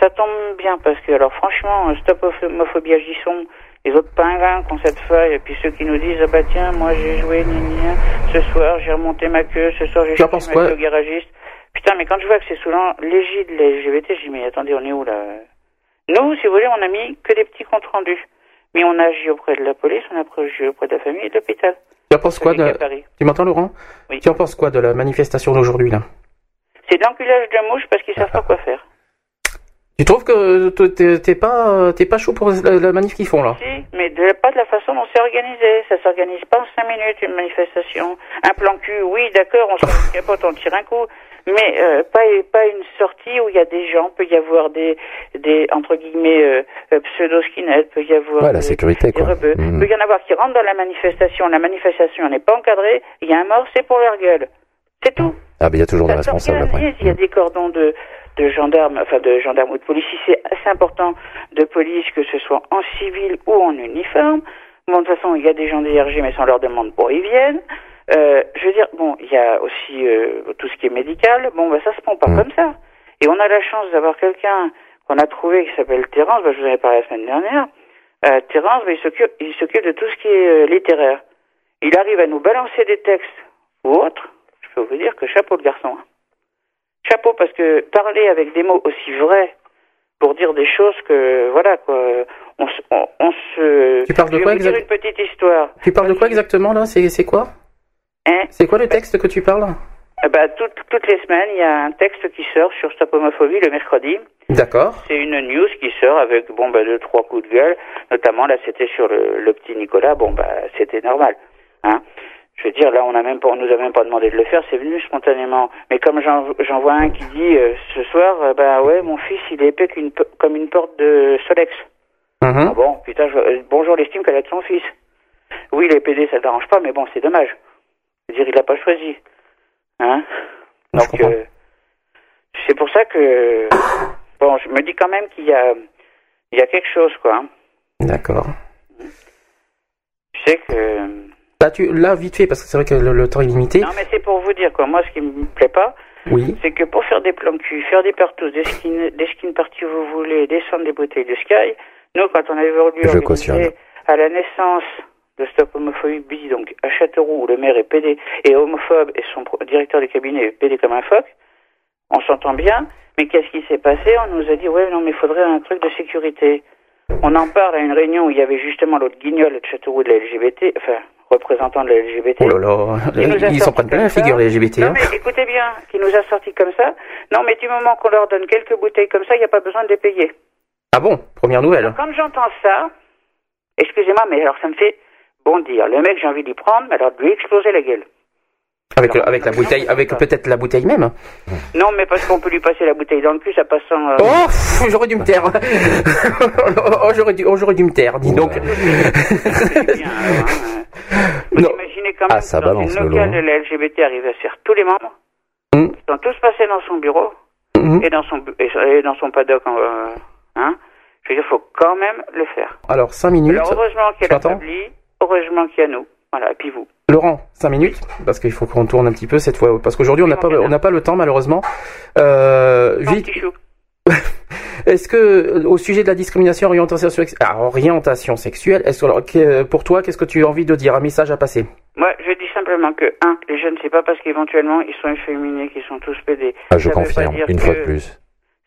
ça tombe bien parce que, alors franchement, euh, stop homophobie agisson, les autres pingouins qui ont cette feuille, et puis ceux qui nous disent, ah bah tiens, moi j'ai joué, gna, ce soir j'ai remonté ma queue, ce soir j'ai penses ma queue au garagiste. Putain, mais quand je vois que c'est l'an- l'égide de LGBT, je dis, mais attendez, on est où là? Nous, si vous voulez, on a mis que des petits comptes rendus. Mais on a agi auprès de la police, on a agi auprès de la famille et de l'hôpital. Tu en penses quoi de... Tu m'entends Laurent? Oui. Tu en penses quoi de la manifestation d'aujourd'hui là? C'est de l'enculage de mouche parce qu'ils savent pas quoi faire. Tu trouves que t- t'es- pas euh, t'es pas chaud pour la, manif qu'ils font là? Si, mais de, pas de la façon dont c'est organisé. Ça s'organise pas en cinq minutes, une manifestation. Un plan cul, oui, d'accord, on se capote, on tire un coup. Mais euh, pas, pas une sortie où il y a des gens, peut y avoir des, des entre guillemets, euh, euh, pseudo-skinheads, peut y avoir Ouais, la des- sécurité, des quoi. rebeux. Mhm. peut y en avoir qui rentrent dans la manifestation, la manifestation n'est pas encadrée, il y a un mort, c'est pour leur gueule. C'est tout. Ah, ben il y a toujours des responsables après. Il y a des cordons de, de gendarmes, enfin de gendarmes ou de police. Si c'est assez important de police, que ce soit en civil ou en uniforme. Bon, de toute façon, il y a des gens d'IRG, mais sans leur demande pour ils viennent. Euh, je veux dire, bon, il y a aussi euh, tout ce qui est médical. Bon, bah, ça se prend pas Mm. comme ça. Et on a la chance d'avoir quelqu'un qu'on a trouvé qui s'appelle Terence. Bah, je vous en ai parlé la semaine dernière. Euh, Terence, bah, il s'occupe, il s'occupe de tout ce qui est euh, littéraire. Il arrive à nous balancer des textes ou autres. Je peux vous dire que chapeau le garçon. hein. Chapeau parce que parler avec des mots aussi vrais pour dire des choses que voilà quoi, on, se- on, on se. Tu parles de quoi vous dire exact- une petite histoire. Tu parles de quoi exactement là? C'est c'est quoi? Hein? C'est quoi le texte que tu parles? Ben, toutes, toutes les semaines, il y a un texte qui sort sur Stop Homophobie le mercredi. D'accord. C'est une news qui sort avec bon bah deux trois coups de gueule, notamment là c'était sur le, le petit Nicolas. Bon bah c'était normal, hein. Je veux dire là on a même pas, on nous a même pas demandé de le faire, c'est venu spontanément. Mais comme j'en vois un qui dit euh, ce soir, euh, bah ouais mon fils il est épais qu'une comme une porte de Solex. Mhm. Ah bon putain je- euh, bonjour l'estime qu'elle a de son fils. Oui les PD ça ne dérange pas mais bon c'est dommage. Je veux dire il a pas choisi, hein? Je Donc euh, c'est pour ça que bon, je me dis quand même qu'il y a il y a quelque chose quoi. hein. D'accord. Tu sais que Là, tu, là, vite fait, parce que c'est vrai que le, le temps est limité. non mais c'est pour vous dire quoi. Moi, ce qui me plaît pas, Oui. c'est que pour faire des plans cul, faire des partous, des skins, des skins vous voulez, descendre des bouteilles de Sky, nous quand on avait voulu à la naissance de Stop Homophobie, donc à Châteauroux, où le maire est PD et homophobe et son directeur de cabinet est PD comme un phoque, on s'entend bien, mais qu'est-ce qui s'est passé? On nous a dit, ouais, non, mais il faudrait un truc de sécurité. On en parle à une réunion où il y avait justement l'autre guignol de Châteauroux de la LGBT, enfin, représentant de la LGBT. Oh là là, ils s'en prennent plein la figure, les LGBT. Non, hein. mais écoutez bien, qui nous a sorti comme ça. Non, mais du moment qu'on leur donne quelques bouteilles comme ça, il n'y a pas besoin de les payer. Ah bon Première nouvelle. Quand j'entends ça, excusez-moi, mais alors ça me fait bondir. Le mec, j'ai envie d'y prendre, mais alors de lui exploser la gueule. Avec, avec la bouteille, avec peut-être la bouteille même. Non, mais parce qu'on peut lui passer la bouteille dans le cul, ça passe sans... euh, Oh, pff, j'aurais dû me taire. oh, j'aurais dû, oh, j'aurais dû me taire, dis donc. bien, hein, euh. Vous Non. imaginez quand même Ah, ça que dans balance, une le locale la LGBT arrive à se faire tous les membres. Mm. Ils sont tous passés dans son bureau Mhm. et dans son et dans son paddock. en, euh, hein Je veux dire, il faut quand même le faire. Alors, 5 minutes. Alors heureusement qu'il y Tu a Fabli, heureusement qu'il y a nous. Voilà, et puis vous. Laurent, 5 minutes, parce qu'il faut qu'on tourne un petit peu cette fois, parce qu'aujourd'hui on n'a pas, on n'a pas le temps malheureusement. Euh, vite, est-ce que au sujet de la discrimination orientation, ah, orientation sexuelle, est-ce que alors, que- pour toi, qu'est-ce que tu as envie de dire, un message à passer? Moi, je dis simplement que, un, les jeunes, c'est pas parce qu'éventuellement ils sont efféminés qu'ils sont tous pédés. Ah, je Ça confirme, une que- fois de plus.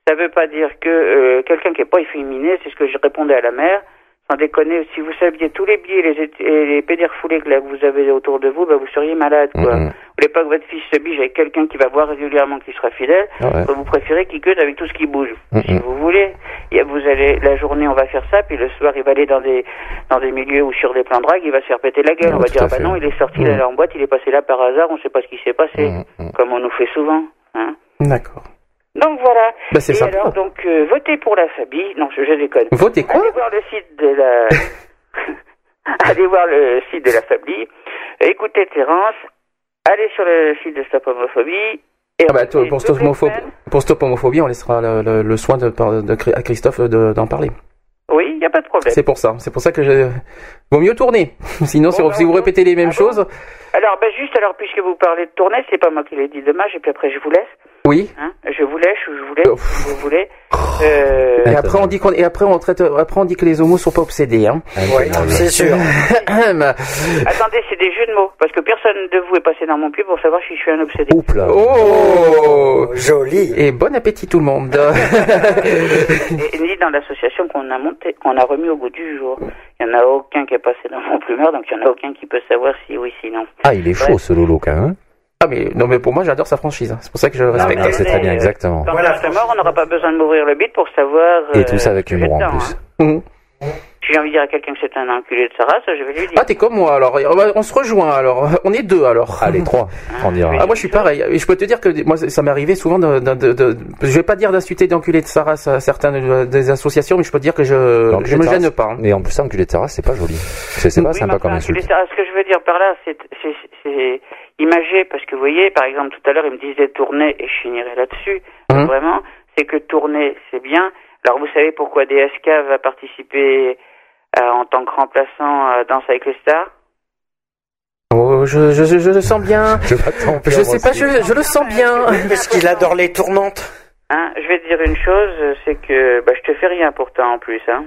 Ça veut pas dire que euh, quelqu'un qui est pas efféminé, c'est ce que je répondais à la mère, sans déconner, si vous saviez tous les biais et les, et les que, là, que vous avez autour de vous, bah, vous seriez malade, quoi. Mhm. Vous voulez pas que votre fils se bige avec quelqu'un qui va voir régulièrement qui sera fidèle, Ah ouais. bah, vous préférez qu'il queute avec tout ce qui bouge. Si vous voulez, il y a- vous allez, la journée on va faire ça, puis le soir il va aller dans des, dans des milieux ou sur des plans de drague, il va se faire péter la gueule. On va dire, ah bah non, il est sorti Mhm. là en boîte, il est passé là par hasard, on sait pas ce qui s'est passé. Comme on nous fait souvent, hein. D'accord. Donc voilà. Bah, c'est sympa. alors, donc, euh, votez pour la famille. Non, je, je déconne. Votez quoi Allez voir le site de la... allez voir le site de la. Écoutez Terence. Allez sur le site de Stop Homophobie. Et Ah bah, pour, stop pour stop homophobie, on laissera le, le- le soin de, de- de- à Christophe de- d'en parler. Oui, il n'y a pas de problème. C'est pour ça. C'est pour ça que je... vaut mieux tourner. Sinon, si, vous répétez les mêmes ah bon choses, Alors, bah, juste, alors, puisque vous parlez de tournée, c'est pas moi qui l'ai dit, dommage, et puis après, je vous laisse. Oui. Hein je vous lèche ou je vous Oh. si vous voulez. Euh, Et après on dit qu'on et après on traite après on dit que les homos sont pas obsédés hein. Oui, c'est sûr. attendez, c'est des jeux de mots. Parce que personne de vous est passé dans mon pied pour savoir si je suis un obsédé. Oups là. oh Joli. et bon appétit tout le monde. Et ni dans l'association qu'on a montée, qu'on a remis au goût du jour. Il n'y en a aucun qui est passé dans mon plumeur, donc il n'y en a aucun qui peut savoir si oui, si non. Ah, il est chaud ce Lolo même. Ah mais non mais pour moi j'adore sa franchise. hein. C'est pour ça que je Ah, respecte. mais c'est très bien, euh, exactement. Quand Voilà. on sera mort, on n'aura pas besoin de m'ouvrir le bide pour savoir. Et euh, tout ça avec que j'ai humour en plus. hein. Mhm. Si j'ai envie de dire à quelqu'un que c'est un enculé de sa race, je vais lui dire. Ah t'es comme moi alors on se rejoint alors on est deux alors. Allez, trois, on dira. Ah moi je suis pareil et je peux te dire que moi ça m'est arrivé souvent de, de, de, de- je vais pas dire d'insulter d'enculer de sa race à certaines euh, des associations mais je peux te dire que je je me gêne pas. hein. Mais en plus, enculé de terrasse, c'est pas joli. C'est pas Oui, sympa comme insulte. de sa race, ce que je veux dire par là, c'est c'est- c'est imagé, parce que vous voyez, par exemple, tout à l'heure, il me disait tourner, et je finirai là-dessus. Mhm. Vraiment, c'est que tourner, c'est bien. Alors, vous savez pourquoi DSK va participer en tant que remplaçant à Danse avec les stars Oh je, je, je, je le sens bien. Je Je sais pas je, je le sens bien. Parce qu'il adore les tournantes. Hein, je vais te dire une chose, c'est que bah, je te fais rien pourtant en plus. Hein.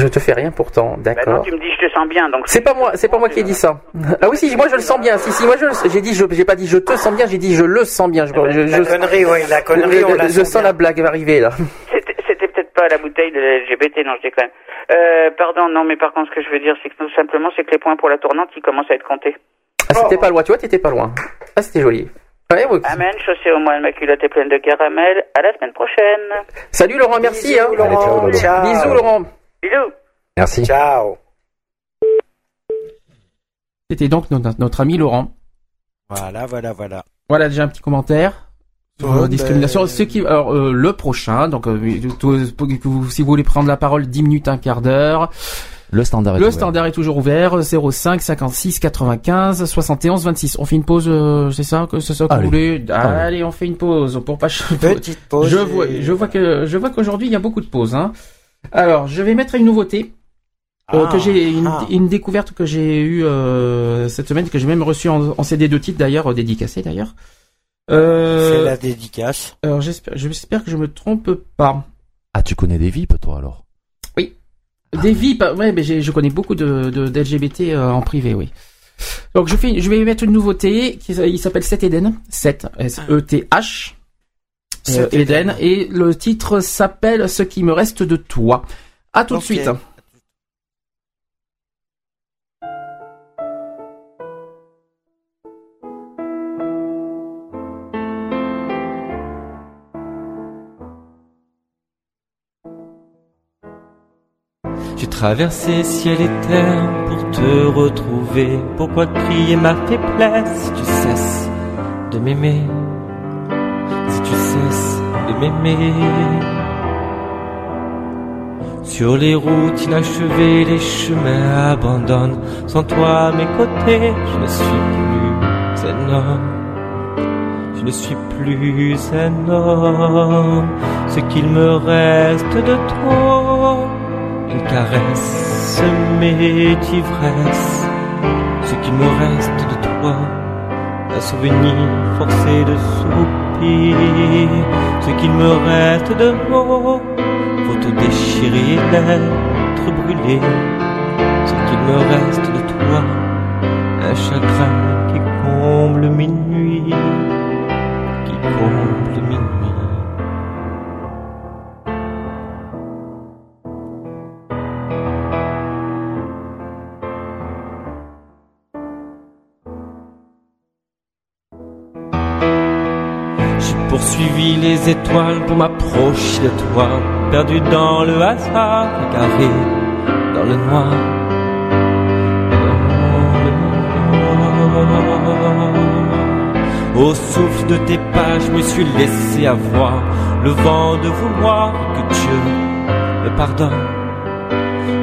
Je te fais rien pourtant, Bah non, d'accord. tu me dis je te sens bien, donc C'est pas moi, c'est pas moi qui ai dit ça. Ah oui, si, moi je le sens bien. Si, si, moi je, j'ai dit, j'ai pas dit je te sens bien, j'ai dit je le sens bien. Je, je, La connerie, oui, la connerie, on je- la je sent sens la blague arriver là. Pas la bouteille de la LGBT, non, je déconne. Euh, pardon, non, mais par contre, ce que je veux dire, c'est que tout simplement, c'est que les points pour la tournante, ils commencent à être comptés. Ah, c'était pas loin, tu vois, t'étais pas loin. Ah, c'était joli. Ouais, ouais. Amen, chaussée au moins, ma culotte est pleine de caramel. À la semaine prochaine. Salut Laurent, merci. Bisous, hein. Laurent. Allez, ciao. Bisous Laurent. Bisous. Merci. Ciao. C'était donc notre, notre ami Laurent. Voilà, voilà, voilà. Voilà déjà un petit commentaire sur Ouais, la discrimination. ben- Ce qui, alors euh, le prochain, donc euh, tout- tout- si vous voulez prendre la parole, 10 minutes, un quart d'heure. Le standard est Le ouvert. standard est toujours ouvert, 05 56 95 71 26. On fait une pause, euh, c'est ça que c'est ça que vous Allez. voulez? Allez. Allez, on fait une pause pour pas. Petite pause. Je vois, et- je vois que je vois qu'aujourd'hui il y a beaucoup de pauses. Hein. Alors, je vais mettre une nouveauté. euh, Ah, que j'ai une, ah. une découverte que j'ai eue euh, cette semaine que j'ai même reçue en, en CD de titre d'ailleurs euh, dédicacé d'ailleurs. Euh, C'est la dédicace. Alors j'espère j'espère que je me trompe pas. Ah, tu connais des VIP, toi, alors? Des vies, pas- ouais, mais je connais beaucoup de, de d'LGBT euh, en privé, oui. Donc je fais, je vais mettre une nouveauté qui s- il s'appelle 7 Eden, 7 S E T H. euh, Seth Eden Eden. et le titre s'appelle Ce qui me reste de toi. À tout de suite. J'ai traversé ciel et terre pour te retrouver. Pourquoi crier ma faiblesse? Si tu cesses de m'aimer Si tu cesses de m'aimer Sur les routes inachevées, les chemins abandonnent. Sans toi à mes côtés, je ne suis plus un homme. Je ne suis plus un homme. Ce qu'il me reste de une caresse semée d'ivresse, ce qu'il me reste de toi, un souvenir forcé de soupir, ce qu'il me reste de mots, photos déchirées, lettres brûlées, ce qu'il me reste de toi, un chagrin qui comble mes les étoiles pour m'approcher de toi, perdu dans le hasard, égaré dans le noir. Au souffle de tes pas, je me suis laissé avoir le vent de vouloir que Dieu me pardonne.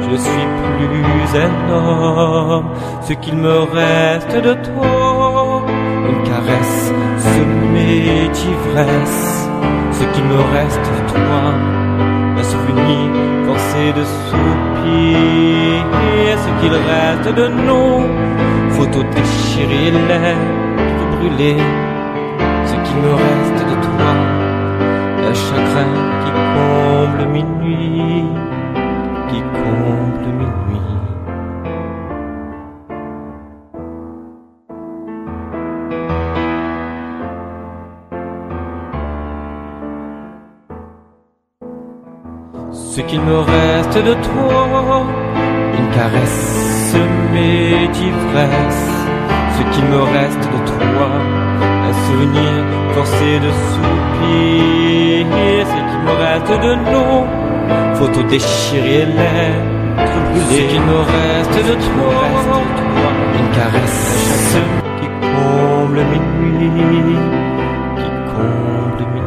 Je suis plus un homme, ce qu'il me reste de toi, une caresse semée d'ivresse, qu'il me reste de toi, un souvenir forcé de soupir, ce qu'il reste de nous, photos déchirées, lettres brûlées, ce qu'il me reste de toi, un chagrin qui comble mes de toi, une caresse semée d'ivresse. Ce qu'il me reste de toi, un souvenir forcé de soupir. Ce qu'il me reste de nous, photos déchirées, lettres brûlées. Ce qu'il me reste de toi, une caresse qui comble mes nuits, qui comble mes.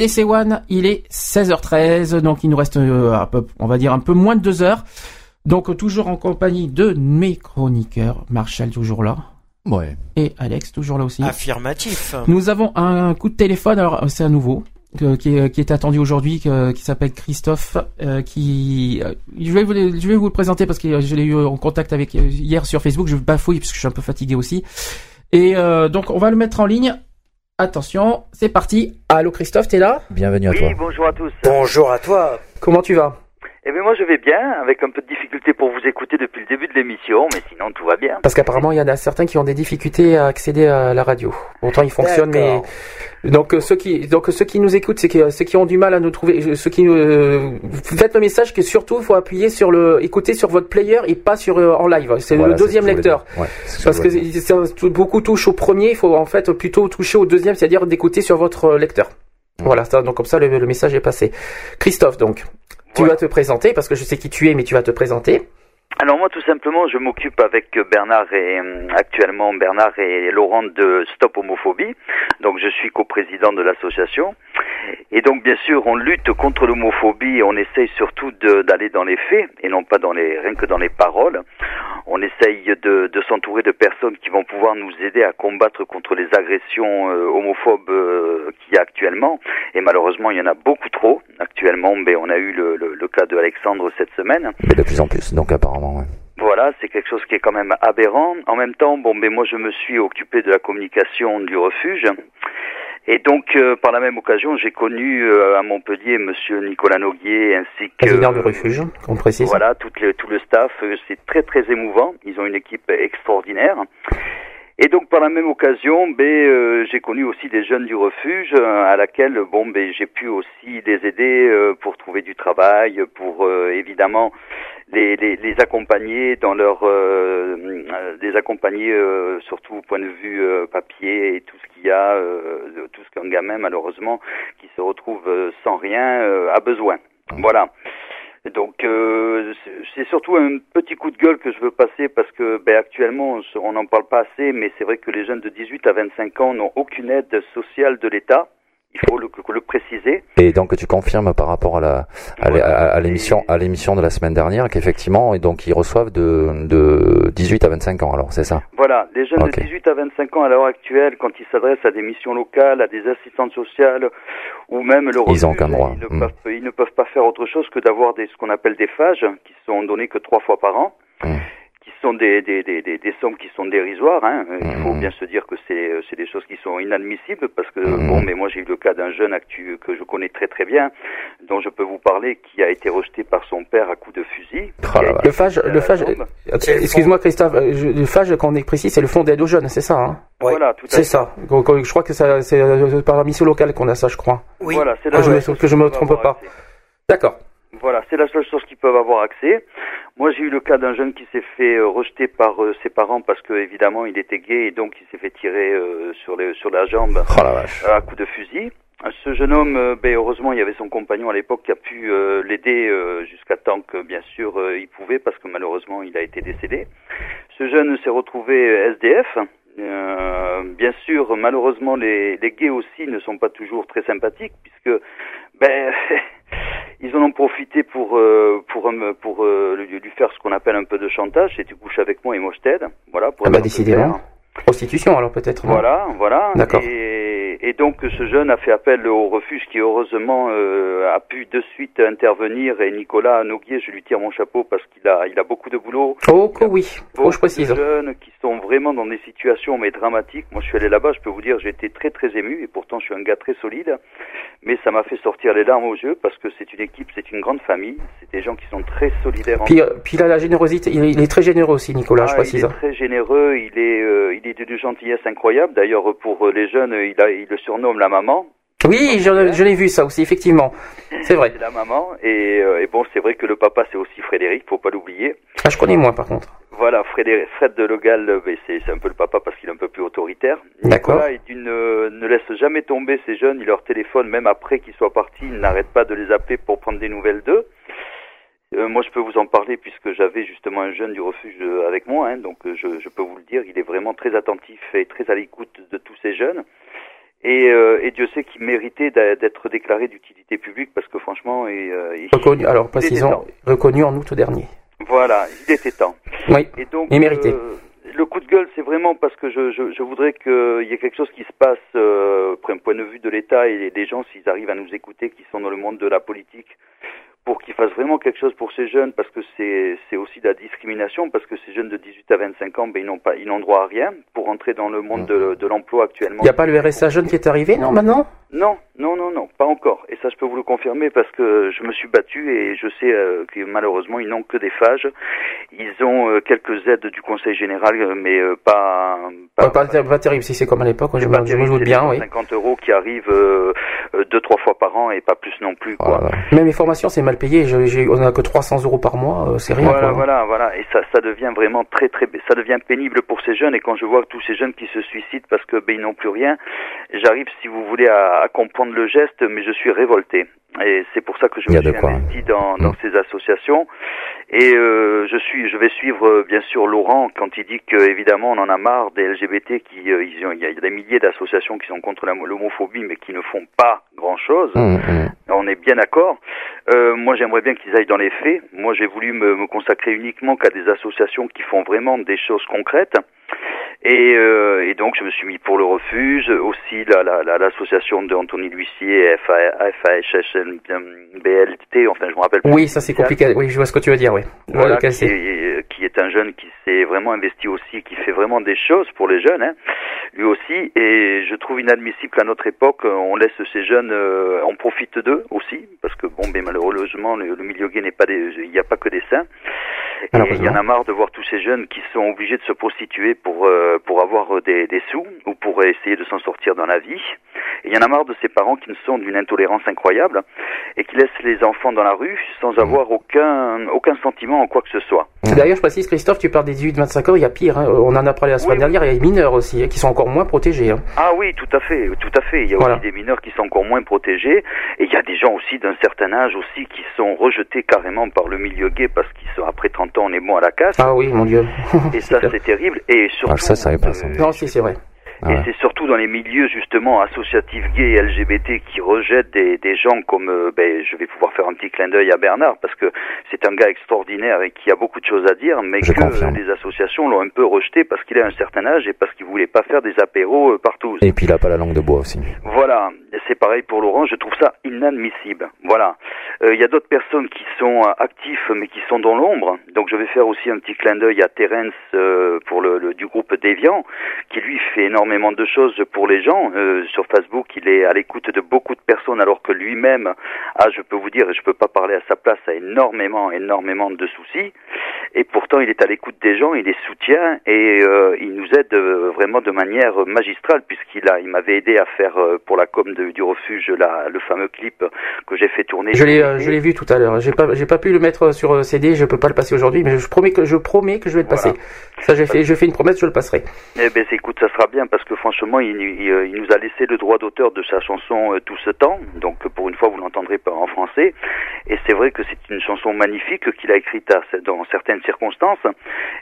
BDC One, il est 16h13, donc il nous reste euh, un peu, on va dire un peu moins de deux heures. Donc toujours en compagnie de mes chroniqueurs, Marshall toujours là. Ouais. Et Alex toujours là aussi. Affirmatif. Nous avons un coup de téléphone, alors c'est un nouveau, qui, est, qui est attendu aujourd'hui, qui s'appelle Christophe, euh, qui... euh, je, vais vous, le- je vais vous le présenter parce que je l'ai eu en contact avec hier sur Facebook, je bafouille parce que je suis un peu fatigué aussi. Et euh, donc on va le mettre en ligne. Attention, c'est parti. Allô Christophe, t'es là? Bienvenue à toi. Oui, bonjour à tous. Bonjour à toi. Comment tu vas? Eh bien, moi, je vais bien, avec un peu de difficulté pour vous écouter depuis le début de l'émission, mais sinon, tout va bien. Parce qu'apparemment, il y en a certains qui ont des difficultés à accéder à la radio. Pourtant, il fonctionne, mais donc euh, ceux qui donc ceux qui nous écoutent, c'est que ceux qui ont du mal à nous trouver, euh, ceux qui euh, faites le message que surtout il faut appuyer sur le écouter sur votre player et pas sur euh, en live. C'est Voilà, le deuxième lecteur. Ouais, que Parce que beaucoup touchent au premier, il faut en fait plutôt toucher au deuxième, c'est-à-dire d'écouter sur votre euh, lecteur. Voilà, ça, donc comme ça le, le message est passé. Christophe, donc, tu vas te présenter parce que je sais qui tu es, mais tu vas te présenter. Alors moi tout simplement je m'occupe avec Bernard et euh, actuellement Bernard et Laurent de Stop Homophobie. Donc je suis coprésident de l'association. Et donc bien sûr on lutte contre l'homophobie on essaye surtout d'aller dans les faits et non pas dans les rien que dans les paroles. On essaye de, de s'entourer de personnes qui vont pouvoir nous aider à combattre contre les agressions euh, homophobes euh, qu'il y a actuellement. Et malheureusement il y en a beaucoup trop actuellement. Mais on a eu le, le- cas de Alexandre cette semaine. De plus en plus, donc apparemment, ouais. Voilà, c'est quelque chose qui est quand même aberrant. En même temps, bon, mais moi je me suis occupé de la communication du refuge. Et donc, euh, par la même occasion, j'ai connu euh, à Montpellier Monsieur Nicolas Noguier ainsi que Président du refuge, qu'on précise. voilà toutes les- tout le staff. Euh, C'est très très émouvant. Ils ont une équipe extraordinaire. Et donc par la même occasion, ben, euh, j'ai connu aussi des jeunes du refuge euh, à laquelle bon ben j'ai pu aussi les aider euh, pour trouver du travail, pour euh, évidemment les, les, les accompagner dans leur euh, euh, les accompagner euh, surtout au point de vue euh, papier et tout ce qu'il y a euh, tout ce qu'un gamin malheureusement qui se retrouve euh, sans rien a besoin. Voilà. Donc euh, c'est- surtout un petit coup de gueule que je veux passer parce que ben, actuellement on n'en parle pas assez, mais c'est vrai que les jeunes de 18 à 25 ans n'ont aucune aide sociale de l'État. Il faut le, le préciser. Et donc tu confirmes par rapport à la à, l'é- à- à l'émission à l'émission de la semaine dernière qu'effectivement et donc ils reçoivent de de 18 à 25 ans alors c'est ça? Voilà, les jeunes de 18 à 25 ans à l'heure actuelle, quand ils s'adressent à des missions locales, à des assistantes sociales ou même le Ils ont aucun droit. Ils, ne Mm. peuvent, ils ne peuvent pas faire autre chose que d'avoir des, ce qu'on appelle des phages qui sont donnés que trois fois par an. Mm. Qui sont des, des, des, des, des sommes qui sont dérisoires. Hein. Euh, Il faut Mhm. bien se dire que c'est euh, c'est des choses qui sont inadmissibles parce que Mhm. bon, mais moi j'ai eu le cas d'un jeune actu que je connais très très bien, dont je peux vous parler, qui a été rejeté par son père à coups de fusil. Oh. Le phage, le phage, euh, excuse-moi Christophe, euh, je- le phage qu'on est précis, c'est le fonds d'aide aux jeunes, c'est ça, hein? Ouais. Voilà, tout à C'est fait. ça. Donc, euh, Je crois que ça, c'est euh, par la mission locale qu'on a ça, je crois. Oui. Voilà, c'est Que la je me- trompe pas. D'accord. Voilà, c'est la seule chose qu'ils peuvent avoir accès. Moi, j'ai eu le cas d'un jeune qui s'est fait euh, rejeter par euh, ses parents parce que évidemment il était gay et donc il s'est fait tirer euh, sur les sur la jambe Oh la vache. à coup de fusil. Ce jeune homme, euh, ben, heureusement, il y avait son compagnon à l'époque qui a pu euh, l'aider euh, jusqu'à temps que, bien sûr, il pouvait, parce que malheureusement, il a été décédé. Ce jeune s'est retrouvé SDF. Euh, bien sûr, malheureusement, les, les gays aussi ne sont pas toujours très sympathiques, puisque ben, ils en ont profité pour euh, pour euh, pour euh, lui faire ce qu'on appelle un peu de chantage. C'est tu couches avec moi et moi je t'aide. Voilà. Pour Ah bah décidément. Prostitution alors peut-être. Voilà, voilà. D'accord. Et, et donc ce jeune a fait appel au refuge qui heureusement euh, a pu de suite intervenir. Et Nicolas Noguier, je lui tire mon chapeau parce qu'il a, il a beaucoup de boulot. Oh que oui. Que je précise. de jeunes qui sont vraiment dans des situations mais dramatiques. Moi, je suis allé là-bas, je peux vous dire, j'ai été très très ému et pourtant je suis un gars très solide. Mais ça m'a fait sortir les larmes aux yeux parce que c'est une équipe, c'est une grande famille. C'est des gens qui sont très solidaires. Puis, euh, puis a la générosité. Il est, il est très généreux aussi, Nicolas, je ah, précise. Il est très généreux, il est, euh, il est d'une gentillesse incroyable. D'ailleurs, pour euh, les jeunes, il, a, il le surnomme la maman. Oui, je, je l'ai vu ça aussi, effectivement. C'est vrai. C'est la maman. Et, euh, et bon, c'est vrai que le papa, c'est aussi Frédéric, faut pas l'oublier. Ah, je connais moins par contre. Voilà, Frédéric, Fred de Legal, euh, c'est un peu le papa parce qu'il est un peu plus autoritaire. D'accord. Est euh, ne laisse jamais tomber ces jeunes. Il leur téléphone, même après qu'ils soient partis, il n'arrête pas de les appeler pour prendre des nouvelles d'eux. Euh, moi, je peux vous en parler puisque j'avais justement un jeune du refuge euh, avec moi, hein, donc euh, je, je peux vous le dire, il est vraiment très attentif et très à l'écoute de tous ces jeunes. Et, euh, et Dieu sait qu'il méritait d'être déclaré d'utilité publique parce que franchement, et, euh, il- Reconnu, alors il précisons, reconnu en août dernier. Voilà, il était temps. Oui, Et donc, mérité. euh, le coup de gueule, c'est vraiment parce que je, je, je voudrais qu'il y ait quelque chose qui se passe, euh, d'un point de vue de l'État et des gens, s'ils arrivent à nous écouter, qui sont dans le monde de la politique, pour qu'ils fassent vraiment quelque chose pour ces jeunes, parce que c'est c'est aussi de la discrimination, parce que ces jeunes de 18 à 25 ans, ben, ils n'ont pas, ils n'ont droit à rien pour entrer dans le monde de, de l'emploi actuellement. Il n'y a pas le RSA jeune qui est arrivé, non, maintenant? Non, non, non, non, pas encore. Et ça, je peux vous le confirmer parce que je me suis battu et je sais euh, que malheureusement, ils n'ont que des phages. Ils ont euh, quelques aides du Conseil général, euh, mais euh, pas. pas, pas, pas terrible si c'est comme à l'époque, je, me- je me doute bien, oui. 50 euros qui arrivent deux, trois fois par an et pas plus non plus. Quoi. Même les formations, c'est mal payé. On a que 300 euros par mois, c'est rien. Voilà, quoi. voilà, voilà. Et ça, ça devient vraiment très, très, ça devient pénible pour ces jeunes. Et quand je vois tous ces jeunes qui se suicident parce que ben ils n'ont plus rien, j'arrive, si vous voulez, à, à comprendre le geste, mais je suis révolté. Et c'est pour ça que je me suis quoi. investi dans, dans ces associations. Et euh, je suis, je vais suivre euh, bien sûr Laurent quand il dit que évidemment on en a marre des LGBT qui, euh, ils ont, il y a des milliers d'associations qui sont contre l'homophobie, mais qui ne font pas grand chose. Hum, hum. On est bien d'accord. Euh, moi, j'aimerais bien qu'ils aillent dans les faits. Moi, j'ai voulu me, me consacrer uniquement qu'à des associations qui font vraiment des choses concrètes. Et, euh, et donc, je me suis mis pour le refuge, aussi la- la- la- l'association de Anthony Lucier, FAHSBLT, enfin, je me rappelle plus. Oui, ça c'est compliqué. Oui, je vois ce que tu veux dire, oui. Voilà, qui, est, qui est un jeune qui s'est vraiment investi aussi, qui fait vraiment des choses pour les jeunes, hein, lui aussi. Et je trouve inadmissible qu'à notre époque, on laisse ces jeunes, euh, on profite d'eux aussi, parce que bon, ben malheureusement, le, le milieu gay n'est pas des, il n'y a pas que des saints. Et il y en a marre de voir tous ces jeunes qui sont obligés de se prostituer pour euh, pour avoir euh, des, des sous ou pour essayer de s'en sortir dans la vie. Et il y en a marre de ces parents qui sont d'une intolérance incroyable et qui laissent les enfants dans la rue sans avoir aucun aucun sentiment en quoi que ce soit. D'ailleurs, je précise, Christophe, tu parles des 18-25 ans, il y a pire. hein. On en a parlé la semaine dernière, il y a les mineurs aussi, hein, qui sont encore moins protégés. hein. Ah oui, tout à fait, tout à fait. Il y a Voilà. aussi des mineurs qui sont encore moins protégés, et il y a des gens aussi d'un certain âge aussi qui sont rejetés carrément par le milieu gay parce qu'ils sont après 30 ans, on est bon à la casse. Ah oui, mon Dieu. Et ça, c'est terrible. Et surtout, Ah, ça, ça savais pas ça. Non, si, c'est vrai. Et c'est surtout dans les milieux justement associatifs gays et LGBT qui rejettent des, des gens comme, euh, ben, je vais pouvoir faire un petit clin d'œil à Bernard parce que c'est un gars extraordinaire et qui a beaucoup de choses à dire, mais Je que confirme. les associations l'ont un peu rejeté parce qu'il a un certain âge et parce qu'il voulait pas faire des apéros euh, partout. Et puis il a pas la langue de bois aussi. Voilà, c'est pareil pour Laurent, je trouve ça inadmissible. Voilà. Euh, Il y a d'autres personnes qui sont euh, actifs mais qui sont dans l'ombre. Donc je vais faire aussi un petit clin d'œil à Terence euh, pour le, le- du groupe Deviant, qui lui fait énormément de choses pour les gens. Euh, sur Facebook, il est à l'écoute de beaucoup de personnes alors que lui-même, ah je peux vous dire, et je peux pas parler à sa place, a énormément, énormément de soucis. Et pourtant, il est à l'écoute des gens, il les soutient et euh, il nous aide euh, vraiment de manière magistrale puisqu'il a, il m'avait aidé à faire pour la com de- du refuge la, le fameux clip que j'ai fait tourner. Je l'ai, je l'ai vu tout à l'heure. J'ai pas, j'ai pas pu le mettre sur CD, je peux pas le passer aujourd'hui, mais je promets que je promets que je vais le passer. Ça, j'ai fait, je fais une promesse, je le passerai. Eh ben, écoute, ça sera bien parce que franchement, euh, il nous a laissé le droit d'auteur de sa chanson euh, tout ce temps. Donc, pour une fois, vous l'entendrez pas en français. Et c'est vrai que c'est une chanson magnifique qu'il a écrite dans certaines circonstances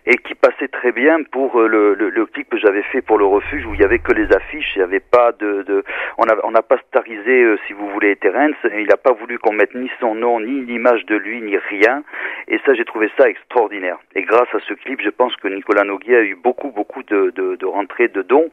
et qui passait très bien pour euh, le, clip que j'avais fait pour le refuge où il y avait que les affiches, il y avait pas de, on n'a pas starisé, si vous voulez, Terence. Il n'a pas voulu qu'on mette ni son nom, ni l'image de lui, ni rien. Et ça, j'ai trouvé ça extraordinaire. Et grâce à ce clip, je pense que Nicolas Noguier a eu beaucoup, beaucoup de, de rentrées de dons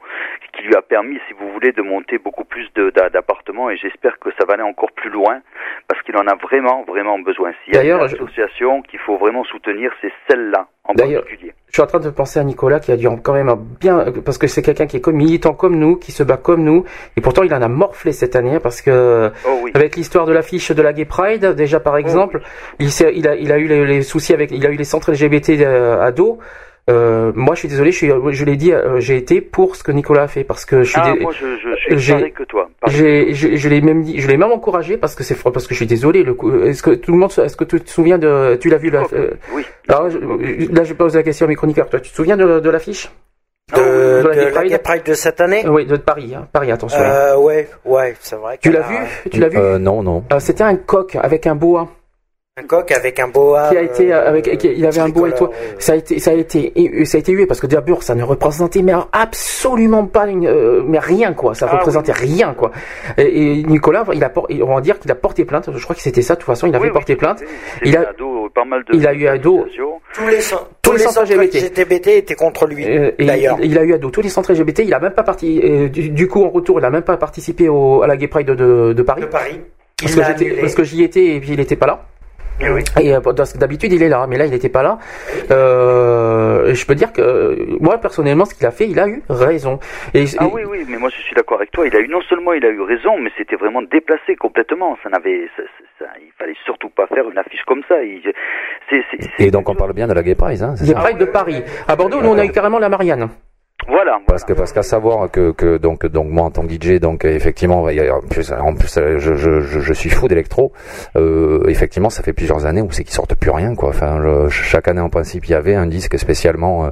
qui lui a permis, si vous voulez, de monter beaucoup plus d'appartements. Et j'espère que ça va aller encore plus loin parce qu'il en a vraiment, vraiment besoin. S'il y a une D'ailleurs, je- association qu'il faut vraiment soutenir, c'est celle-là en particulier. je suis en train de penser à Nicolas qui a dû quand même bien, parce que c'est quelqu'un qui est comme militant comme nous, qui se bat comme nous, et pourtant il en a morflé cette année parce que Oh avec l'histoire de l'affiche de la Gay Pride, déjà par exemple, il, s'est- il a, il a eu les, les soucis avec, il a eu les centres LGBT euh, à dos. Euh, moi, je suis désolé, je, suis, je l'ai dit, euh, j'ai été pour ce que Nicolas a fait parce que je suis. Ah, dé- moi, je, je, je suis que toi. j'ai, je, je l'ai même dit, je l'ai même encouragé parce que c'est parce que je suis désolé. Le coup, est-ce que tout le monde, se- est-ce que tu te souviens de, tu l'as vu la, euh, Oui. alors, je- là, je pose la question à mes chroniqueurs. Toi, tu te souviens de, de l'affiche? De, de de la Gay la Pride? Gay Pride de cette année? Oui, de Paris, hein, Paris, attention. euh, Ouais, ouais, c'est vrai. tu l'as a- vu Tu l'as vu? Euh, non, non. Euh, C'était un coq avec un boa. Un coq avec un boa. qui a été euh, euh, avec qui- il avait un beau étoile tricolore, euh, ça a été ça a été ça a été hué parce que d'abord ça ne représentait mais absolument pas une, euh, mais rien quoi ça Ah, représentait rien quoi et, et Nicolas il a on va dire qu'il a porté plainte je crois que c'était ça de toute façon il avait Oui, oui, porté plainte C'est il a dos, pas mal de il a eu un dos. Tous les, cent- Tous les centres centres LGBT. LGBT étaient contre lui. Euh, et D'ailleurs. il, il a eu à dos tous les centres LGBT. Il a même pas parti. euh, du, du coup, en retour, il a même pas participé au, à la Gay Pride de, de, de Paris. De Paris. Parce Il que, parce que j'y étais et puis il était pas là. Eh oui. Et euh, parce que d'habitude il est là, mais là il n'était pas là. Euh, et je peux dire que euh, moi personnellement, ce qu'il a fait, il a eu raison. Et, Ah et- oui, oui, mais moi je suis d'accord avec toi. Il a eu non seulement il a eu raison, mais c'était vraiment déplacé complètement. Ça n'avait, ça, ça- ça- il fallait surtout pas faire une affiche comme ça. Il- Et donc on parle bien de la Gay Prize, hein, c'est Gay de Paris. À Bordeaux, nous on a eu carrément la Marianne. Voilà. Parce que parce qu'à savoir que, que donc donc moi en tant que DJ donc effectivement a- en plus en plus euh, je, je, je, suis fou d'électro euh, effectivement ça fait plusieurs années où c'est qu'ils sortent plus rien quoi enfin chaque année en principe il y avait un disque spécialement euh,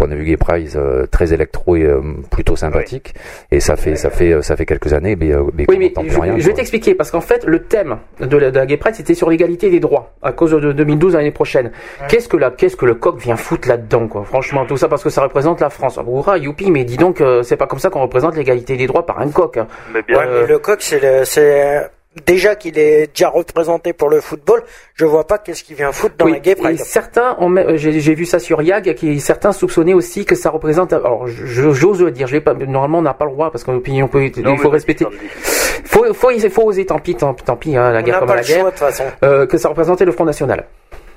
point de vue Gay Prize euh, très électro et euh, plutôt sympathique et ça fait ça fait euh, ça fait quelques années mais, euh, mais Oui, mais je, rien, je vais t'expliquer parce qu'en fait, le thème de la, de la Gay Pride, c'était sur l'égalité des droits à cause de 2012 l'année prochaine. Qu'est-ce que la, qu'est-ce que le coq vient foutre là-dedans, quoi? Franchement, tout ça parce que ça représente la France. Hurrah, youpi, mais dis donc, euh, c'est pas comme ça qu'on représente l'égalité des droits par un coq. hein. Mais bien, Ouais, mais le coq, c'est le, c'est déjà qu'il est déjà représenté pour le football. Je vois pas qu'est-ce qu'il vient foutre dans Oui, la gay et pride. certains, ont même- euh, j'ai vu ça sur Yag, qui certains soupçonnaient aussi que ça représente. Alors, je- j'ose le dire. Je vais pas. Normalement, on n'a pas le droit parce qu'on peut, on peut, Non, il faut respecter. Faut, faut, il faut oser. Tant pis, tant, tant pis. Hein, la On guerre comme pas la le choix guerre. de toute façon. Euh, que ça représentait le Front National.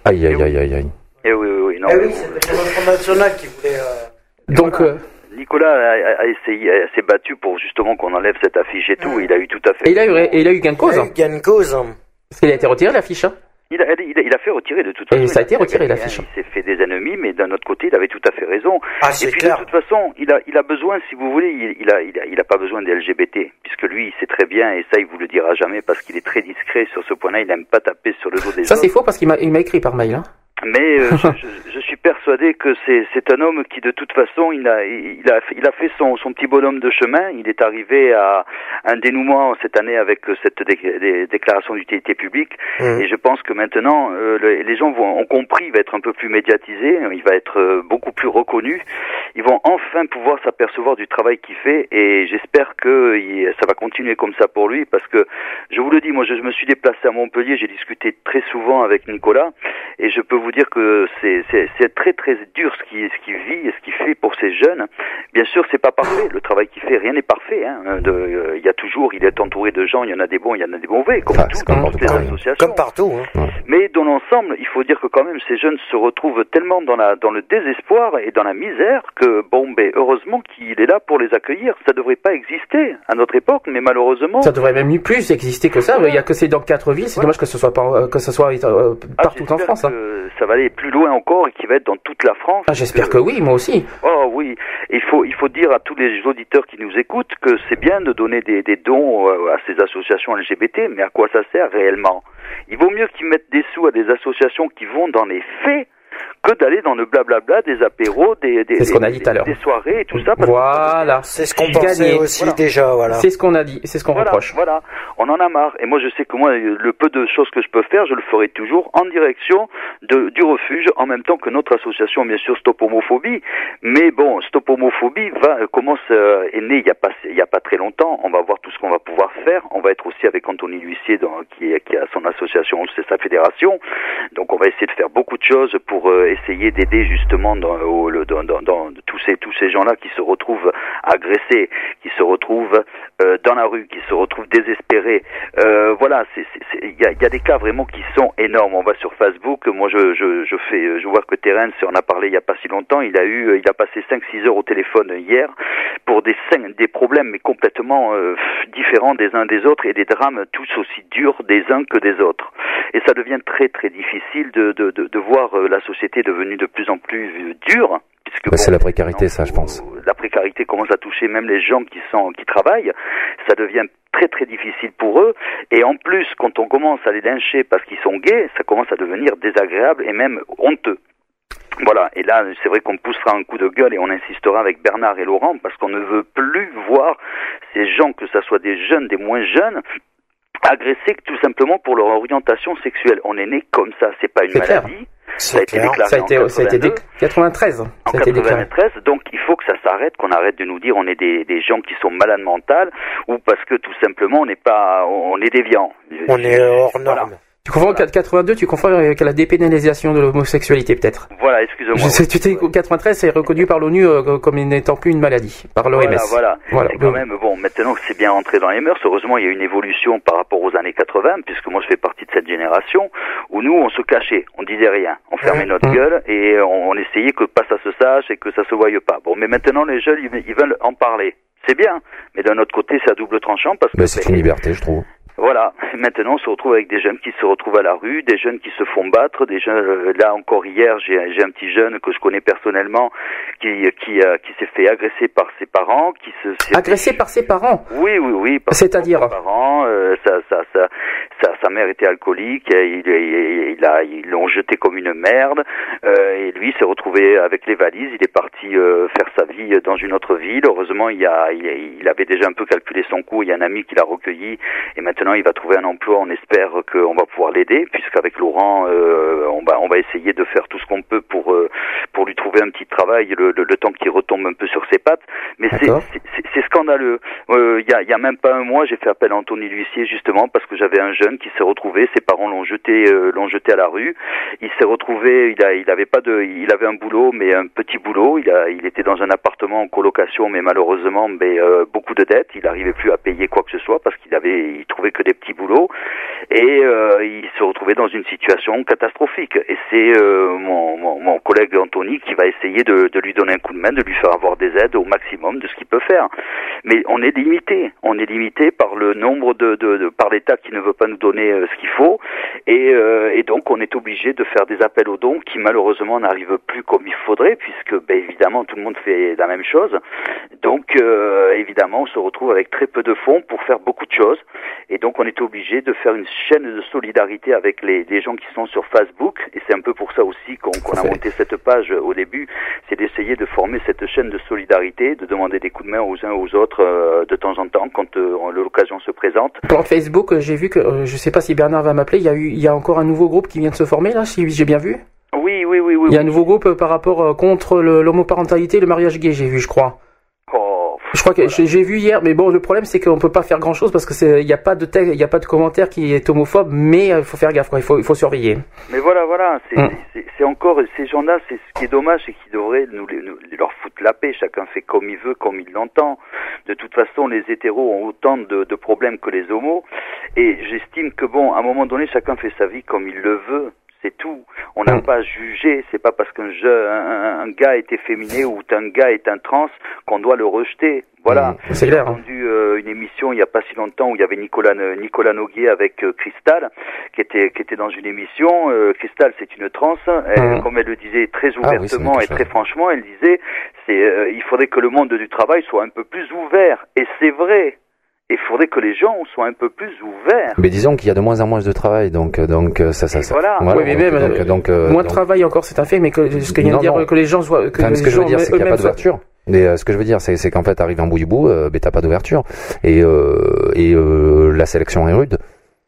aïe aïe aïe aïe aïe Eh oui, oui, oui. Non, Eh oui, c'est le Front National qui voulait. euh, Donc, euh, Nicolas a, a essayé, a- s'est battu pour justement qu'on enlève cette affiche et tout. Il a eu tout à fait. et il a eu, et il a eu gain de cause. il a eu gain de cause. hein. Parce qu'il a été retiré l'affiche. Hein. Il a, il, a, il a fait retirer de toute Et façon. ça a il été retiré, l'affiche. hein. Il s'est fait des ennemis, mais d'un autre côté, il avait tout à fait raison. Ah, Et c'est puis clair. de toute façon, il a, il a besoin, si vous voulez, il, il a, il a, il a pas besoin des LGBT, puisque lui, il sait très bien, et ça, il vous le dira jamais, parce qu'il est très discret sur ce point-là. Il aime pas taper sur le dos des Ça, autres. c'est faux parce qu'il m'a, il m'a écrit par mail. Hein. Mais euh, je, suis persuadé que c'est c'est un homme qui de toute façon il a il a il a fait son son petit bonhomme de chemin. Il est arrivé à un dénouement cette année avec euh, cette dé- dé- déclaration d'utilité publique. Mhm. Et je pense que maintenant euh, le- les gens vont ont compris. Il va être un peu plus médiatisé. Il va être euh, beaucoup plus reconnu. Ils vont enfin pouvoir s'apercevoir du travail qu'il fait. Et j'espère que il- ça va continuer comme ça pour lui parce que je vous le dis, moi je, je me suis déplacé à Montpellier. J'ai discuté très souvent avec Nicolas. Et je peux vous dire que c'est très très dur ce qu'il ce qu'il vit et ce qu'il fait pour ces jeunes. Bien sûr, c'est pas parfait. Le travail qu'il fait, rien n'est parfait. Hein. De, euh, il y a toujours, il est entouré de gens. Il y en a des bons, il y en a des mauvais, comme Ah, tout, comme partout, toutes les pareil. associations. Comme partout. Hein. Mais dans l'ensemble, il faut dire que quand même ces jeunes se retrouvent tellement dans la dans le désespoir et dans la misère que bon, ben heureusement qu'il est là pour les accueillir. Ça devrait pas exister à notre époque, mais malheureusement. Ça devrait même plus exister que ça. Il y a que c'est dans quatre villes. C'est dommage que ce soit pas, euh, que ce soit euh, Ah, partout en France. Hein. Ça va aller plus loin encore et qu'il va être dans toute la France. Ah, j'espère que oui, moi aussi. Oh oui, il faut il faut dire à tous les auditeurs qui nous écoutent que c'est bien de donner des, des dons euh, à ces associations LGBT, mais à quoi ça sert réellement? Il vaut mieux qu'ils mettent des sous à des associations qui vont dans les faits que d'aller dans le blablabla des apéros, des des, des- a dit soirées et tout ça. parce Voilà. C'est ce qu'on pensait aussi Voilà. déjà. Voilà. C'est ce qu'on a dit. C'est ce qu'on Voilà, reproche. voilà, on en a marre. Et moi, je sais que moi, le peu de choses que je peux faire, je le ferai toujours en direction de, du refuge, en même temps que notre association, bien sûr, Stop Homophobie. Mais bon, Stop Homophobie va, euh, commence, euh, est né il y a pas, il y a pas très longtemps. On va voir tout ce qu'on va pouvoir faire. On va être aussi avec Anthony L'Huissier, dans, qui, qui a son association, c'est sa fédération. Donc, on va essayer de faire beaucoup de choses pour euh, essayer d'aider justement dans, tous ces tous ces gens-là qui se retrouvent agressés, qui se retrouvent euh, dans la rue, qui se retrouvent désespérés. Euh, voilà, il y a, des cas vraiment qui sont énormes. On va sur Facebook, moi je, fais, je vois que Terence, on a parlé il y a pas si longtemps, il a eu, il a passé 5-6 heures au téléphone hier pour des problèmes mais complètement euh, différents des uns des autres et des drames tous aussi durs des uns que des autres. Et ça devient très très difficile de, voir la société devenue de plus en plus euh, dure. Puisque Bah, c'est la précarité, ça, je pense. euh, La précarité commence à toucher même les gens qui sont qui travaillent. Ça devient très très difficile pour eux. Et en plus, quand on commence à les lyncher parce qu'ils sont gays, ça commence à devenir désagréable et même honteux. Voilà, et là, c'est vrai qu'on poussera un coup de gueule et on insistera avec Bernard et Laurent parce qu'on ne veut plus voir ces gens, que ce soit des jeunes, des moins jeunes, agressés tout simplement pour leur orientation sexuelle. On est né comme ça, c'est pas une clair. Ça a été clair. déclaré Ça a été, en ça a été dé- 82. 93. En Ça a été déclaré. 93, donc il faut que ça s'arrête, qu'on arrête de nous dire on est des, des gens qui sont malades mentales ou parce que tout simplement on n'est pas, on est déviant. On est hors norme. Tu confonds en 82, tu confonds avec la dépénalisation de l'homosexualité peut-être. Voilà, excusez-moi. Je sais, tu t'es 93, c'est reconnu par l'ONU euh, comme n'étant plus une maladie, par l'OMS. Voilà, voilà. Voilà. C'est quand même bon. Maintenant, c'est bien entré dans les mœurs. Heureusement, il y a une évolution par rapport aux années 80, puisque moi, je fais partie de cette génération où nous, on se cachait, on disait rien, on fermait notre Mmh. gueule et on, on essayait que pas ça se sache et que ça se voie pas. Bon, mais maintenant, les jeunes, ils, ils veulent en parler. C'est bien, mais d'un autre côté, c'est à double tranchant parce que Ben, c'est une liberté, je trouve. Voilà. Maintenant, on se retrouve avec des jeunes qui se retrouvent à la rue, des jeunes qui se font battre, des jeunes. euh, Là encore hier, j'ai un petit jeune que je connais personnellement qui qui euh, qui s'est fait agresser par ses parents, qui se Agressé par ses parents. Oui, oui, oui. par C'est-à-dire ses parents, euh, sa, sa, sa, sa, mère était alcoolique, il, il, il a ils l'ont jeté comme une merde, euh, et lui s'est retrouvé avec les valises. Il est parti euh, faire sa vie dans une autre ville. Heureusement, il, y a, il, il avait déjà un peu calculé son coût. Il y a un ami qui l'a recueilli, et maintenant il va trouver un emploi. On espère qu'on va pouvoir l'aider, puisqu'avec Laurent, euh, on va on va essayer de faire tout ce qu'on peut pour euh, pour lui trouver un petit travail le, le, le temps qu'il retombe un peu sur ses pattes. Mais c'est scandaleux. Euh, Il y, a, il y a même pas un mois, j'ai fait appel à Anthony L'huissier justement parce que j'avais un jeune qui s'est retrouvé, ses parents l'ont jeté, euh, l'ont jeté à la rue. Il s'est retrouvé, il a, il avait pas de, il avait un boulot, mais un petit boulot. Il a, il était dans un appartement en colocation, mais malheureusement, mais euh, beaucoup de dettes. Il n'arrivait plus à payer quoi que ce soit parce qu'il avait, il trouvait que des petits boulots et euh, il se retrouvait dans une situation catastrophique. Et c'est euh, mon, collègue Anthony qui va essayer de, de lui donner un coup de main, de lui faire avoir des aides au maximum de ce qu'il peut faire. Mais on est limité, on est limité par le nombre de, de, par l'État qui ne veut pas nous donner euh, ce qu'il faut, et, et donc on est obligé de faire des appels aux dons qui malheureusement n'arrivent plus comme il faudrait, puisque ben, évidemment tout le monde fait la même chose. Donc évidemment on se retrouve avec très peu de fonds pour faire beaucoup de choses, et donc on est obligé de faire une chaîne de solidarité avec les, les gens qui sont sur Facebook, et c'est un peu pour ça aussi qu'on a monté cette page euh, au début, c'est d'essayer de former cette chaîne de solidarité, de demander des coups de main aux uns aux autres euh, de temps en temps quand euh, l'occasion se présente. Pour Facebook, j'ai vu que, euh, je sais pas si Bernard va m'appeler, il y a eu, il y a encore un nouveau groupe qui vient de se former là, si j'ai bien vu? Oui, oui, oui, oui. Il y a un nouveau groupe par rapport contre l'homoparentalité et le mariage gay, j'ai vu, je crois. Je crois que j'ai j'ai vu hier, mais bon, le problème c'est qu'on peut pas faire grand chose parce que c'est, il n'y a pas de texte, il n'y a pas de commentaire qui est homophobe, mais il faut faire gaffe, quoi. Il faut, il faut surveiller. Mais voilà, voilà, c'est Mm. encore ces gens-là, c'est ce qui est dommage, c'est qu'ils devraient nous, les- nous- leur foutre la paix. Chacun fait comme il veut, comme il l'entend. De toute façon, les hétéros ont autant de, de problèmes que les homos, et j'estime que bon, à un moment donné, chacun fait sa vie comme il le veut. C'est tout. On n'a Mm. pas jugé. C'est pas parce qu'un un, un gars est efféminé ou qu'un gars est un trans qu'on doit le rejeter. Voilà. Mm. C'est clair. J'ai entendu euh, une émission il y a pas si longtemps où il y avait Nicolas Nicolas Noguier avec euh, Cristal qui était qui était dans une émission. Euh, Cristal, c'est une trans. Elle, Mhm. Comme elle le disait très Ah oui, ouvertement et très franchement, elle disait c'est euh, il faudrait que le monde du travail soit un peu plus ouvert. Et c'est vrai. Il faudrait que les gens soient un peu plus ouverts. Mais disons qu'il y a de moins en moins de travail, donc euh, donc euh, ça ça ça. voilà. Oui, mais donc, même, donc, euh, donc, euh, Moins de travail encore, c'est un fait, mais que, ce que vient de Non, dire non. que les gens soient, que Enfin, les ce que je veux dire, c'est qu'il n'y a pas d'ouverture. Mais euh, ce que je veux dire, c'est qu'en fait, arrive un bout du bout, euh, ben t'as pas d'ouverture. Et euh, et euh, la sélection est rude.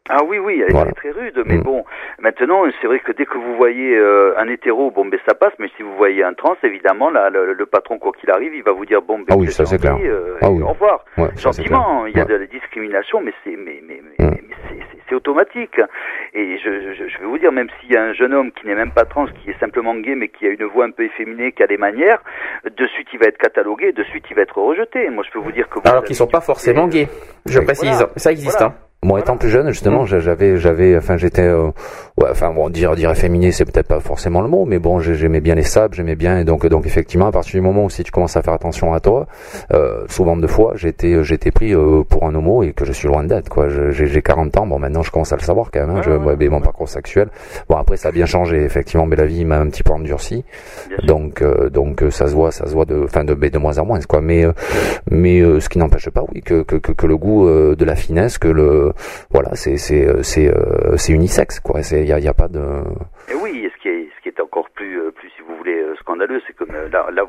Ah oui, oui, elle Voilà. est très rude, mais Mm. bon, maintenant, c'est vrai que dès que vous voyez euh, un hétéro, bon, ben ça passe, mais si vous voyez un trans, évidemment, là, le, le patron, quoi qu'il arrive, il va vous dire, bon, ben, Ah oui, vous ça, c'est clair. euh, Ah oui. au revoir. Ouais, ça, c'est Gentiment, il y a Ouais. de la discrimination, mais c'est, mais, mais, mais, Mm. mais c'est, c'est- c'est automatique. Et je, je, je vais vous dire, même s'il y a un jeune homme qui n'est même pas trans, qui est simplement gay, mais qui a une voix un peu efféminée, qui a des manières, de suite il va être catalogué, de suite il va être rejeté. Moi, je peux vous dire que... Alors qu'ils sont pas forcément gays. Je Oui. précise. Voilà. Ça existe, Voilà. hein. Moi, étant plus jeune, justement, Mm. j'a- j'avais, j'avais, enfin, j'étais, euh, ouais, enfin, bon, dire, dire efféminé, c'est peut-être pas forcément le mot, mais bon, j'ai- j'aimais bien les sables, j'aimais bien, et donc, donc, effectivement, à partir du moment où si tu commences à faire attention à toi, euh, souvent de fois, j'étais, j'étais pris euh, pour un homo et que je suis loin d'être, quoi. J'ai j'ai 40 ans, bon, maintenant, je commence à le savoir quand même. hein, je, ouais, ouais, mais mon parcours sexuel, bon, après, ça a bien changé, effectivement, mais la vie m'a un petit peu endurci, donc, euh, donc, euh, ça se voit, ça se voit de, enfin, de, de moins en moins, quoi. Mais, euh, mais, euh, ce qui n'empêche pas, oui, que, que, que, que le goût euh, de la finesse, que le, voilà, c'est c'est euh, c'est euh, c'est unisexe quoi. C'est il y a, y a pas de Et oui, et ce qui est, ce qui est encore plus, euh, plus si vous voulez, scandaleux, c'est que là, là,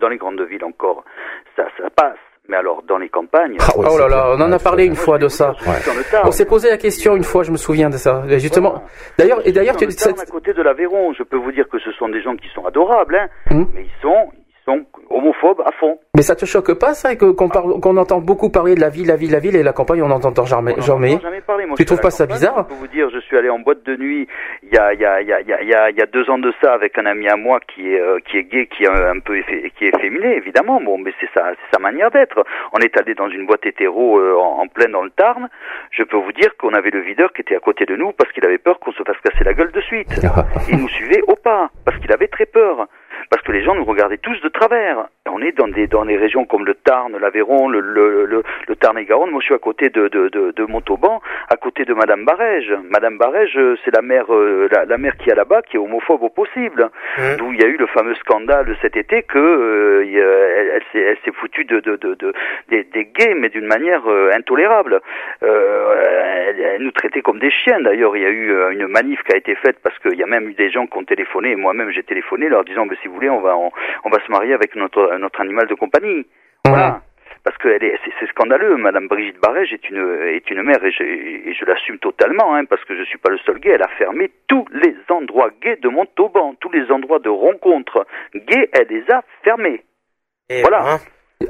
dans les grandes villes encore, ça, ça passe. mais alors dans les campagnes. Ah ouais, oh là là, on en a parlé une fois de ça. On s'est posé la question une fois, je me souviens de ça. Et Justement. D'ailleurs, et d'ailleurs, tu, Tarn, à côté de l'Aveyron, je peux vous dire que ce sont des gens qui sont adorables, hein, Hmm. mais ils sont, sont homophobes à fond. mais ça te choque pas ça qu'on parle, qu'on entend beaucoup parler de la ville, la ville, la ville et la campagne, on n'entend jamais, On jamais. jamais parler. Moi, Tu trouves pas ça bizarre Je peux vous dire, je suis allé en boîte de nuit il y a, il y a, il y a, il y a, il y a, il y a deux ans de ça avec un ami à moi qui est, euh, qui est gay, qui est un peu effé- qui est efféminé, évidemment. Bon, mais c'est sa, c'est sa manière d'être. On est allé dans une boîte hétéro euh, en, en plein dans le Tarn. Je peux vous dire qu'on avait le videur qui était à côté de nous parce qu'il avait peur qu'on se fasse casser la gueule de suite. Il nous suivait au pas parce qu'il avait très peur. Parce que les gens nous regardaient tous de travers. On est dans des dans des régions comme le Tarn, l'Aveyron, le, le, le, le Tarn et Garonne. Moi, je suis à côté de de, de, de Montauban, à côté de Madame Barège. Madame Barège, euh, c'est la mère euh, la, la mère qui est là-bas, qui est homophobe au possible. D'où il y a eu le fameux scandale cet été que euh, il elle, elle s'est elle s'est foutue de de de, de des, des gays, mais d'une manière euh, intolérable. Euh, elle, elle nous traitait comme des chiens. D'ailleurs, il y a eu une manif qui a été faite parce qu'il y a même eu des gens qui ont téléphoné. Moi-même, j'ai téléphoné leur disant, mais si vous voulez, on va on, on va se marier avec notre notre animal de compagnie. Voilà. Parce que est- c'est scandaleux. Madame Brigitte Barège est une est une mère et je, et je l'assume totalement, hein, parce que je suis pas le seul gay. Elle a fermé tous les endroits gays de Montauban, tous les endroits de rencontres gays. Elle les a fermés. voilà.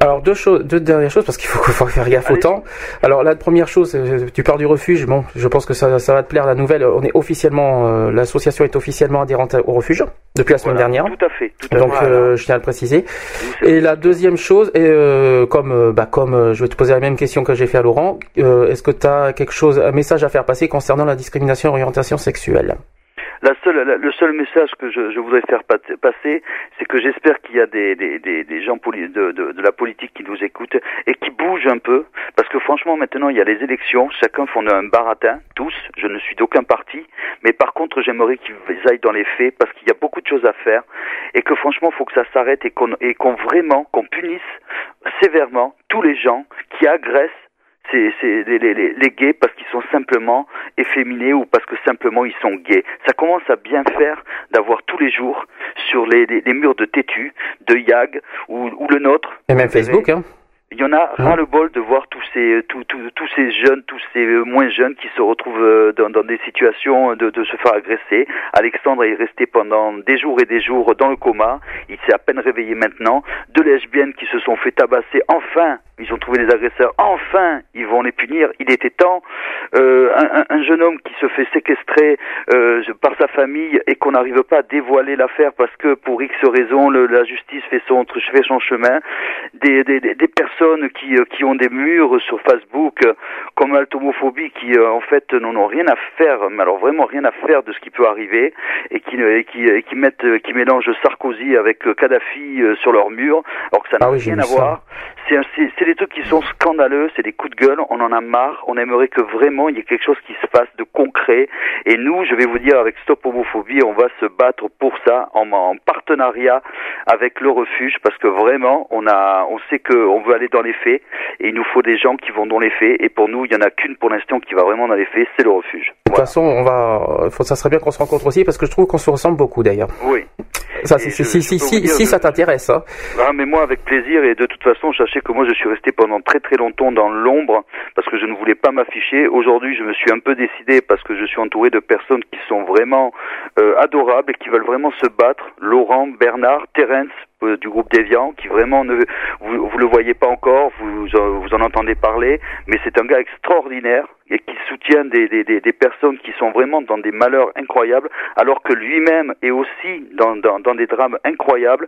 Alors deux choses, deux dernières choses parce qu'il faut, faut faire gaffe au temps. Alors la première chose, euh, tu parles du refuge. Bon, je pense que ça, ça va te plaire la nouvelle. On est officiellement, euh, l'association est officiellement adhérente au refuge depuis la semaine dernière. Tout à fait. Tout à Donc fait. euh, je tiens à le préciser. Et la deuxième chose, et euh, comme bah, comme je vais te poser la même question que j'ai fait à Laurent, euh, est-ce que tu as quelque chose, un message à faire passer concernant la discrimination et l'orientation sexuelle? La seule, le seul message que je, je voudrais faire passer, c'est que j'espère qu'il y a des, des, des, gens de, de, la politique qui nous écoutent et qui bougent un peu, parce que franchement maintenant il y a les élections, chacun font un baratin, tous, je ne suis d'aucun parti, mais par contre j'aimerais qu'ils aillent dans les faits, parce qu'il y a beaucoup de choses à faire, et que franchement il faut que ça s'arrête et qu'on qu'on vraiment, qu'on punisse sévèrement tous les gens qui agressent c'est c'est les, les, les, les gays parce qu'ils sont simplement efféminés ou parce que simplement ils sont gays. Ça commence à bien faire d'avoir tous les jours sur les, les, les murs de Tétu, de Yag ou, ou le nôtre. Et même Facebook, hein Il y en a ras le bol de voir tous ces tous, tous, tous ces jeunes, tous ces euh, moins jeunes qui se retrouvent euh, dans, dans des situations de, de se faire agresser. Alexandre est resté pendant des jours et des jours dans le coma. Il s'est à peine réveillé maintenant. Deux lesbiennes qui se sont fait tabasser. Enfin, ils ont trouvé les agresseurs. Enfin, ils vont les punir. Il était temps. Euh, un, un- un jeune homme qui se fait séquestrer euh, par sa famille et qu'on n'arrive pas à dévoiler l'affaire parce que pour X raisons, le- la justice fait son, fait son chemin. Des, des, des- des personnes qui, euh, qui ont des murs sur Facebook euh, comme Altomophobie qui euh, en fait n'en ont rien à faire, mais alors vraiment rien à faire de ce qui peut arriver et qui, et qui, et qui mettent, qui mélangent Sarkozy avec Kadhafi sur leur mur, alors que ça n'a Ah oui, rien à ça. voir. C'est un- c'est c'est des trucs qui sont scandaleux, c'est des coups de gueule, on en a marre, on aimerait que vraiment il y ait quelque chose qui se fasse de concret. Et nous, je vais vous dire, avec Stop Homophobie, on va se battre pour ça en, en partenariat avec le refuge, parce que vraiment, on a, on sait qu'on veut aller dans les faits, et il nous faut des gens qui vont dans les faits. Et pour nous, il y en a qu'une pour l'instant qui va vraiment dans les faits, c'est le refuge. De toute façon, on va, faut, ça serait bien qu'on se rencontre aussi parce que je trouve qu'on se ressemble beaucoup d'ailleurs. Oui. Ça, si, je- si, je si, si, si ça t'intéresse, hein. Ah, mais moi, avec plaisir, et de toute façon, sachez que moi, je suis resté pendant très très longtemps dans l'ombre, parce que je ne voulais pas m'afficher. Aujourd'hui, je me suis un peu décidé, parce que je suis entouré de personnes qui sont vraiment euh, adorables et qui veulent vraiment se battre. Laurent, Bernard, Terence, euh, du groupe Déviant, qui vraiment ne, vous, vous le voyez pas encore, vous, vous en entendez parler, mais c'est un gars extraordinaire et qui soutient des, des, des, des personnes qui sont vraiment dans des malheurs incroyables, alors que lui-même est aussi dans, dans, dans des drames incroyables.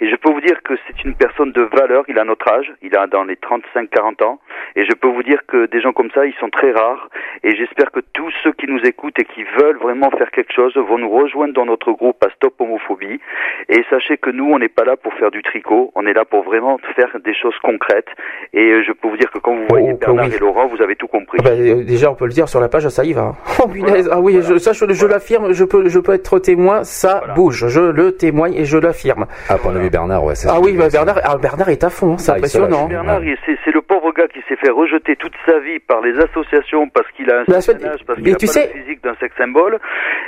Et je peux vous dire que c'est une personne de valeur, il a notre âge, il a dans les 35-40 ans, et je peux vous dire que des gens comme ça, ils sont très rares, et j'espère que tous ceux qui nous écoutent et qui veulent vraiment faire quelque chose vont nous rejoindre dans notre groupe à Stop Homophobie, et sachez que nous, on n'est pas là pour faire du tricot, on est là pour vraiment faire des choses concrètes, et je peux vous dire que quand vous voyez Oh, Bernard oui. et Laurent, vous avez tout compris. Ah bah, euh, déjà, on peut le dire sur la page, ça y va. Oh punaise, ah oui, je, ça je, je l'affirme, je peux, je peux être témoin, ça bouge, je le témoigne et je l'affirme. Ah, pour vu Bernard, ouais, c'est Ah oui, bah, Bernard, ah, Bernard est à fond, hein, c'est Ah, impressionnant. Bernard, c'est c'est le pauvre gars qui s'est fait rejeter toute sa vie par les associations parce qu'il a un Mais certain âge, parce mais qu'il a tu pas sais- le physique d'un sex symbole.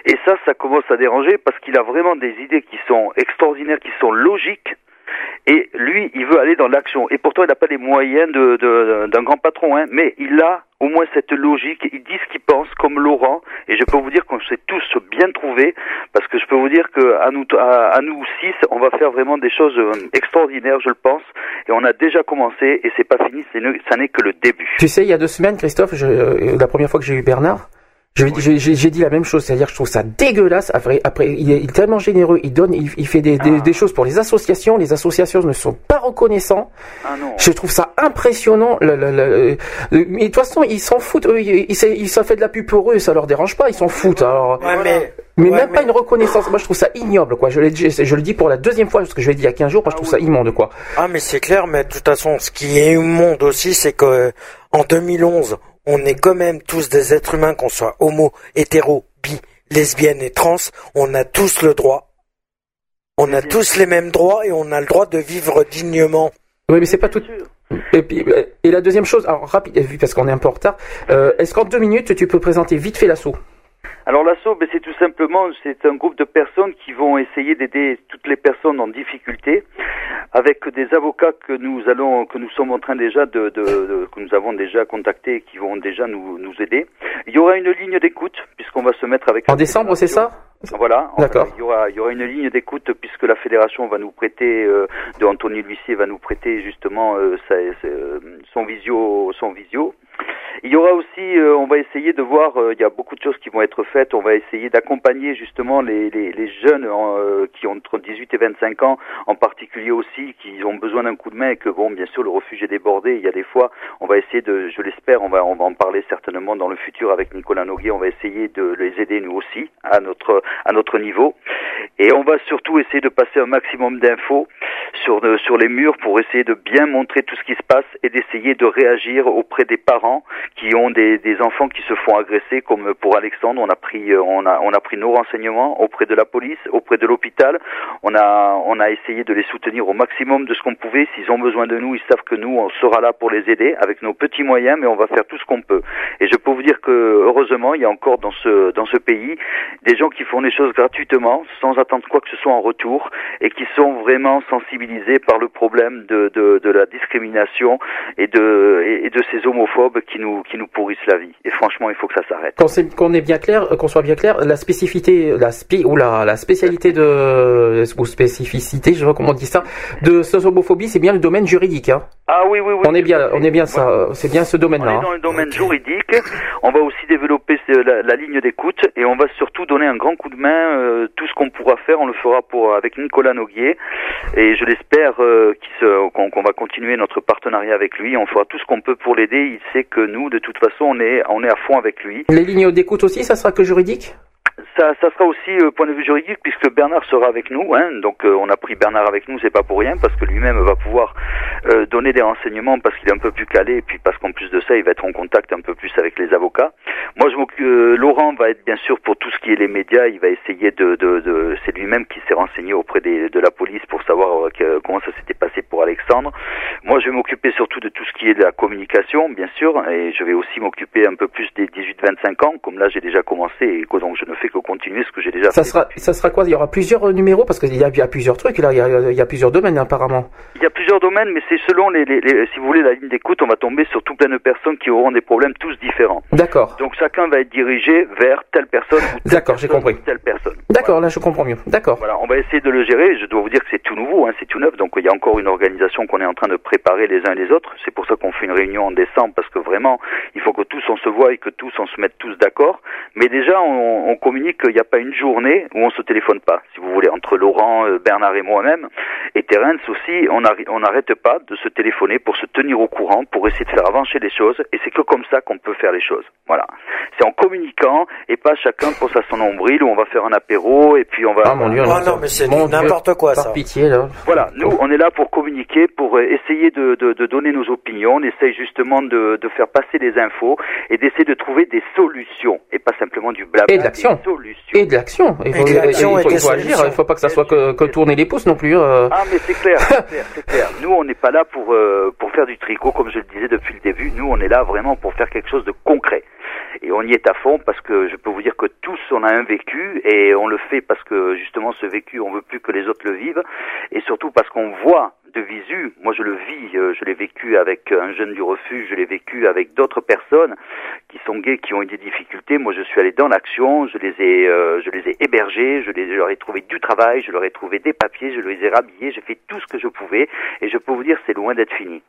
Et ça, ça commence à déranger parce qu'il a vraiment des idées qui sont extraordinaires, qui sont logiques. Et lui, il veut aller dans l'action. Et pourtant, il n'a pas les moyens de- de- d'un grand patron, hein, mais il a au moins cette logique. Il dit ce qu'il pense, comme Laurent. Et je peux vous dire qu'on s'est tous bien trouvés, parce que je peux vous dire que à nous, à, nous six, on va faire vraiment des choses euh, extraordinaires, je le pense. Et on a déjà commencé, et c'est pas fini. Ça n'est que le début. Tu sais, il y a deux semaines, Christophe, euh, la première fois que j'ai eu Bernard, je j'ai j'ai dit la même chose, c'est-à-dire que je trouve ça dégueulasse. Après, après il, est, tellement généreux, il donne, il, il fait des, des, des choses pour les associations. Les associations ne sont pas reconnaissants. Ah non. Je trouve ça impressionnant. Le, le- le- le- mais de toute façon, ils s'en foutent. Eux, ils, ils, ils- ça fait de la pub pour eux, ça leur dérange pas. Ils s'en foutent. Alors, Ouais, mais, mais ouais, même pas une reconnaissance. Moi, je trouve ça ignoble, quoi. Je, dit- je le dis pour la deuxième fois, parce que je l'ai dit il y a 15 jours. Moi, je trouve ça immonde, quoi. Ah mais c'est clair, mais de toute façon, ce qui est immonde aussi, c'est que euh, en 2011, on est quand même tous des êtres humains, qu'on soit homo, hétéro, bi, lesbienne et trans, on a tous le droit. On a tous les mêmes droits et on a le droit de vivre dignement. Oui, mais c'est pas tout. Et, puis, et la deuxième chose, alors rapide, parce qu'on est un peu en retard, euh, est-ce qu'en deux minutes tu peux présenter vite fait l'assaut? Alors l'assaut, ben, c'est tout simplement, c'est un groupe de personnes qui vont essayer d'aider toutes les personnes en difficulté, avec des avocats que nous allons, que nous sommes en train déjà de, de- de- que nous avons déjà contactés, et qui vont déjà nous, nous aider. Il y aura une ligne d'écoute puisqu'on va se mettre avec En décembre, c'est ça? Voilà. D'accord. Il y aura, il y aura une ligne d'écoute puisque la fédération va nous prêter, euh, de Anthony L'Huissier va nous prêter justement euh, sa- sa- son visio, son visio. Il y aura aussi, euh, on va essayer de voir, euh, il y a beaucoup de choses qui vont être faites. On va essayer d'accompagner justement les, les, les jeunes euh, qui ont entre 18 et 25 ans, en particulier aussi, qui ont besoin d'un coup de main et que bon, bien sûr, le refuge est débordé. Il y a des fois, on va essayer de, je l'espère, on va, on va en parler certainement dans le futur avec Nicolas Noguet. On va essayer de les aider nous aussi à notre, à notre niveau. Et on va surtout essayer de passer un maximum d'infos sur, sur les murs pour essayer de bien montrer tout ce qui se passe et d'essayer de réagir auprès des parents qui ont des, des enfants qui se font agresser, comme pour Alexandre, on a pris, euh, on a, on a pris nos renseignements auprès de la police, auprès de l'hôpital. On a, on a essayé de les soutenir au maximum de ce qu'on pouvait. S'ils ont besoin de nous, ils savent que nous, on sera là pour les aider avec nos petits moyens, mais on va faire tout ce qu'on peut. Et je peux vous dire que heureusement, il y a encore dans ce, dans ce pays des gens qui font les choses gratuitement, sans attendre quoi que ce soit en retour, et qui sont vraiment sensibilisés par le problème de, de, de la discrimination et de, et et de ces homophobes qui nous, qui nous pourrissent la vie. Et franchement, il faut que ça s'arrête. Qu'on est bien clair, euh, qu'on soit bien clair, la spécificité, la spé, ou la, la spécialité de, ou spécificité, je sais pas comment on dit ça, de cette homophobie, c'est bien le domaine juridique, hein. Ah oui, oui, oui. On est bien, on est bien ça, euh, c'est bien ce On domaine-là. est hein. dans le domaine juridique. On va aussi développer ce- la, la ligne d'écoute et on va surtout donner un grand coup de main. euh, tout ce qu'on pourra faire, on le fera pour avec Nicolas Noguier et je l'espère euh, qu'on va continuer notre partenariat avec lui. On fera tout ce qu'on peut pour l'aider. Il sait que nous, de toute façon, on est on est à fond avec lui. Les lignes d'écoute aussi, ça sera que juridique? Ça, ça sera aussi euh, point de vue juridique puisque Bernard sera avec nous. Hein, donc euh, on a pris Bernard avec nous, c'est pas pour rien parce que lui-même va pouvoir euh, donner des renseignements parce qu'il est un peu plus calé et puis parce qu'en plus de ça, il va être en contact un peu plus avec les avocats. Moi, je m'occupe. euh, Laurent va être bien sûr pour tout ce qui est les médias. Il va essayer de, de, de c'est lui-même qui s'est renseigné auprès des, de la police pour savoir euh, que- comment ça s'était passé pour Alexandre. Moi, je vais m'occuper surtout de tout ce qui est de la communication, bien sûr, et je vais aussi m'occuper un peu plus des 18-25 ans, comme là j'ai déjà commencé et que donc je ne fais que continuer ce que j'ai déjà Ça fait. sera, ça sera quoi? Il y aura plusieurs euh, numéros? Parce qu'il y y a plusieurs trucs là, il y a, il y a plusieurs domaines apparemment. Il y a plusieurs domaines, mais c'est selon les, les, les- si vous voulez, la ligne d'écoute, on va tomber sur tout plein de personnes qui auront des problèmes tous différents. D'accord. Donc chacun va être dirigé vers telle personne D'accord, j'ai compris. telle personne. D'accord, là je comprends mieux. D'accord. Voilà, on va essayer de le gérer. Je dois vous dire que c'est tout nouveau, hein, c'est tout neuf. Donc il y a encore une organisation qu'on est en train de préparer les uns et les autres. C'est pour ça qu'on fait une réunion en décembre parce que vraiment, il faut que tous on se voit et que tous on se mette tous d'accord. Mais déjà, on, on communique qu'il n'y a pas une journée où on se téléphone pas. Si vous voulez, entre Laurent, euh, Bernard et moi-même, et Terence aussi, on n'arrête pas de se téléphoner pour se tenir au courant, pour essayer de faire avancer les choses. Et c'est que comme ça qu'on peut faire les choses. Voilà. C'est en communiquant et pas chacun pense à son nombril où on va faire un apéro et puis on va. Ah mon dieu. Ah non, mais c'est n'importe quoi, Par ça. pitié là. Voilà, nous on est là pour communiquer, pour euh, essayer de, de, de donner nos opinions, on essaye justement de, de faire passer des infos et d'essayer de trouver des solutions et pas simplement du blabla. Et de l'action. Et de l'action. Il faut, Et de l'action il faut- des il faut agir. Il faut pas que ça soit que, que tourner les pouces non plus. euh. Ah mais c'est clair, c'est clair, c'est clair. Nous on n'est pas là pour euh, pour faire du tricot comme je le disais depuis le début. Nous on est là vraiment pour faire quelque chose de concret. et on y est à fond parce que je peux vous dire que tous on a un vécu et on le fait parce que justement ce vécu on veut plus que les autres le vivent et surtout parce qu'on voit de visu, moi je le vis, euh, je l'ai vécu avec un jeune du refuge, je l'ai vécu avec d'autres personnes qui sont gays, qui ont eu des difficultés. Moi je suis allé dans l'action, je les ai, euh, je les ai hébergés, je, les, je leur ai trouvé du travail, je leur ai trouvé des papiers, je les ai rhabillés, j'ai fait tout ce que je pouvais. Et je peux vous dire c'est loin d'être fini.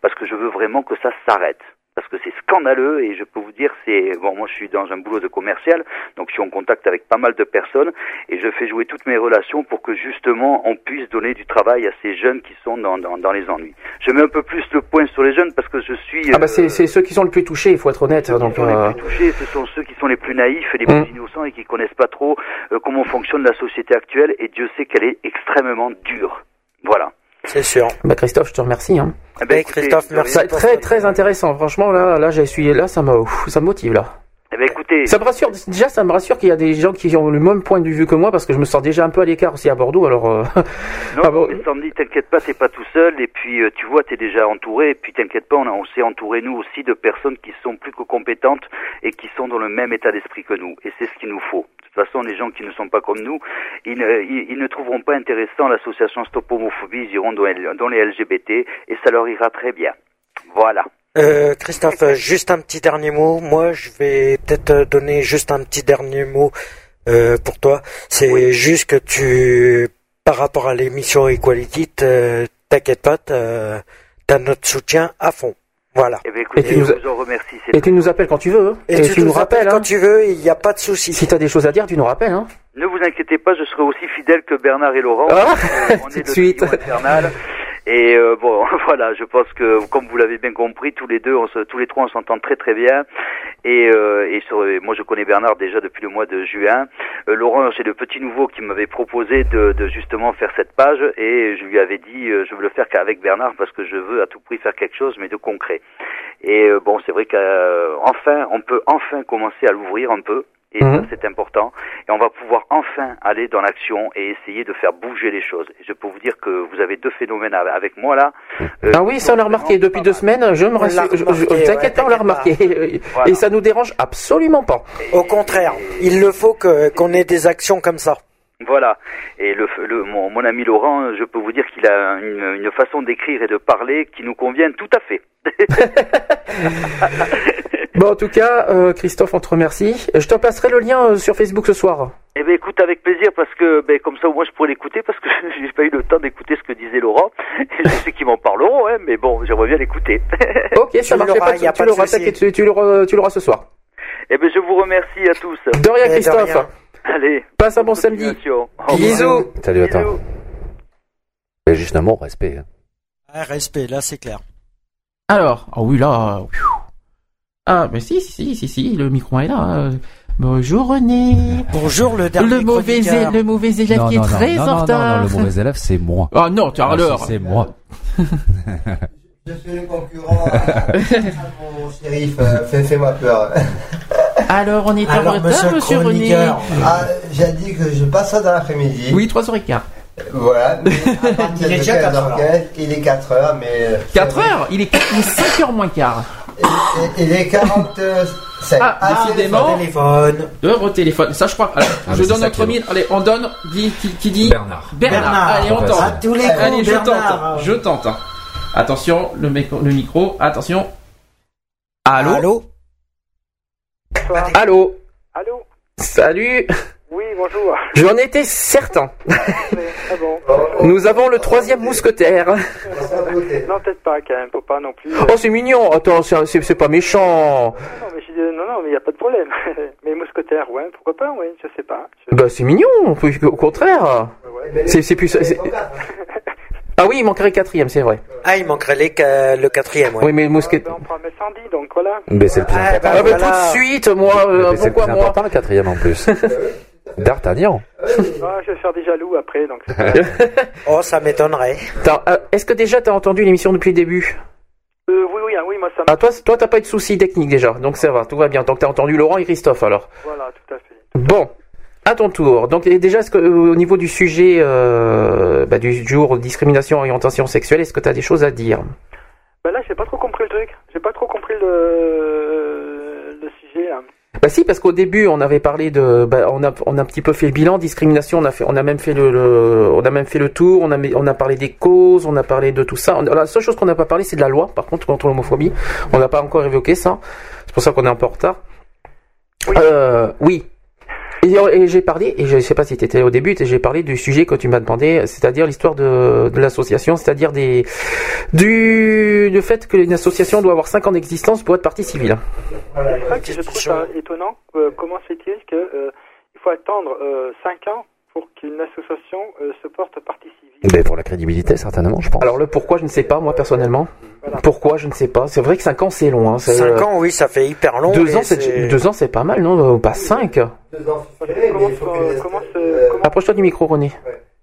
Parce que je veux vraiment que ça s'arrête parce que c'est scandaleux et je peux vous dire c'est bon moi je suis dans un boulot de commercial donc je suis en contact avec pas mal de personnes et je fais jouer toutes mes relations pour que justement on puisse donner du travail à ces jeunes qui sont dans, dans, dans les ennuis. Je mets un peu plus le point sur les jeunes parce que je suis Ah bah euh, c'est ceux qui sont le plus touchés, il faut être honnête. Donc, sont les euh, plus touchés, ce sont ceux qui sont les plus naïfs et les Mm. plus innocents et qui connaissent pas trop euh, comment fonctionne la société actuelle et Dieu sait qu'elle est extrêmement dure. Voilà. C'est sûr. bah Christophe, je te remercie. Hein. Eh ben, écoutez, Christophe, merci. Ça, très très intéressant. Franchement là, là j'ai essuyé, là ça me, ouf, ça me motive là. Eh ben, écoutez, Ça me rassure. Déjà, ça me rassure qu'il y a des gens qui ont le même point de vue que moi parce que je me sens déjà un peu à l'écart aussi à Bordeaux. Alors, euh, non, ah bon. mais Sandy, t'inquiète pas, t'es pas tout seul. Et puis, euh, tu vois, t'es déjà entouré. Et puis, t'inquiète pas, on, s'est entouré nous aussi de personnes qui sont plus que compétentes et qui sont dans le même état d'esprit que nous. Et c'est ce qu'il nous faut. De toute façon, les gens qui ne sont pas comme nous, ils ne, ils, ils ne trouveront pas intéressant l'association Stop Homophobie. Ils iront dans les LGBT et ça leur ira très bien. Voilà. Euh, Christophe, juste un petit dernier mot. Moi, je vais peut-être donner juste un petit dernier mot euh, pour toi. C'est juste que tu, par rapport à l'émission Equality, te- t'inquiète pas, t'as notre soutien à fond. Voilà. Eh bien, écoutez, tu nous je as- vous en remercie. c'est et tu nous appelles quand tu veux. hein. Et, tu, nous rappelles quand tu veux, il n'y a pas de souci. Si t'as des choses à dire, tu nous rappelles. Hein. Ne vous inquiétez pas, je serai aussi fidèle que Bernard et Laurent. Ah, Euh, on tout est de suite. Et euh, bon, voilà, je pense que comme vous l'avez bien compris, tous les deux, on se- tous les trois, on s'entend très très bien. Et, euh, et sur- moi, je connais Bernard déjà depuis le mois de juin. Euh, Laurent, c'est le petit nouveau qui m'avait proposé de, de justement faire cette page, et je lui avais dit, euh, je veux le faire qu'avec Bernard parce que je veux à tout prix faire quelque chose, mais de concret. Et euh, bon, c'est vrai qu'enfin, on peut enfin commencer à l'ouvrir un peu. Et Mhm. ça, c'est important. Et on va pouvoir enfin aller dans l'action et essayer de faire bouger les choses. Et je peux vous dire que vous avez deux phénomènes avec- moi là. Euh, Ah oui, ça on l'a remarqué depuis deux semaines. Je me rassure. T'inquiète pas, on l'a remarqué. Voilà. Et ça nous dérange absolument pas. Au contraire, il le faut que qu'on ait des actions comme ça. Voilà. Et le, le mon, mon ami Laurent, je peux vous dire qu'il a une, une façon d'écrire et de parler qui nous convient tout à fait. Bon, en tout cas, euh, Christophe, on te remercie. Je te passerai le lien euh, sur Facebook ce soir. Eh bien, écoute avec plaisir parce que, ben, comme ça, au moins, je pourrais l'écouter parce que j'ai pas eu le temps d'écouter ce que disait Laurent. Et je sais qu'ils m'en parleront, hein, mais bon, j'aimerais bien l'écouter. Ok, ça marche. pas de- y a tu l'auras, souci. t'inquiète, tu, tu l'auras, tu l'auras ce soir. eh bien, je vous remercie à tous. De rien, Eh, de Christophe. rien. Allez. Passe un bon samedi. Bisous. Salut, attends. Mais juste un mot, respect. hein. Ah, respect, là c'est clair. Alors, ah oui, là. euh, pfiou. Ah, mais si, si, si, si, si, le micro est là. hein. Bonjour René. Bonjour le dernier Le mauvais, chroniqueur. é- le mauvais élève qui est très non, en non, non, retard. non, le mauvais élève, c'est moi. Ah non, tu as Ah, l'heure. c'est- moi. Je suis le concurrent à, à mon shérif, euh, fais- fais-moi peur. Alors, on est en retard, monsieur monsieur, René. Ah, j'ai dit que je passe ça dans l'après-midi. Oui, 3h15. Voilà, mais à partir Il est de déjà 4 heures. 15h15, il est 4 heures, mais... euh, 4 heures Il est 5h moins quart. Il, est 47. Ah, c'est décidément. Téléphone. De retéléphone. Ça, je crois. Alors, Ah, je donne notre mille. Allez, on donne. Qui, qui, qui dit Bernard. Bernard. Bernard. Allez, on tente. À tous les coups, Allez, je Bernard. tente. Je tente. Attention, le, micro- le micro. Attention. Allô Allô Allô. Allô Salut. Oui, bonjour. J'en étais certain. Ah bon Nous avons le troisième mousquetaire. Non, peut-être pas quand même, faut pas non plus. Oh, c'est mignon. Attends, c'est c'est- c'est pas méchant. Non, mais non, non, mais il n'y a pas de problème. mais mousquetaire, ouais, pourquoi pas, oui, je sais pas. Je- Bah, c'est mignon. Au contraire. ouais. C'est c'est plus. c'est- Ah oui, il manquerait le quatrième, c'est vrai. Ah, il manquerait les ca- le quatrième, ouais. Oui, mais le mousquet. Ben, on prend mettre Sandy, donc voilà. Mais c'est le plus Ah, important. bah, Ah, bah, voilà. tout de suite, moi. euh, Mais c'est le pourquoi moi important, le quatrième en plus. D'Artagnan. Ah, je vais faire des jaloux après, donc c'est pas grave. Oh, ça m'étonnerait. Attends, euh, Est-ce que déjà t'as entendu l'émission depuis le début euh, Oui, oui, ah, oui, moi ça me... Ah, toi, toi, t'as pas eu de soucis techniques déjà, donc ça va, tout va bien. Donc t'as entendu Laurent et Christophe alors. Voilà, tout à fait. Bon, à ton tour. Donc déjà, est-ce que euh, au niveau du sujet euh, bah, du jour discrimination orientation sexuelle, est-ce que t'as des choses à dire? Ben là, j'ai pas trop compris le truc. J'ai pas trop compris le, le sujet, là. Bah si, parce qu'au début, on avait parlé de, bah, on a, on a un petit peu fait le bilan, discrimination, on a fait, on a même fait le, le- on a même fait le tour, on a, on a parlé des causes, on a parlé de tout ça. On- la seule chose qu'on n'a pas parlé, c'est de la loi, par contre, contre l'homophobie. On n'a pas encore évoqué ça. C'est pour ça qu'on est un peu en retard. Euh, oui. Et, et j'ai parlé, et je sais pas si tu étais au début, et j'ai parlé du sujet que tu m'as demandé, c'est-à-dire l'histoire de, de l'association, c'est-à-dire des, du, le fait qu'une association doit avoir 5 ans d'existence pour être partie civile. Que je trouve ça étonnant. euh, comment se fait-il que euh, il faut attendre 5 ans pour qu'une association euh, se porte partie civile Ben, pour la crédibilité, certainement, je pense. Alors le pourquoi, je ne sais pas, moi personnellement. Pourquoi, je ne sais pas. C'est vrai que 5 ans, c'est long. Hein. 5 ans, oui, ça fait hyper long. 2 mais ans, c'est deux ans, c'est pas mal, non Euh, Pas 5 Approche-toi du micro, René.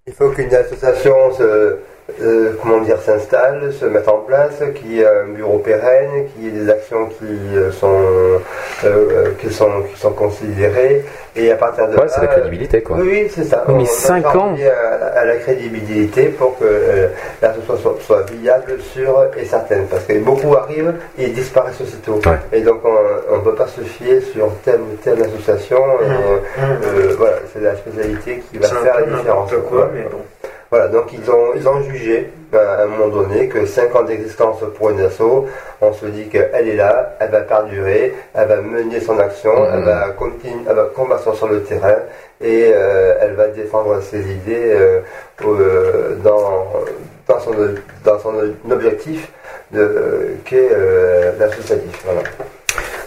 Il faut qu'une association se, euh, comment dire, s'installe, se mette en place, qu'il y ait un bureau pérenne, qu'il y ait des actions qui euh, sont, euh, qui sont, qui sont considérées, et à partir de Ouais, là, c'est la crédibilité, quoi. Oui, oui, c'est ça. Oui, mais On doit cinq travailler À, à la crédibilité pour que euh, l'association soit, soit viable, sûre et certaine, parce que beaucoup arrivent et disparaissent aussitôt. Et donc on ne peut pas se fier sur telle ou telle association. et, euh, voilà, c'est la spécialité qui va faire la différence. quoi, mais bon. Voilà, donc ils ont, ils ont jugé à un moment donné que 5 ans d'existence pour une asso, on se dit qu'elle est là, elle va perdurer, elle va mener son action, elle va continuer, elle va combattre sur le terrain et euh, elle va défendre ses idées euh, euh, dans, dans, son, dans son objectif qu'est euh, l'associatif. Voilà.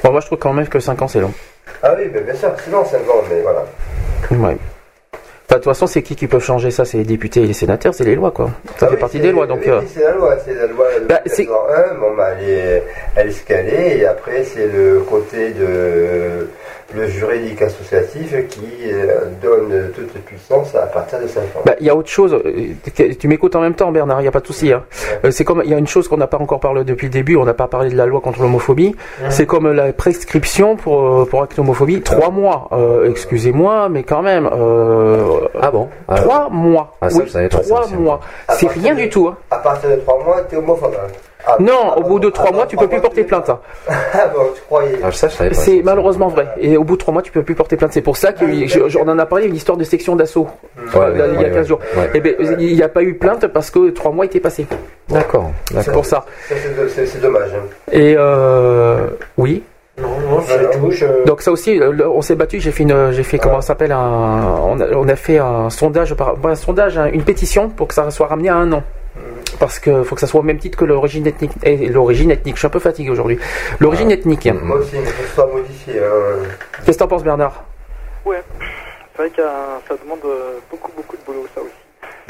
Bon, moi, je trouve quand même que 5 ans, c'est long. Ah oui, bien sûr, c'est long 5 ans, mais voilà. Ouais. Enfin, de toute façon, c'est qui qui peut changer ça? C'est les députés et les sénateurs, c'est les lois, quoi. Ça Ah fait oui, partie des lois, donc. oui, euh, c'est la loi, c'est la loi de Bah, c'est- 1901, bon, bah, elle, est, elle est scalée, et après c'est le côté de le juridique associatif qui euh, donne toute puissance à partir de 5 ans. Bah, il y a autre chose. euh, Tu m'écoutes en même temps, Bernard. Il n'y a pas de souci. Hein. Euh, C'est comme il y a une chose qu'on n'a pas encore parlé depuis le début. On n'a pas parlé de la loi contre l'homophobie. C'est comme la prescription pour pour acte homophobie. Trois mois. Euh, Excusez-moi, mais quand même. Euh, ah bon? Trois mois. Ah, ça, oui, trois mois. C'est rien du tout. Hein. À partir de 3 mois, t'es homophobe. hein. Ah, Non, au bout de trois ah, mois, tu peux plus porter plainte. Ah bon, tu croyais Ah. C'est malheureusement vrai. Et au bout de trois mois, tu peux plus porter plainte. C'est pour ça qu'on en a parlé, une histoire de section d'assaut. Ouais, il y a ouais, 15 jours. ouais. Eh ben, il n'y a pas eu plainte parce que trois mois étaient passés. D'accord. C'est pour ça. C'est- dommage. hein. Et euh, oui. Non, non, c'est tout. je- Donc ça aussi, euh, on s'est battu. J'ai fait une, j'ai fait comment ça s'appelle un, on a, on a fait un sondage, pas un sondage, hein, une pétition pour que ça soit ramené à un an. Parce que faut que ça soit au même titre que l'origine ethnique. Et l'origine ethnique. Je suis un peu fatigué aujourd'hui. L'origine ethnique. Moi aussi, il faut que ce soit modifié. hein. Qu'est-ce que t'en penses, Bernard? Ouais, c'est vrai que euh, ça demande euh, beaucoup, beaucoup de boulot, ça aussi.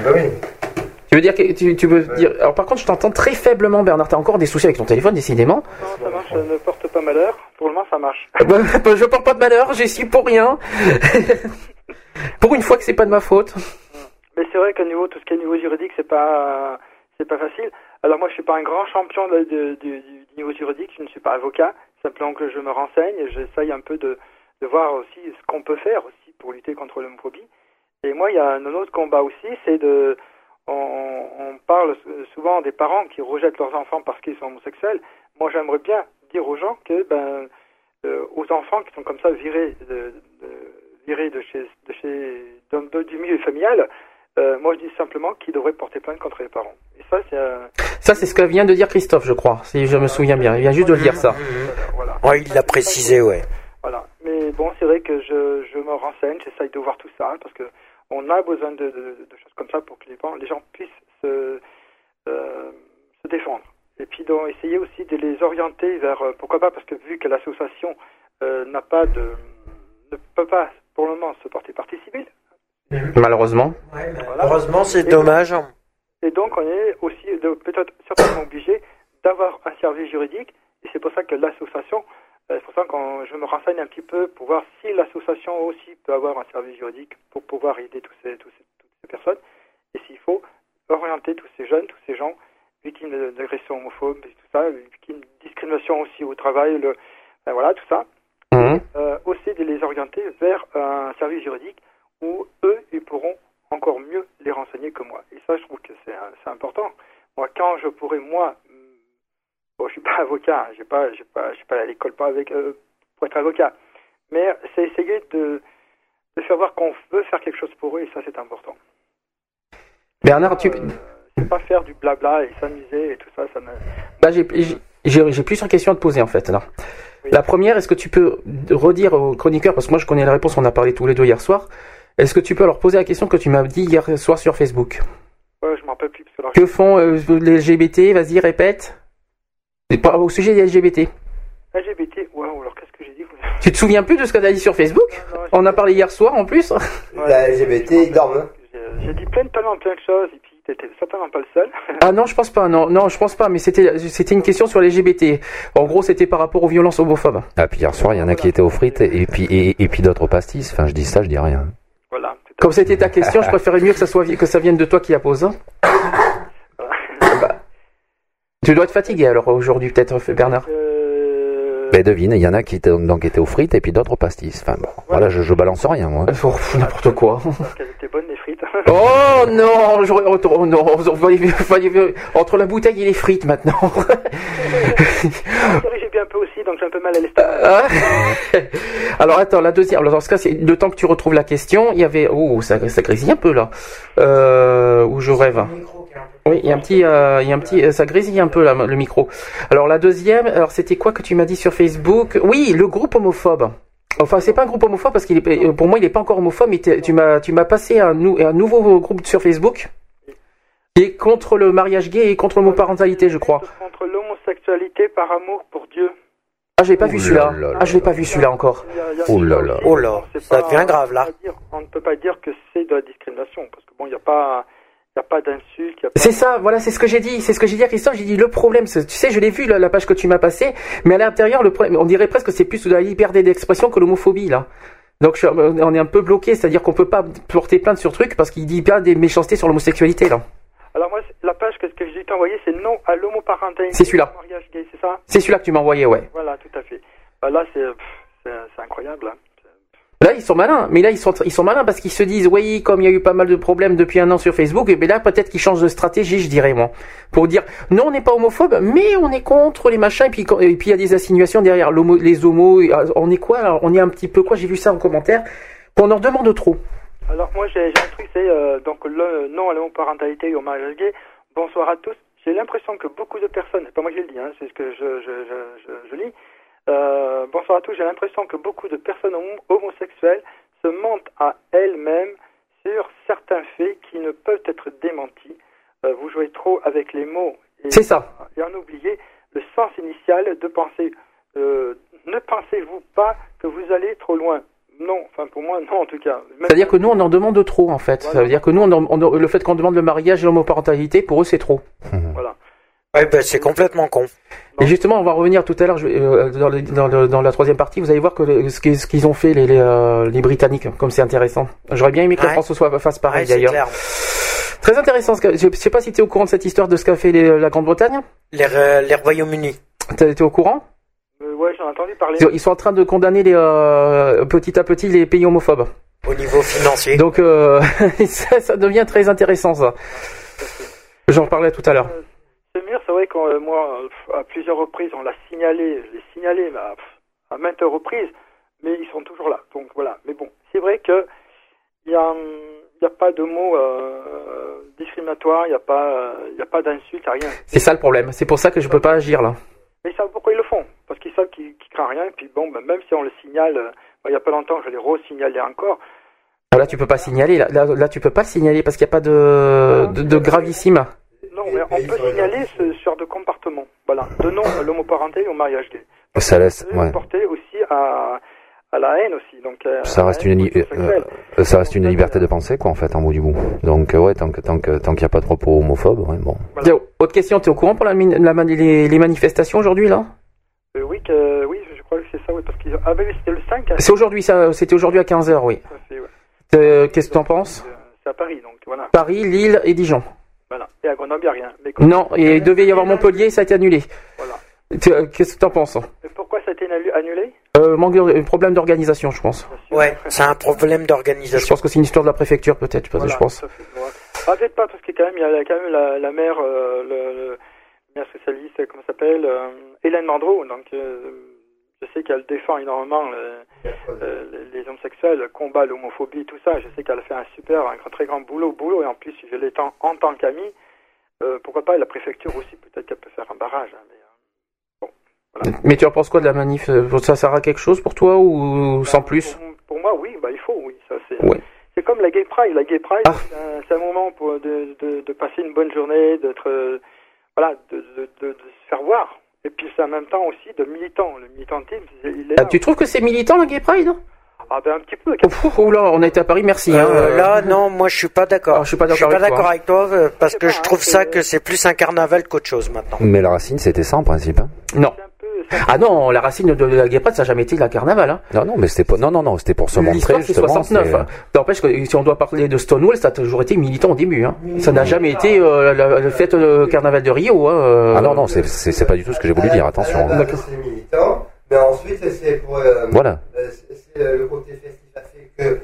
Ben oui. Tu veux dire que tu, tu veux dire Alors par contre, je t'entends très faiblement, Bernard. T'as encore des soucis avec ton téléphone, décidément. Non, ça marche, ça ne porte pas malheur. Pour le moment, ça marche. Bah, je porte pas de malheur. J'y suis pour rien. pour une fois que c'est pas de ma faute. Mais c'est vrai qu'à niveau, tout ce qui est niveau juridique, c'est pas, c'est pas facile. Alors moi, je suis pas un grand champion de- du, du niveau juridique. Je ne suis pas avocat. Simplement que je me renseigne et j'essaye un peu de, de voir aussi ce qu'on peut faire aussi pour lutter contre l'homophobie. Et moi, il y a un autre combat aussi, c'est de, on, parle souvent des parents qui rejettent leurs enfants parce qu'ils sont homosexuels. Moi, j'aimerais bien dire aux gens que, ben, euh, aux enfants qui sont comme ça virés de, de- virés de chez, de chez, du milieu familial, euh, moi, je dis simplement qu'ils devraient porter plainte contre les parents. Et ça, c'est euh, Ça, c'est ce que vient de dire Christophe, je crois, si je me souviens bien. Il vient juste de le dire ça. voilà. Ouais, il l'a précisé, ouais. Voilà. Mais bon, c'est vrai que je, je me renseigne, j'essaye de voir tout ça, parce que on a besoin de, de, de choses comme ça pour que les, gens- les gens puissent se, euh, se défendre. Et puis donc, essayer aussi de les orienter vers, euh, pourquoi pas, parce que vu que l'association euh, n'a pas de, ne peut pas pour le moment se porter partie civile. Malheureusement. voilà. Heureusement, c'est Et dommage. donc- Et donc, on est aussi de- peut-être certainement obligé d'avoir un service juridique, et c'est pour ça que l'association, euh, c'est pour ça que je me renseigne un petit peu pour voir si l'association aussi peut avoir un service juridique pour pouvoir aider tous ces, tous ces- toutes ces personnes, et s'il faut orienter tous ces jeunes, tous ces gens victimes d'agressions homophobes, et tout ça, victimes de discrimination aussi au travail, le, ben voilà, tout ça, Mhm. euh, aussi de les orienter vers un service juridique où eux, ils pourront encore mieux les renseigner que moi. Et ça, je trouve que c'est important. Moi, quand je pourrais, moi, hum, bon, je suis pas avocat, hein, j'ai pas, j'ai pas, je suis pas à l'école pas avec euh, pour être avocat, mais c'est essayer de, de faire voir qu'on veut faire quelque chose pour eux, et ça c'est important. Bernard, tu... C'est pas faire du blabla et s'amuser et tout ça, ça ne... Bah, j'ai, plusieurs questions à te poser en fait. Alors. La première, est-ce que tu peux redire aux chroniqueurs, parce que moi je connais la réponse, on a parlé tous les deux hier soir, est-ce que tu peux leur poser la question que tu m'as dit hier soir sur Facebook Ouais, je m'en rappelle plus. Que font euh, les LGBT Vas-y, répète. Et pas- Au sujet des LGBT. LGBT, ouais, alors qu'est-ce que j'ai dit Tu te souviens plus de ce que tu as dit sur Facebook On a parlé hier soir en plus La LGBT, ils dorment. J'ai- dit plein de talents, plein de choses, et puis t'étais certainement pas le seul. Ah non, je pense pas. Non, non, je pense pas. Mais c'était, c'était une question sur les LGBT. En gros, c'était par rapport aux violences homophobes. Ah, puis hier soir, il y en a qui étaient aux frites et puis, et, et puis d'autres aux pastis. Enfin, je dis ça, je dis rien. Comme c'était ta question, je préférais mieux que ça soit que ça vienne de toi qui la pose. hein. Bah, tu dois être fatigué alors aujourd'hui, peut-être, Bernard. Ben devine, il y en a qui étaient, donc étaient aux frites et puis d'autres aux pastis. Enfin bon, voilà, je, je balance rien moi. Oh, N'importe quoi. Qu'elles étaient bonnes, les frites. Oh non, j'aurais- oh, non, fallait- fallait- entre la bouteille et les frites maintenant. J'ai bu un peu aussi, donc j'ai un peu mal à l'estomac. Ah. Alors attends, la deuxième. Alors dans ce cas, c'est le temps que tu retrouves la question. Il y avait, oh, ça, ça grésille un peu là. Euh, où je rêve. Oui, il y a un petit, euh, il y a un petit, euh, ça grésille un peu là, le micro. Alors la deuxième, alors c'était quoi que tu m'as dit sur Facebook? Oui, le groupe homophobe. Enfin, c'est pas un groupe homophobe parce qu'il est, euh, pour moi, il est pas encore homophobe. Mais tu m'as, tu m'as passé un, nou- un nouveau groupe sur Facebook qui est contre le mariage gay et contre l'homoparentalité, je crois. Contre l'homosexualité par amour pour Dieu. Ah, j'ai pas vu celui-là. là là Ah, je l'ai pas vu celui-là encore. Oh là là. Oh là, ça devient grave là. on ne peut pas dire que c'est de la discrimination, parce que bon, il n'y a pas, a pas d'insulte. C'est ça, voilà, c'est ce que j'ai dit, c'est ce que j'ai dit à Christophe. J'ai dit le problème, tu sais, je l'ai vu la, la page que tu m'as passée, mais à l'intérieur, le problème, on dirait presque que c'est plus de la liberté d'expression que l'homophobie là. Donc je- on est un peu bloqué, c'est-à-dire qu'on peut pas porter plainte sur truc parce qu'il dit bien des méchancetés sur l'homosexualité là. Alors moi, la page que, que j'ai envoyée, c'est non à l'homoparentalité. C'est celui-là. c'est celui-là que tu m'as envoyé, ouais. Voilà, tout à fait. Bah, là, c'est incroyable. hein. Là, ils sont malins, mais là, ils sont, ils sont malins parce qu'ils se disent, oui, comme il y a eu pas mal de problèmes depuis un an sur Facebook, et bien là, peut-être qu'ils changent de stratégie, je dirais, moi. Pour dire, non, on n'est pas homophobe, mais on est contre les machins, et puis, et puis il y a des insinuations derrière les homos, et, ah, on est quoi, alors, on est un petit peu quoi, j'ai vu ça en commentaire, qu'on en demande trop. Alors moi, j'ai, un truc, c'est euh, donc le non à l'homoparentalité et au mariage gay. Bonsoir à tous. J'ai l'impression que beaucoup de personnes, c'est pas moi qui le dis, hein, c'est ce que je, je, je, je lis. Euh, bonsoir à tous. J'ai l'impression que beaucoup de personnes homo- homosexuelles se mentent à elles-mêmes sur certains faits qui ne peuvent être démentis. Euh, vous jouez trop avec les mots. Et, C'est ça. Et en oubliez le sens initial de penser. Euh, ne pensez-vous pas que vous allez trop loin? Non, enfin pour moi non en tout cas. Même- C'est-à-dire que nous, on en demande trop, en fait. Ça veut dire que nous, on en- on- le fait qu'on demande le mariage et l'homoparentalité, pour eux, c'est trop. Voilà. Ouais, ben c'est complètement con. Et justement, on va revenir tout à l'heure euh, dans, la troisième partie. Vous allez voir que le- ce qu'ils ont fait les, les, euh, les Britanniques, comme c'est intéressant. J'aurais bien aimé que la Ouais. France soit fasse pareil Ouais, d'ailleurs. Très intéressant. Ce que, je sais pas si tu es au courant de cette histoire de ce qu'a fait les- la Grande-Bretagne. Les, Royaumes-Unis. T'es au courant? Euh, ouais, j'en ai entendu parler. Ils ils sont en train de condamner les, euh, petit à petit les pays homophobes. Au niveau financier. Donc euh, ça, ça devient très intéressant ça. J'en parlais tout à l'heure. Ce mur, c'est vrai que euh, moi, à plusieurs reprises, on l'a signalé, je l'ai signalé à, maintes reprises, mais ils sont toujours là. Donc voilà. Mais bon, c'est vrai que il y a, pas de mots euh, discriminatoires, il n'y a pas, y a pas d'insultes, n'y rien. C'est ça le problème. C'est pour ça que je peux pas agir là. Mais ils savent pourquoi ils le font, parce qu'ils savent qu'ils craignent rien. Et puis bon, ben, même si on le signale, euh, il n'y a pas longtemps, je l'ai re-signalé encore. Là tu peux pas signaler. Là, là, là, tu peux pas le signaler parce qu'il n'y a pas de, de, de gravissime. Non, mais on peut signaler ce genre de comportement. Voilà, non à l'homoparenté et au mariage gay. Ça laisse, ouais. porter aussi à, à la haine aussi. Donc, euh, Ça à la reste haine une, euh, ça reste une liberté de penser, quoi, en fait, en bout du bout. Donc, euh, ouais, tant que, tant que, tant qu'il n'y a pas de propos homophobes, ouais, bon. Tiens, Autre question, tu es au courant pour la, min- la man- les, les manifestations aujourd'hui là? Euh, oui, que, oui, je crois que c'est ça, oui, parce qu'ils ont... Ah, ben oui, c'était le 5. hein. C'est aujourd'hui, ça, c'était aujourd'hui à 15h, oui. Tout à fait, ouais. Euh, Qu'est-ce que tu en penses C'est à Paris, donc voilà. Paris, Lille et Dijon. Voilà. Et à Grenoble, il n'y a rien. Mais Non, et il devait y avoir Montpellier, ça a été annulé. Tu- euh, Qu'est-ce que tu en penses Mais pourquoi ça a été annu- annulé? Euh, manque de, un problème d'organisation, je pense. Ouais, c'est un problème Je d'organisation. pense que c'est une histoire de la préfecture, peut-être, je pense- Voilà, je voilà. Ah, peut-être pas, parce que quand même, il y a quand même la, la maire, euh, le, le maire socialiste, comment ça s'appelle euh, Hélène Mandreau, donc euh, Je sais qu'elle défend énormément le- euh, les, homosexuels, combat l'homophobie, tout ça. Je sais qu'elle fait un super, un très grand boulot, boulot. Et en plus, je l'ai en, tant qu'amie. Euh, pourquoi pas la préfecture aussi Peut-être qu'elle peut faire un barrage. hein, mais, Mais tu en penses quoi de la manif? Euh, Ça sert à quelque chose pour toi ou sans plus? Pour moi, oui, bah, il faut, oui. Ça, c'est, Ouais. c'est comme la Gay Pride. La Gay Pride, Ah. c'est, un, moment pour, de, de, de passer une bonne journée, d'être, euh, voilà, de, de, de, de se faire voir. Et puis c'est en même temps aussi de militant. Le militantisme, il est Ah. Tu trouves que c'est militant la Gay Pride Ah ben un petit peu. Oh là, on a été à Paris, merci. hein. Euh, là, non, moi je suis pas d'accord. je suis pas Je suis d'accord pas avec toi. d'accord avec toi euh, parce que je trouve ça que c'est plus un carnaval qu'autre chose maintenant. Mais la racine, c'était ça en principe. hein. Non. Ah non, la racine de la Pride, ça n'a jamais été la carnaval. Hein. Non, non, mais c'était pas. Non, non, non, c'était pour se montrer c'est justement. 69. c'est- hein. N'empêche que si on doit parler de Stonewall, ça a toujours été militant au début. Hein. Ça n'a jamais été euh, la, la fête euh, carnaval de Rio. Hein, euh. Ah non, non, c'est- pas du tout ce que j'ai voulu dire. Attention. C'est militant, mais ensuite c'est pour. euh, Voilà. euh, c'est- euh, le côté festif a fait que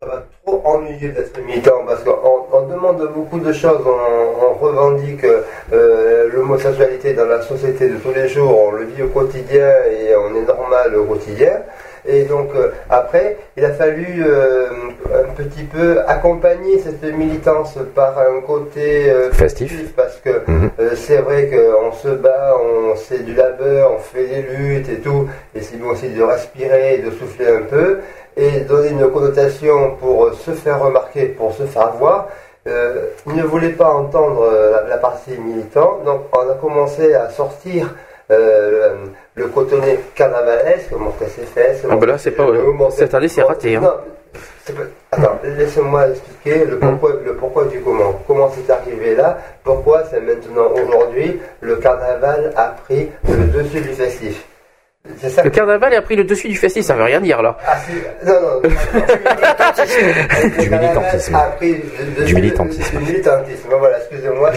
ça va trop ennuyer d'être militant parce qu'on on demande beaucoup de choses, on, revendique euh, l'homosexualité dans la société de tous les jours, on le vit au quotidien et on est normal au quotidien. Et donc euh, après, il a fallu euh, un petit peu accompagner cette militance par un côté euh, Festif. parce que Mhm. c'est vrai qu'on se bat, on c'est du labeur, on fait des luttes et tout, et c'est bon aussi de respirer, et de souffler un peu, et donner une connotation pour se faire remarquer, pour se faire voir. Il ne voulait pas entendre la, la partie militant, donc on a commencé à sortir euh, le, le cotonnet carnavalesque, montrer ses fesses. Ah là, c'est pas. montrer- euh, cette année, c'est raté. Hein. non, c'est pas- Attends, laissez-moi expliquer le pourquoi, le pourquoi du comment. Comment c'est arrivé là? Pourquoi c'est maintenant aujourd'hui le carnaval a pris le dessus du festif? Ça Le carnaval a pris le dessus du festival, ça veut rien dire là. Ah, si- non, non. Du militantisme. Le Du militantisme. Du militantisme. Voilà, excusez-moi,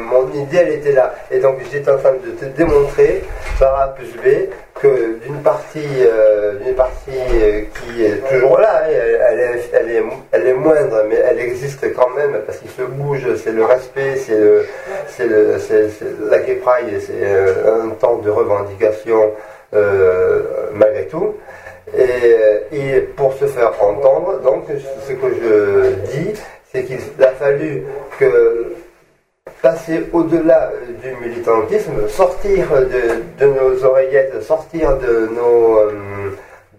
mon idée elle était là. Et donc j'étais en train de te démontrer par A plus B que d'une partie, euh, d'une partie euh, qui est toujours là, hein, elle, elle est, elle, est, elle est moindre, mais elle existe quand même parce qu'il se bouge, c'est le respect, c'est le, c'est le, c'est, c'est la Gay Pride, c'est euh, un temps de revendication malgré tout. Et, et pour se faire entendre, donc ce que je dis, c'est qu'il a fallu que passer au-delà euh, du militantisme, sortir de, nos oreillettes, sortir euh,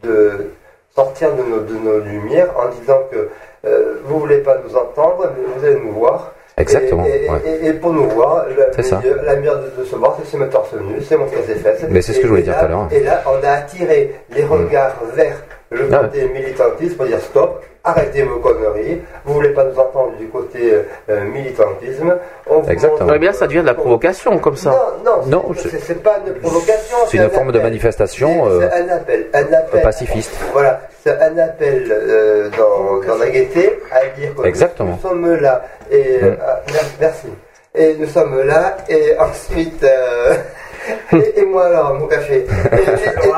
de nos lumières en disant que euh, vous voulez pas nous entendre, mais vous allez nous voir. Exactement, Et, et- et- et pour nous voir, la, ça. la de, se voir, c'est se mettre torse nu, c'est montrer ses fesses. Mais c'est ce que je voulais dire tout à l'heure. Et là, on a attiré les regards vers le Ah côté militantisme pour dire stop, arrêtez vos conneries, vous voulez pas nous entendre du côté euh, militantisme. On vous Exactement. montre- mais là, ça devient de la provocation comme ça. Non, non, Non, c'est- pas une provocation. C'est une un forme de manifestation euh, un appel, un appel. pacifiste. Voilà, c'est un appel euh, dans, dans la gaieté à dire que Exactement. nous sommes là et Mm. ah, mer- merci. Et nous sommes là et ensuite euh, et, et moi alors mon café. Et, et- et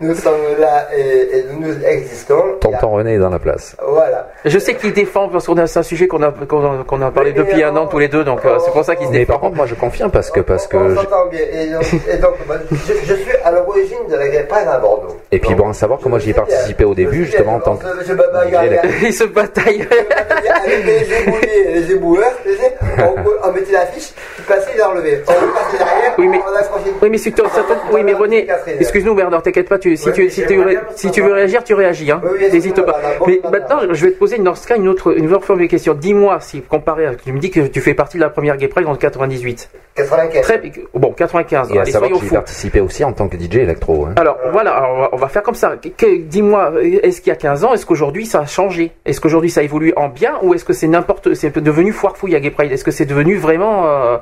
nous sommes là et, et nous existons. Tonton René est dans la place. Voilà. Je sais qu'il défend parce qu'on a c'est un sujet qu'on a qu'on a, a parlé Mais- depuis mais un an tous les deux, donc euh, c'est pour ça qu'il se Mais défend. par contre, moi je confirme parce que parce que On j'ai- s'entend bien. Et donc, et donc, bah, je, je suis à l'origine de la Gay Pride à Bordeaux. et puis bon, à savoir que moi j'y ai participé au début justement en tant que Je avec Il se bataille. les ébouliers, les éboueurs, on, on mettait l'affiche, tu passais, il enlevait. On passait derrière, Oui, mais- on accrochait. Oui, mais si tu- certaines- oui, mais René, excuse-nous Bernard, t'inquiète pas, tu, si, tu, si, tu, si tu veux réagir, tu réagis, hein. Oui, oui, N'hésite pas. Mais maintenant, je vais te poser dans ce cas une autre, une autre forme de question. Dis-moi, si comparé à, tu me dis que tu fais partie de la première Gay Pride en 98. 95. Très, bon, 95. et à allez, savoir que participé aussi en tant que DJ électro. hein. Alors voilà, alors, on va- on va faire comme ça. Dis-moi, est-ce qu'il y a 15 ans, est-ce qu'aujourd'hui ça a changé? Est-ce qu'aujourd'hui ça évolue en bien ou est-ce que c'est n'importe, c'est devenu foire fouille à Gay Pride? Est-ce que c'est devenu vraiment euh,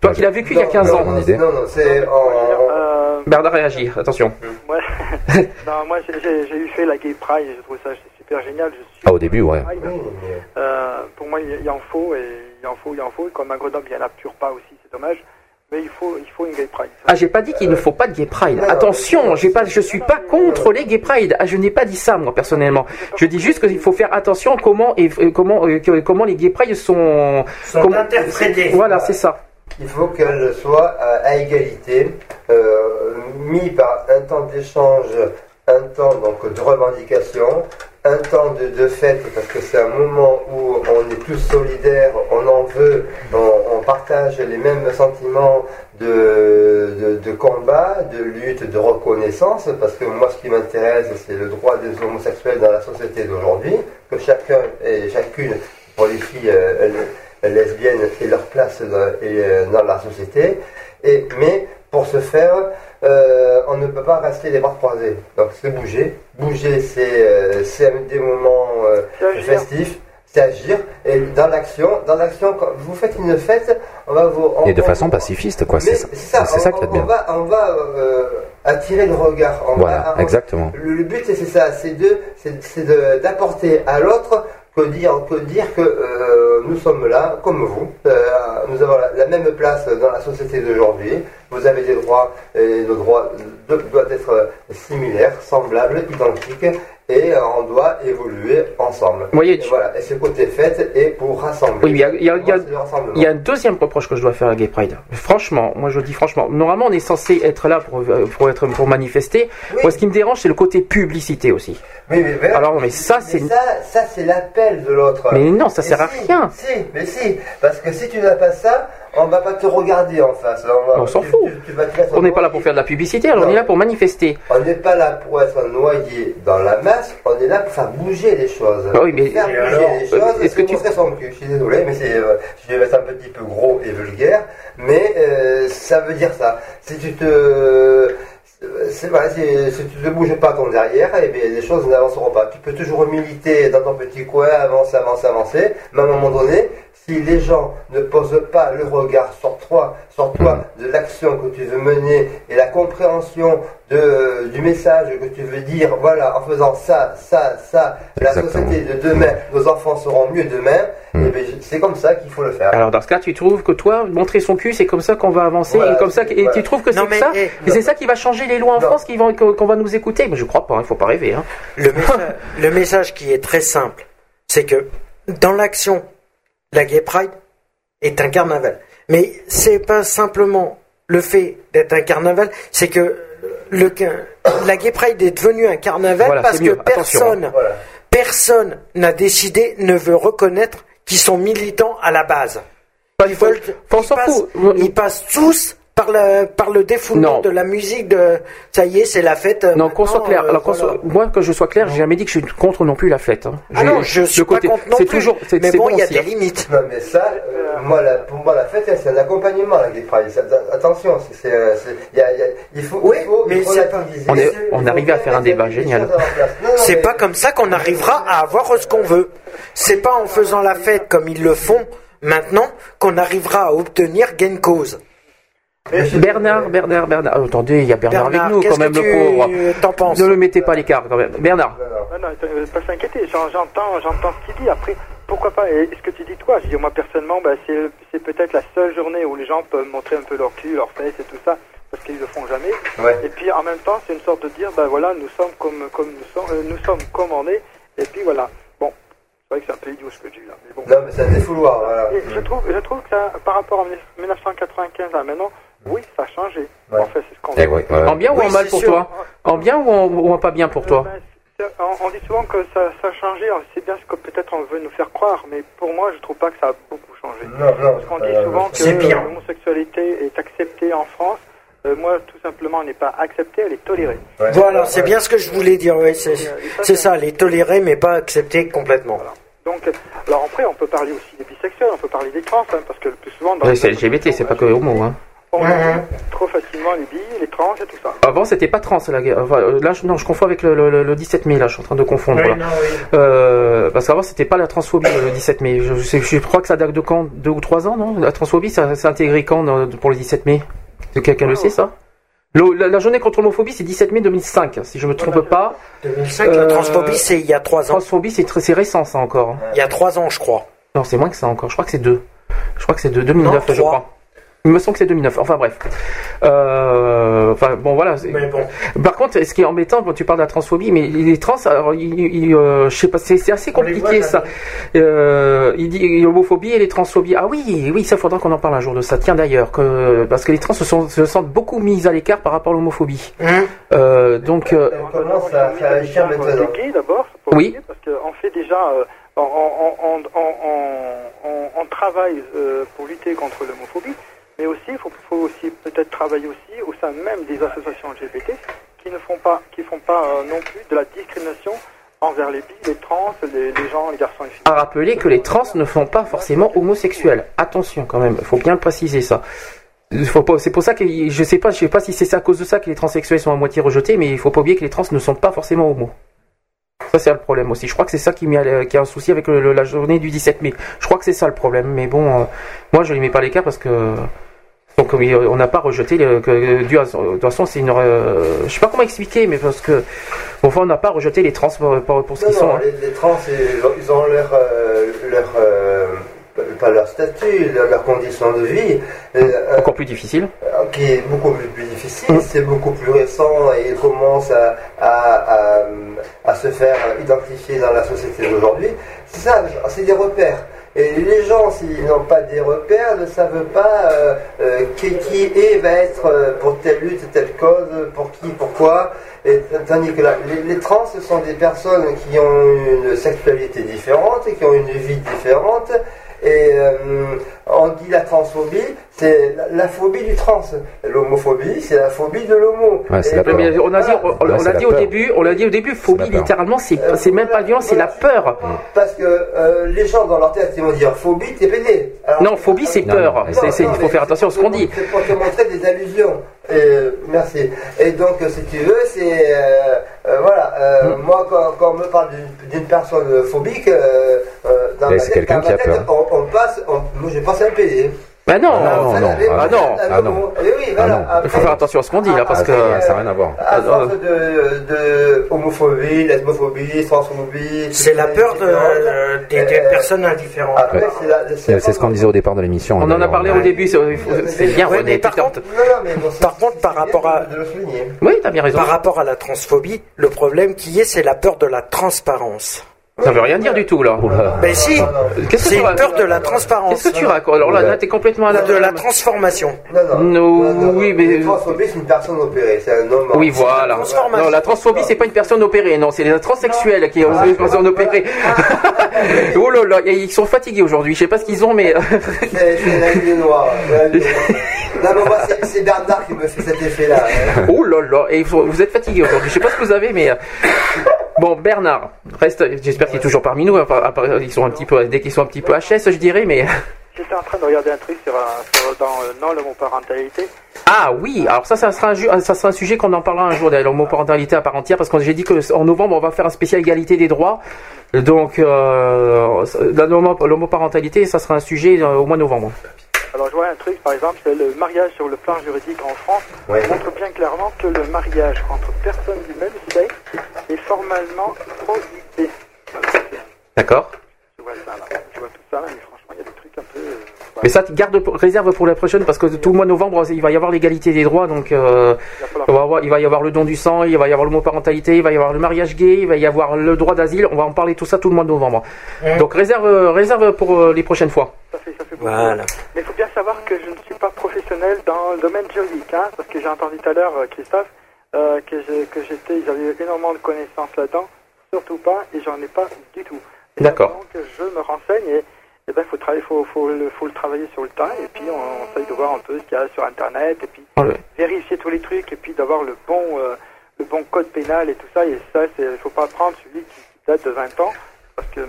toi qui l'as vécu il y a 15 non, ans non, Non, non, c'est. Euh, Bernard réagit, attention. ouais. non, moi j'ai- j'ai j'ai eu fait la Gay Pride, j'ai trouvé ça super génial. Je suis Ah au début, ouais. Pride. Euh, pour moi, il y en faut et il en faut, il en faut. Comme à Grenoble, il y en a pas aussi, c'est dommage. Mais il faut, il faut une Gay Pride. Ah, j'ai pas dit qu'il ne faut pas de gay pride. Attention, j'ai pas, je suis pas contre les gay pride. Ah, je n'ai pas dit ça moi personnellement. Je dis juste qu'il faut faire attention comment et euh, comment euh, comment les gay pride sont, Sont comment- interprétés. Voilà, c'est ça. Il faut qu'elle soit à, égalité, euh, mis par un temps d'échange, un temps donc de revendication, un temps de, fête, parce que c'est un moment où on est tous solidaires, on en veut, on, partage les mêmes sentiments de, de, de combat, de lutte, de reconnaissance, parce que moi ce qui m'intéresse, c'est le droit des homosexuels dans la société d'aujourd'hui, que chacun et chacune, pour les filles euh, lesbiennes, aient leur place dans, et, euh, dans la société. Et, mais pour ce faire, euh, on ne peut pas rester les bras croisés. Donc c'est bouger. Bouger, c'est euh, des moments euh, festifs. C'est agir. Et dans l'action, dans l'action, quand vous faites une fête, on va vous. on- Et de on- façon pacifiste, quoi. C'est mais ça, c'est ça, ça qui est on, bien. va, on va euh, attirer le regard. On Voilà, va- on- exactement. Le, le but, c'est ça, c'est de, c'est, d'apporter à l'autre dire, que dire que euh, nous sommes là, comme vous. Euh, nous avons la, la même place dans la société d'aujourd'hui. Vous avez des droits et nos droits doivent être similaires, semblables, identiques, et euh, on doit évoluer ensemble. Voyez, et voilà. Et ce côté fête est pour rassembler. Oui, mais il y a, il y a- il y a- un deuxième reproche que je dois faire à Gay Pride. Franchement, moi je le dis franchement, normalement on est censé être là pour, euh, pour, être, pour manifester. Moi ce qui me dérange c'est le côté publicité aussi. Oui, mais voilà. Alors mais ça c'est... Mais ça, ça c'est l'appel de l'autre. Mais non, ça Et sert à rien. Si, mais si, parce que si tu n'as pas ça, on va pas te regarder en face. On, va- On s'en fout. tu- tu On n'est pas là pour faire de la publicité, alors on est là pour manifester. On n'est pas là pour être noyé dans la masse, on est là pour faire bouger les choses. Ah oui, mais- faire bouger alors, les choses, est-ce que tu- montrer son cul. Je suis désolé, mais c'est, euh, je vais être un petit peu gros et vulgaire, mais euh, ça veut dire ça. Si tu te c'est vrai, si, si tu ne bouges pas ton derrière, eh bien, les choses n'avanceront pas. Tu peux toujours militer dans ton petit coin, avancer, avancer, avancer, mais à un moment donné, si les gens ne posent pas le regard sur toi, sur toi, de l'action que tu veux mener et la compréhension de, du message que tu veux dire, voilà, en faisant ça, ça, ça, la Exactement. société de demain, nos enfants seront mieux demain, eh bien, c'est comme ça qu'il faut le faire. Alors dans ce cas, tu trouves que toi, montrer son cul, c'est comme ça qu'on va avancer Voilà, et comme ça, et voilà. tu trouves que Non, c'est ça, eh, et c'est ça qui va changer les lois en France, qui vont, qu'on va nous écouter? Mais je crois pas, il faut pas rêver. Hein. Le message qui est très simple, c'est que dans l'action, la Gay Pride est un carnaval. Mais c'est pas simplement le fait d'être un carnaval, c'est que le, la Gay Pride est devenue un carnaval Voilà, parce que. Attention, personne, hein. personne n'a décidé, ne veut reconnaître qu'ils sont militants à la base. Ils, veulent, ils, passent, ils passent tous par le, par le défoulement Non. de la musique de ça y est, c'est la fête. euh, Non, qu'on soit clair. euh, Alors, qu'on voilà. soit- moi, que je sois clair, j'ai jamais dit que je suis contre non plus la fête. hein. Ah non, je suis pas contre non plus. toujours, Mais bon, il y a aussi, des hein. limites. Non, mais ça, euh, moi, la- pour moi, la fête, c'est un accompagnement, la Gay Pride. Ça- attention, c'est, il il il faut, il faut, mais il faut. On est, Il on arrivait à faire un débat génial. C'est pas comme ça qu'on arrivera à avoir ce qu'on veut. C'est pas en faisant la fête comme ils le font maintenant qu'on arrivera à obtenir gain de cause. Bernard, Bernard, Bernard. Oh, attendez, il y a Bernard, Bernard, avec nous, quand même, que le tu pauvre. t'en penses Ne le mettez pas à l'écart, quand même. Bernard. Non, non, pas s'inquiéter, j'en- j'entends, j'entends ce qu'il dit. Après, pourquoi pas? Et ce que tu dis toi, je dis moi personnellement, bah, c'est, peut-être la seule journée où les gens peuvent montrer un peu leur cul, leur fesses et tout ça, parce qu'ils le font jamais. Ouais. Et puis en même temps, c'est une sorte de dire, bah voilà, nous sommes comme, comme nous sommes, euh, nous sommes comme on est. Et puis voilà. Bon, c'est vrai que c'est un peu idiot ce que je dis là, mais bon. Non, mais c'est un défouloir, voilà. Et je trouve, je trouve que ça, par rapport à 1995 à maintenant, oui, ça a changé. Ouais. En fait, c'est ce qu'on Eh oui, ouais. En bien ou en mal pour sûr. toi En bien ou en, ou en pas bien pour toi C'est- On, on dit souvent que ça, ça a changé, c'est bien ce que peut-être on veut nous faire croire, mais pour moi je trouve pas que ça a beaucoup changé. Non, non. Parce qu'on c'est dit pas- souvent que l'homosexualité est acceptée en France, Euh, moi tout simplement elle n'est pas acceptée, elle est tolérée. Ouais. Voilà, c'est bien ce que je voulais dire. oui, c'est, Et, euh, ça, c'est ça, les tolérer mais pas accepter complètement. Donc, euh, alors après on peut parler aussi des bisexuels, on peut parler des trans, hein, parce que le plus souvent dans C'est LGBT, c'est pas que homo. Hein. On trop facilement les bi, les trans et tout ça. Avant, c'était pas trans. Là, Enfin, euh, là je, non, je confonds avec le, le, le 17 mai. Là, je suis en train de confondre. Oui, là. non, oui. Euh, parce qu'avant, c'était pas la transphobie le 17 mai. Je, je, je crois que ça date de quand? Deux ou trois ans, non? La transphobie, ça s'est intégré quand dans- pour le 17 mai Quelqu'un le sait, ça? Le- la, la journée contre l'homophobie, c'est 17 mai 2005, si je me trompe pas. 2005, la Euh, transphobie, c'est il y a trois ans. Transphobie, c'est récent, ça encore. Il y a trois ans, je crois. Non, c'est moins que ça encore. Je crois que c'est deux. Je crois que c'est deux. 2009, Non, je trois. crois. Il me semble que c'est 2009. Enfin bref. Euh, enfin bon voilà. c'est- Par contre, ce qui est embêtant quand tu parles de la transphobie, mais les trans, alors, il- il- euh, je sais pas, c'est c'est assez compliqué ça. Euh, il dit l'homophobie et les transphobies. Ah oui, oui, ça faudra qu'on en parle un jour de ça. Tiens d'ailleurs, que parce que les trans se, sont- se sentent beaucoup mis à l'écart par rapport à l'homophobie. Euh, donc euh, On commence à réagir Les maintenant. d'abord, Oui. parce qu'on fait déjà, euh, on, on, on, on, on, on- on travaille euh, pour lutter contre l'homophobie, mais aussi il faut, aussi peut-être travailler aussi au sein même des associations LGBT qui ne font pas, qui font pas euh, non plus de la discrimination envers les bi, les trans, les, gens, les garçons et filles. à rappeler que les trans ne sont pas forcément homosexuels. Attention quand même, il faut bien le préciser ça. C'est pour ça que je sais pas, je sais pas si c'est à cause de ça que les transsexuels sont à moitié rejetés, mais il faut pas oublier que les trans ne sont pas forcément homos. Ça c'est le problème aussi. Je crois que c'est ça qui, a, un souci avec la journée du 17 mai. Je crois que c'est ça le problème. Mais bon, euh, moi je les mets pas l'écart parce que donc oui, on n'a pas rejeté le, que, dû à- de toute façon c'est une euh, je sais pas comment expliquer mais parce que bon, enfin on n'a pas rejeté les trans pour, pour- ce qu'ils sont. hein. les, les trans, ils ont, leur, euh, leur euh, pas leur statut, leur, condition de vie. euh, Encore plus difficile. euh, qui est beaucoup plus, difficile, c'est beaucoup plus récent et ils commencent à, à, à, à se faire identifier dans la société d'aujourd'hui. C'est ça, c'est des repères. Et les gens, s'ils n'ont pas des repères, ne savent pas euh, euh, qui, qui est, va être euh, pour telle lutte, telle cause, pour qui, pourquoi. Et, tandis que là, les, trans, ce sont des personnes qui ont une sexualité différente, qui ont une vie différente. Et on dit la transphobie, c'est la, la phobie du trans. L'homophobie, c'est la phobie de l'homo. Ouais, on a dit, on, Ouais, on c'est a la dit au peur. début, on l'a dit au début, phobie littéralement, c'est c'est même pas violent, c'est la peur. Parce que euh, les gens dans leur tête, ils vont dire phobie, t'es pédé. Alors- Non, phobie c'est peur. il faut faire attention à ce qu'on dit. C'est pour te montrer des allusions. Et, merci. Et donc, si tu veux, c'est. euh, euh, voilà. euh, Mm. Moi, quand, quand on me parle d'une- d'une personne phobique, euh, euh, dans ma tête, quelqu'un dans ma qui a tête, peur. on, on passe. on- moi, je pense à PD. Bah non, Ah non, non, ah non, ah non. Oui, voilà. non. il faut faire attention à ce qu'on dit là parce Ah, que. ça ça n'a rien à voir. À force de, de homophobie, lesbophobie, transphobie. C'est la peur de, euh, des, des Euh, personnes indifférentes. Après, Ouais. c'est la- C'est c'est ce qu'on disait au départ de l'émission. On en a parlé au début, c'est c'est bien Ouais, mais par contre- mais bon, Par contre, par rapport à-. Oui, t'as bien raison. Par rapport à la transphobie, le problème qui est, c'est la peur de la transparence. Ça veut rien dire du tout là. Ben si, Qu'est-ce que c'est tu une racontes peur de la transparence. Qu'est-ce que tu racontes Alors là, là, t'es complètement à la. De la transformation. Non, non. No, Non, non, oui, mais- La transphobie, c'est une personne opérée, c'est un homme. Oui, voilà. transformation. Non, la transphobie, c'est pas une personne opérée, non, c'est les transsexuels qui ont une personne opérée. oh là là, ils sont fatigués aujourd'hui. Je sais pas ce qu'ils ont, mais C'est la noire. la. Non, mais moi, c'est- Bernard qui me fait cet effet-là. hein. oh là là, et vous, êtes fatigués aujourd'hui. Je sais pas ce que vous avez, mais bon, Bernard reste. J'espère qu'il est toujours parmi nous. Part- ils sont un petit peu, dès qu'ils sont un petit peu HS, je dirais, mais J'étais en train de regarder un truc sur, sur- dans euh, Non, l'homoparentalité. ah oui. Alors ça, ça sera un, ju- ça sera un sujet qu'on en parlera un jour. L'homoparentalité à part entière, parce que j'ai dit que en novembre, on va faire un spécial égalité des droits. Donc, euh, l'homoparentalité, ça sera un sujet euh, au mois de novembre. Alors je vois un truc, par exemple, c'est le mariage sur le plan juridique en France Ouais. montre bien clairement que le mariage entre personnes du même sexe formellement prohibé. D'accord. Je vois ça là, je vois tout ça là, mais franchement il y a des trucs un peu... euh. Mais ça, garde réserve pour la prochaine parce que tout le mois de novembre, il va y avoir l'égalité des droits. Donc, euh, Il va falloir- on va avoir- il va y avoir le don du sang, il va y avoir l'homoparentalité, il va y avoir le mariage gay, il va y avoir le droit d'asile. On va en parler tout ça tout le mois de novembre. Donc, réserve, euh, réserve pour euh, les prochaines fois. Ça fait, ça fait beaucoup. Voilà. Mais il faut bien savoir que je ne suis pas professionnel dans le domaine juridique, hein, parce que j'ai entendu tout à l'heure, Christophe, euh, que j'ai- que j'étais, j'avais énormément de connaissances là-dedans, surtout pas, et j'en ai pas du tout. D'accord. Donc je me renseigne et, et ben faut travailler, faut, faut, le, faut le travailler sur le tas, et puis on, on essaye de voir un peu ce qu'il y a sur Internet, et puis Ouais. vérifier tous les trucs, et puis d'avoir le bon, euh, le bon code pénal et tout ça. Et ça, c'est, faut pas prendre celui qui date de 20 ans, que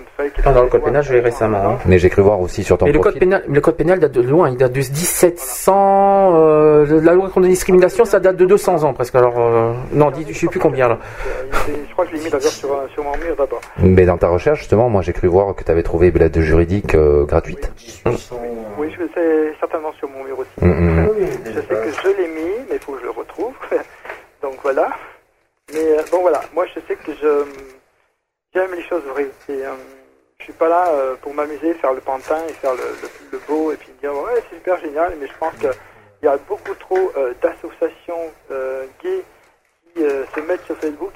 Ah, dans le code pénal, je l'ai récemment. hein. Mais j'ai cru voir aussi sur ton Et le code profil. pénal, le code pénal date de loin, il date de 1700. Euh, la loi contre la discrimination, ça date de 200 ans presque. Alors, euh, non, je sais plus combien là. Je crois que je l'ai mis d'ailleurs sur, sur mon mur d'abord. Mais dans ta recherche, justement, moi j'ai cru voir que tu avais trouvé une aide juridique euh, gratuite. Oui, je c'est certainement sur mon mur aussi. Mm, mm. Je sais que je l'ai mis, mais il faut que je le retrouve. Donc voilà. Mais euh, bon voilà, moi je sais que je j'aime les choses vraies. Euh, je suis pas là euh, pour m'amuser, faire le pantin et faire le, beau et puis dire ouais c'est super génial, mais je pense qu'il y a beaucoup trop euh, d'associations euh, gays qui se mettent sur Facebook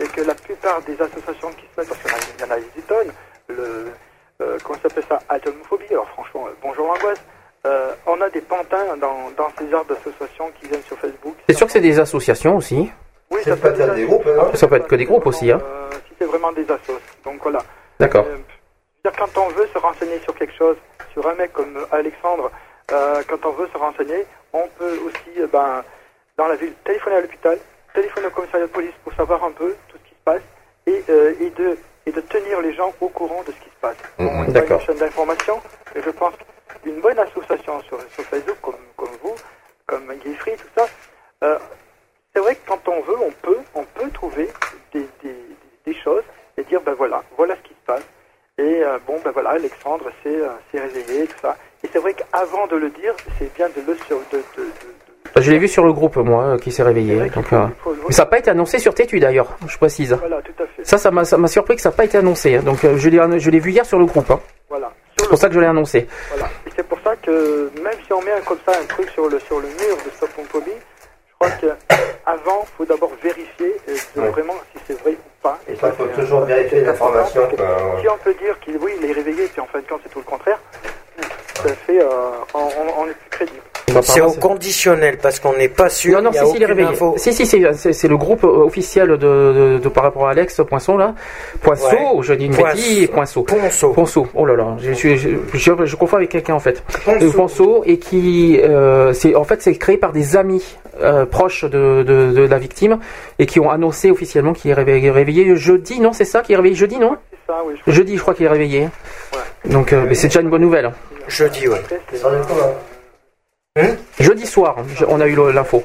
et que la plupart des associations qui se mettent, parce qu'il y en a- des tonnes, le, comment s'appelle ça, atomophobie, alors franchement, bonjour l'angoisse, on a des pantins dans, dans ces genres d'associations qui viennent sur Facebook. C'est sûr que c'est des associations aussi? Oui, ça peut être des groupes, Ça peut être que des groupes aussi, hein. euh, si c'est vraiment des assos. Donc voilà. D'accord. Euh, quand on veut se renseigner sur quelque chose, sur un mec comme euh, Alexandre, euh, quand on veut se renseigner, on peut aussi, euh, ben, dans la ville, téléphoner à l'hôpital, téléphoner au commissariat de police pour savoir un peu tout ce qui se passe et, euh, et, de, et de tenir les gens au courant de ce qui se passe. On a d'accord. une chaîne d'information et je pense qu'une bonne association sur, sur Facebook, comme, comme vous, comme Guy Free, tout ça, euh, c'est vrai que quand on veut, on peut, on peut trouver des, des, des choses et dire, ben voilà, voilà ce qui se passe. Et euh, bon, ben voilà, Alexandre s'est euh, réveillé, tout ça. Et c'est vrai qu'avant de le dire, c'est bien de le sur, de, de, de- Je l'ai vu sur le groupe, moi, euh, qui s'est réveillé. Donc, euh, mais ça n'a pas été annoncé sur Tétu d'ailleurs, je précise. Voilà, tout à fait. Ça, ça m'a surpris que ça n'a pas été annoncé. hein. Donc, je l'ai je l'ai vu hier sur le groupe. hein. Voilà. C'est pour ça que je l'ai annoncé. Voilà. Et c'est pour ça que même si on met un- comme ça un truc sur le sur le mur de Stop Homophobie, je crois que avant, faut d'abord vérifier euh, Ouais. vraiment si c'est vrai ou pas. Et ça, faut toujours vérifier l'information. quoi. Si on peut dire qu'il oui, il est réveillé, puis en fin de compte c'est tout le contraire, ça fait euh, on, on- on est plus crédible. C'est au conditionnel parce qu'on n'est pas sûr. Non, non, il y si, a si, il est aucune réveillé. info. Si, si, c'est- le groupe euh, officiel de, de, de- par rapport à Alex Poinçon, là. Poinceau, Ouais. je dis une bêtise, Poinceau. Ponceau. Ponceau, oh là là, je, je, je, je- je confonds avec quelqu'un en fait. Euh, Ponceau, et qui, euh, c'est en fait, c'est créé par des amis euh, proches de, de, de la victime et qui ont annoncé officiellement qu'il est réveillé, réveillé jeudi, non, c'est ça, qu'il est réveillé jeudi, non? C'est ça, oui. je- Jeudi, je crois qu'il est réveillé. Donc, euh, c'est déjà une bonne nouvelle. Jeudi, ouais. Jeudi soir, on a eu l'info.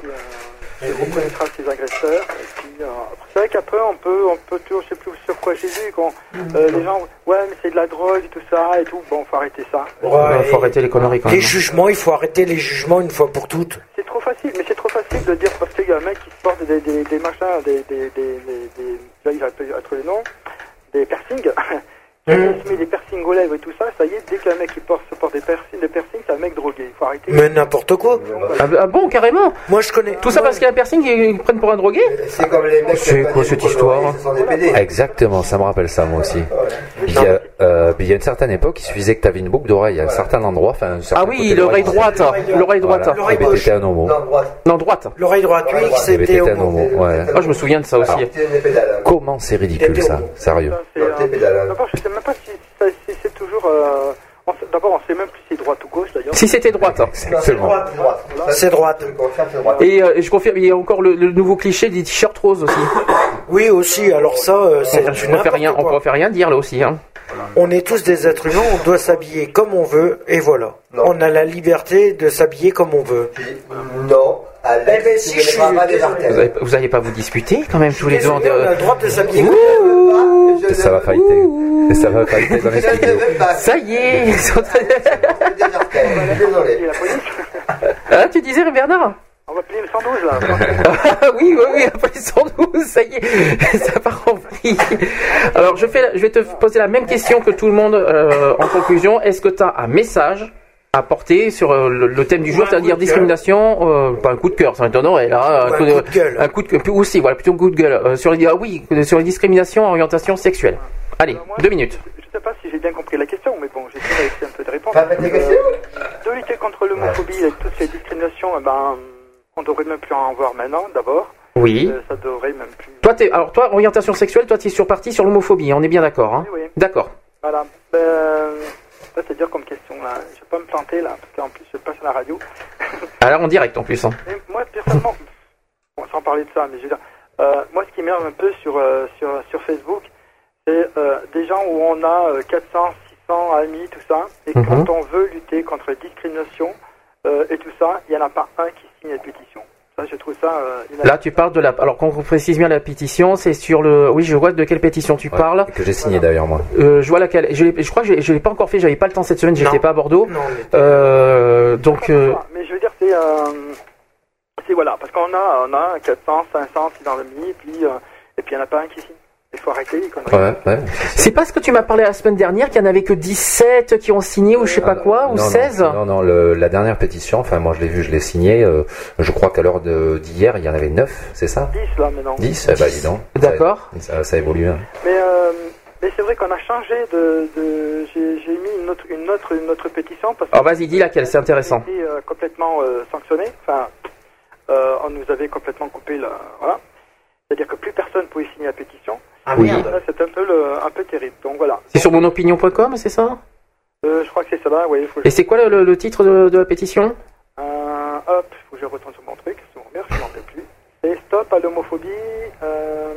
Et on connaîtra ses agresseurs. Et puis, euh, c'est vrai qu'après, on peut, on peut toujours, je sais plus sur quoi j'ai vu, quand euh, les gens, ouais, mais c'est de la drogue et tout ça et tout. Bon, faut arrêter ça. Il faut arrêter les conneries quand Les même. jugements, il faut arrêter les jugements une fois pour toutes. C'est trop facile, mais c'est trop facile de dire parce qu'il y a un mec qui se porte des, des, des machins, des, des, des, des, des trouver le nom, des piercings. Mmh. Il se met des piercings aux lèvres et tout ça, ça y est, dès qu'un mec qui porte, se porte des piercings, des piercings, c'est un mec drogué. Il faut arrêter. Mais n'importe quoi. Ah, ah bon, carrément Moi, je connais. Tout ça parce qu'il y a un piercing qu'ils prennent pour un drogué C'est comme les mecs C'est quoi cette histoire. Exactement, ça me rappelle ça moi aussi. Il y a, euh, puis il y a une certaine époque, il suffisait que tu avais une boucle d'oreille à un certain endroit, enfin un certain Ah oui, l'oreille droite, l'oreille droite. Voilà, et ben, t'étais un homo. Non, droite. Droite. L'oreille droite, oui, Eh ben, c'était un homo. ouais. Ah, je me souviens de ça aussi. C'était comment c'est ridicule ça, sérieux. Euh, on sait- D'abord, on sait même plus si c'est droite ou gauche d'ailleurs. Si c'était droite. Non, c'est droite, c'est droite. C'est droite. droite. Et euh, je confirme, il y a encore le, le nouveau cliché des t-shirts roses aussi. Oui, aussi. Alors ça, euh, c'est On du peut faire rien, n'importe on quoi. peut faire rien dire là aussi. Hein. On est tous des êtres humains, on doit s'habiller comme on veut, et voilà. Non. On a la liberté de s'habiller comme on veut. Non, Alex, Eh ben, si, je pas des désolé. artères. Vous, avez, vous allez pas vous disputer quand même tous les deux en on a le droit de s'habiller comme Ouh, Et ça va fighter. Et ça va fighter dans les studios. Ça y est Désolé. Ah, tu disais Bernard? On va plier le 112 là. Oui, oui, oui, après les 112, ça y est, ça part en vrille. Alors, je, fais, la- je vais te poser la même question que tout le monde euh, en conclusion. Est-ce que tu as un message à porter sur euh, le, le thème du jour, c'est-à-dire de discrimination, euh, pas un coup de cœur, ça m'étonnerait là, un coup de gueule. un coup de gueule, aussi, voilà, plutôt un coup de gueule, euh, sur les, ah oui, sur les discriminations en orientation sexuelle. Allez, moi, deux minutes. Je sais pas si j'ai bien compris la question, mais bon, j'essaie d'essayer un peu de répondre. Pas tes questions de lutter contre l'homophobie et toutes ces discriminations, eh ben, on devrait même plus en voir maintenant, d'abord. Oui. Euh, ça devrait même plus. Toi, t'es, alors toi, orientation sexuelle, toi, tu es sur parti sur l'homophobie, on est bien d'accord, hein Oui, oui. D'accord. Voilà. Ben, ça, c'est dur comme question, là. Je vais pas me planter, là, parce qu'en plus, je passe à la radio. Alors, en direct en plus. Hein. Moi, personnellement, bon, sans parler de ça, mais je veux dire, euh, moi, ce qui m'énerve un peu sur, euh, sur, sur Facebook, c'est euh, des gens où on a euh, 400, 600 amis, tout ça, et Mhm. quand on veut lutter contre la discrimination et tout ça, il n'y en a pas un qui signe la pétition. Ça, je trouve ça euh. Là, tu parles de la. Alors, quand on précise bien la pétition, c'est sur le. Oui, je vois de quelle pétition tu parles. Que j'ai signé d'ailleurs moi. Euh, je vois laquelle. Je, crois que je, je l'ai pas encore fait. J'avais pas le temps cette semaine. J'étais pas à Bordeaux. Non, mais- Euh, donc, euh, Mais je veux dire, c'est. Euh, c'est voilà, parce qu'on a, on a 400, 500, 600 amis, et puis euh, et puis il n'y en a pas un qui signe. Il faut arrêter les conneries. Ouais, ouais. C'est pas ce que tu m'as parlé la semaine dernière, qu'il y en avait que 17 qui ont signé ou je sais pas quoi, ou non, 16 Non, non, non, le- la dernière pétition, enfin moi je l'ai vu, je l'ai signée, euh, je crois qu'à l'heure d'hier, il y en avait 9, c'est ça? 10 là maintenant. 10 Eh ben dis donc. D'accord. Ça, ça évolue. hein. Mais, euh, mais c'est vrai qu'on a changé de. de j'ai, mis une autre, une, autre, une autre pétition parce que. Alors vas-y, dis laquelle, c'est intéressant. été euh, complètement euh, sanctionné. Enfin, euh, on nous avait complètement coupé la. Voilà. C'est-à-dire que plus personne pouvait signer la pétition. Ah, Oui. merde. C'est un peu, le, un peu terrible. Donc voilà. C'est sur monopinion.com, c'est ça? Euh, je crois que c'est ça là, oui. Faut que Et c'est quoi le, titre de, de la pétition? Euh, hop, faut que je retourne sur mon truc, mon merde, je m'en rappelle plus. Et stop à l'homophobie. Euh...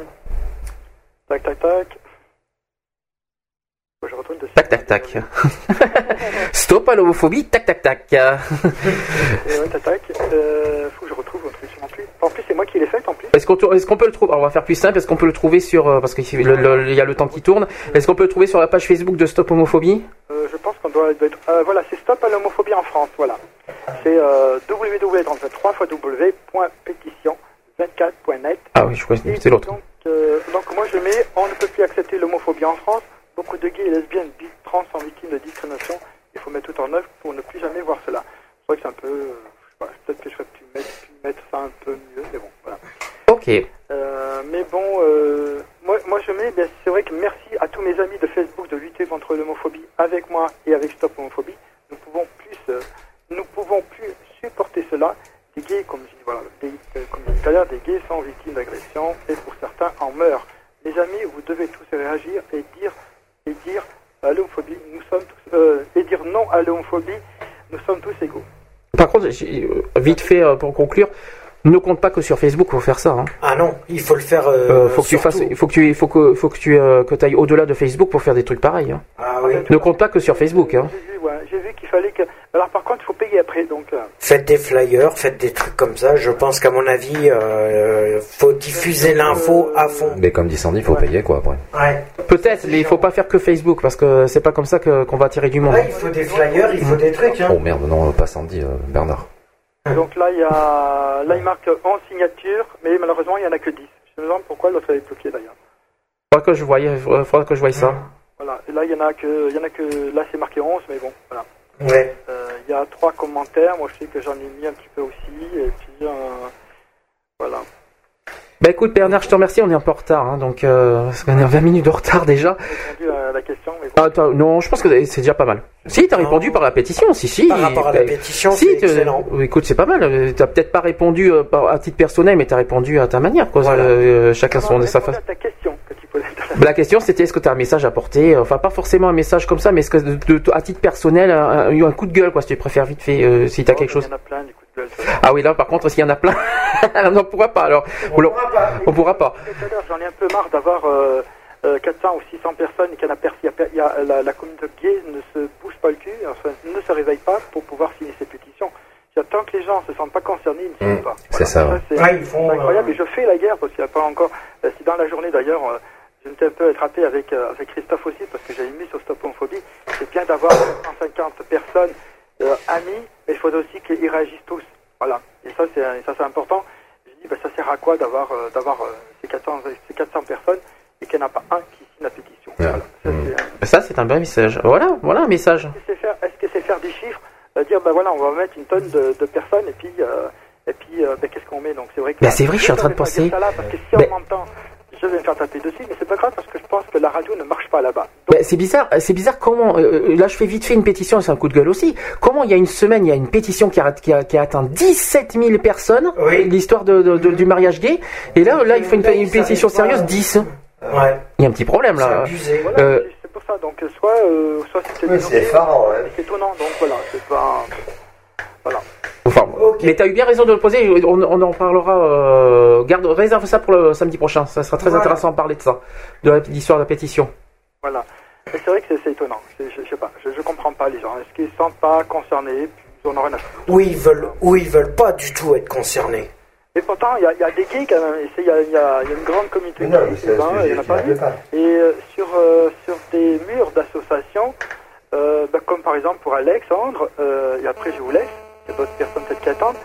Tac, tac, tac. Faut que je retourne dessus. Tac, tac, tac. Stop à l'homophobie, tac, tac, tac. Et ouais, tac, tac. Euh, faut que je retrouve mon truc sur mon truc. En plus, c'est moi qui l'ai fait en plus. Est-ce qu'on peut le trouver Alors, On va faire plus simple. Est-ce qu'on peut le trouver sur euh, parce qu'il y a le temps qui tourne. Est-ce qu'on peut le trouver sur la page Facebook de Stop Homophobie? Euh, je pense qu'on doit, être. euh, voilà, c'est stop à l'homophobie en France. Voilà. C'est euh, www.pétition24.net. Ah oui, je crois que c'est l'autre. Donc, donc moi je mets on ne peut plus accepter l'homophobie en France. Beaucoup de gays et lesbiennes, bi, trans sont victimes de discrimination. Il faut mettre tout en œuvre pour ne plus jamais voir cela. C'est vrai que c'est un peu. je peut-être que je ferais pu mettre, pu mettre ça un peu mieux, mais bon, voilà. Ok. Euh, mais bon, euh, moi, moi je mets, ben, c'est vrai que merci à tous mes amis de Facebook de lutter contre l'homophobie avec moi et avec Stop Homophobie. Nous pouvons plus, euh, nous pouvons plus supporter cela. Des gays, comme je dis, voilà, des, comme je disais tout à l'heure, des gays sont victimes d'agressions et pour certains en meurent. Les amis, vous devez tous réagir et dire et dire à l'homophobie, nous sommes tous, euh, et dire non à l'homophobie, nous sommes tous égaux. Par contre, vite fait pour conclure, ne compte pas que sur Facebook pour faire ça. Hein. Ah non, il faut le faire. Euh, Euh, faut que tu fasses, il faut que tu, faut que, faut que tu, euh, que ailles au-delà de Facebook pour faire des trucs pareils. Hein. Ah oui. Ne compte pas que sur Facebook. Hein. J'ai vu, ouais, j'ai vu qu'il fallait que. Alors par contre, il faut payer après, donc. euh, Faites des flyers, faites des trucs comme ça. Je pense qu'à mon avis, euh, faut diffuser l'info à fond. Mais comme dit Sandy, il faut payer quoi après. Ouais. Peut-être, mais il faut pas faire que Facebook parce que c'est pas comme ça que- qu'on va attirer du monde. Ouais, il faut des flyers, il faut des trucs. Hein. Oh merde, non, pas Sandy, euh, Bernard. Donc là, il y a, là, il marque 11 signatures, mais malheureusement, il n'y en a que 10. Je me demande pourquoi l'autre est bloqué d'ailleurs. Faudra que je euh, faudra que je voie ça. Voilà. Et là, il y en a que, il y en a que, là, c'est marqué 11, mais bon, voilà. Ouais. Euh, Il y a trois commentaires. Moi, je sais que j'en ai mis un petit peu aussi, et puis, euh, voilà. Bah écoute Bernard, je te remercie, on est un peu en retard, hein, donc euh, parce qu'on est à 20 minutes de retard déjà. Attends, non, je pense que c'est déjà pas mal. Si, t'as répondu par la pétition, si, si. Par rapport à la pétition, si, c'est tu- excellent. Écoute, c'est pas mal. euh, T'as peut-être pas répondu euh, à titre personnel, mais t'as répondu à ta manière, quoi. Euh, chacun son sa façon. ta question que tu posais. Bah, La question c'était est-ce que tu as un message à porter? Enfin, pas forcément un message comme ça, mais est-ce que de- de- à titre personnel, un, un- un coup de gueule, quoi, si tu préfères vite fait, euh, si t'as quelque chose. Il y en a plein, du coup, de gueule. ça va. Ah oui, là, par contre, s'il y en a plein, on pourra pas alors. On, on pourra pas. L'heure, j'en ai un peu marre d'avoir euh, euh, 400 ou 600 personnes et qu'il y y a a- la, la communauté gay ne se bouge pas le cul, enfin, ne se réveille pas pour pouvoir signer ces pétitions. Tant que les gens ne se sentent pas concernés, ils ne signent Mmh, pas. c'est ça, c'est Ouais, incroyable. euh, Et je fais la guerre parce qu'il n'y a pas encore. euh, C'est dans la journée d'ailleurs. euh, je m'étais un peu attrapé avec, euh, avec Christophe aussi parce que j'avais mis sur Stop Homophobie. C'est bien d'avoir 150 personnes euh, amis, mais il faut aussi qu'ils réagissent tous. Voilà. Et ça, c'est et ça, c'est important. Je dis, ben, ça sert à quoi d'avoir euh, d'avoir euh, ces, 400, ces 400 personnes et qu'il n'y en a pas un qui signe la pétition Voilà. Ça, c'est- Ça, c'est un bon message. Voilà, voilà un message. Est-ce que c'est faire des chiffres euh, Dire, ben voilà, on va mettre une tonne de, de personnes et puis, euh, et puis euh, ben, qu'est-ce qu'on met? Donc c'est vrai que. Ben, c'est vrai, je suis en train de penser- ça là, parce que si Ben- on m'entend, je vais me faire taper dessus, mais c'est pas grave parce que je pense que la radio ne marche pas là-bas. Bah, c'est bizarre, c'est bizarre comment. euh, là, je fais vite fait une pétition, c'est un coup de gueule aussi. Comment il y a une semaine, il y a une pétition qui a, qui a, qui a atteint 17 000 personnes, l'histoire de, de- de- du mariage gay, et là, là, il fait une, une pétition sérieuse 10. Ouais. Il y a un petit problème là. Voilà, Euh, c'est- c'est pour ça. Donc euh, soit, euh, soit c'est ouais. C'est étonnant. Donc voilà, c'est pas. Voilà. Enfin, mais t'as eu bien raison de le poser. On, on en parlera. Euh, garde, réserve ça pour le samedi prochain. Ça sera très Voilà. intéressant de parler de ça, de l'histoire de la pétition. Voilà. Et c'est vrai que c'est- c'est étonnant. C'est- Je, je sais pas. Je, je comprends pas les gens. Est-ce qu'ils se sentent pas concernés? Puis Ils en ont rien à foutre. Ou ils veulent, ou ils veulent pas du tout être concernés. Et pourtant, il y, a- il y a des gays Il y y y a une grande communauté non, gay, il y en a pas. Et euh, sur, euh, sur des murs d'associations, euh, bah, comme par exemple pour Alexandre, euh, et après je vous laisse, il y a d'autres personnes peut-être qui attendent.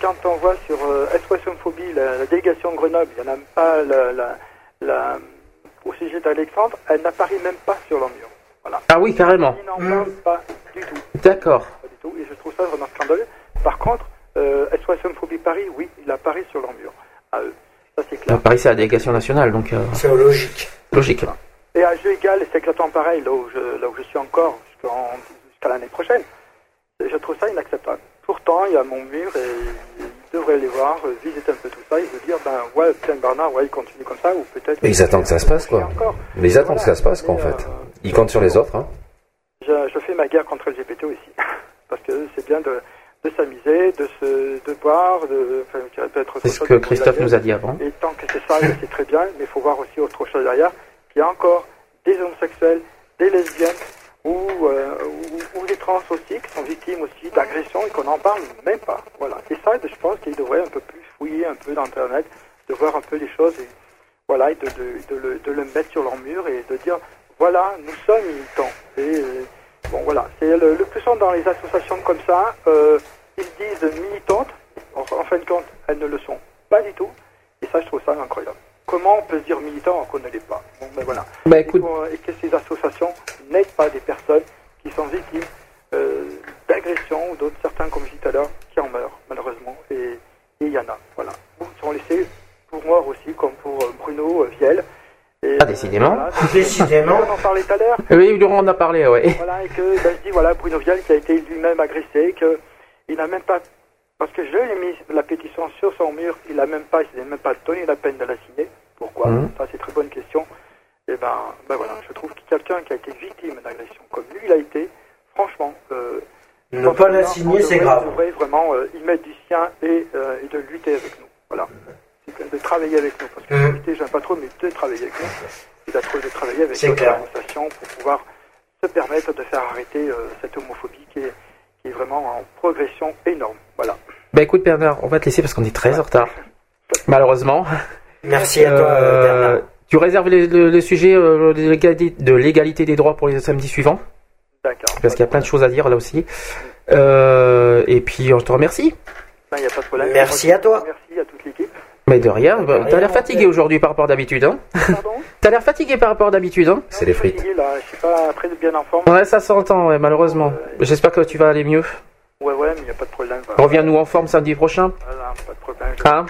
Quand on voit sur euh, SOS Homophobie, la, la délégation de Grenoble, il n'y en a même pas la, la, la, au sujet d'Alexandre, elle n'apparaît même pas sur leur mur. Voilà. Ah oui, carrément. Ils n'en parlent pas du tout. D'accord. Pas du tout. Et je trouve ça vraiment scandaleux. Par contre, euh, SOS Homophobie Paris, oui, il apparaît sur leur mur. À eux. Ça, c'est clair. Paris, c'est la délégation nationale, donc. euh, C'est logique. Logique. Et à jeu égal, c'est exactement pareil, là où je, là où je suis encore jusqu'en- jusqu'à l'année prochaine. Et Je trouve ça inacceptable. Pourtant, il y a mon mur et ils devraient les voir, euh, visiter un peu tout ça et se dire, ben ouais, Pierre Barnard, ouais, il continue comme ça, ou peut-être... Mais ils attendent que ça se passe, quoi. Mais ils attendent que ça se passe, quoi, en fait. Ils comptent sur les autres, hein. Je, je fais ma guerre contre LGBT aussi. Parce que c'est bien de, de s'amuser, de se de boire, de enfin, peut-être C'est ce que Christophe nous a dit avant. Et tant que c'est ça, c'est très bien, mais il faut voir aussi autre chose derrière, qu'il y a encore des homosexuels, des lesbiennes ou, euh, ou, ou des trans aussi qui sont victimes aussi d'agressions et qu'on n'en parle même pas. Voilà. Et ça, je pense qu'ils devraient un peu plus fouiller un peu dans Internet, de voir un peu les choses et voilà, et de, de, de le, de le mettre sur leur mur et de dire voilà, nous sommes militants. Et euh, bon, voilà, c'est le, le plus souvent dans les associations comme ça, euh, ils se disent militantes, en, en fin de compte, elles ne le sont pas du tout. Et ça, je trouve ça incroyable. Comment on peut se dire militant alors qu'on ne l'est pas? Bon, ben voilà. Bah, écoute- Et, que ces associations n'aident pas des personnes qui sont victimes euh, d'agressions ou d'autres, certains, comme je disais tout à l'heure, qui en meurent, malheureusement. Et il y en a, voilà. Beaucoup sont laissés pour mort aussi, comme pour euh, Bruno Viel. Et, Ah, décidément. Décidément. On en parlait tout à l'heure. Oui, Laurent en a parlé, ouais. Voilà, et que ben, je dis, voilà, Bruno Vial qui a été lui-même agressé, que il n'a même pas, parce que je lui ai mis la pétition sur son mur, il n'a même pas, il s'est même pas donné la peine de la signer. Pourquoi? Mhm. Ça, c'est une très bonne question. Et ben, ben voilà, je trouve que quelqu'un qui a été victime d'agression, comme lui, il a été, franchement, euh, Ne pas la signer, c'est grave. On devrait vraiment euh, y mettre du sien et, euh, et de lutter avec nous. Voilà. De travailler avec nous. Parce que lutter, j'aime pas trop, mais de travailler avec nous. Et d'être- de travailler avec C'est d'autres clair. associations pour pouvoir se permettre de faire arrêter euh, cette homophobie qui est, qui est vraiment en progression énorme. Voilà. Bah écoute Bernard, on va te laisser parce qu'on est très en retard. Malheureusement. Merci à toi, euh, Bernard. Tu réserves le, le- le sujet euh, de l'égalité- de l'égalité des droits pour les samedis suivants? D'accord. Parce qu'il y a plein de choses à dire là aussi. Euh, et puis on te remercie. Il n'y a pas de problème. Merci à toi. Merci à toute l'équipe. Mais de rien, bah, t'as l'air fatigué aujourd'hui par rapport à d'habitude. Hein t'as l'air fatigué par rapport à d'habitude. Hein C'est les frites. Fatigué, là, je suis pas après de bien en forme. Ouais, ça s'entend, ouais, malheureusement. J'espère que tu vas aller mieux. Ouais, ouais, mais il n'y a pas de problème. Reviens-nous en forme samedi prochain. Voilà, pas de problème. Hein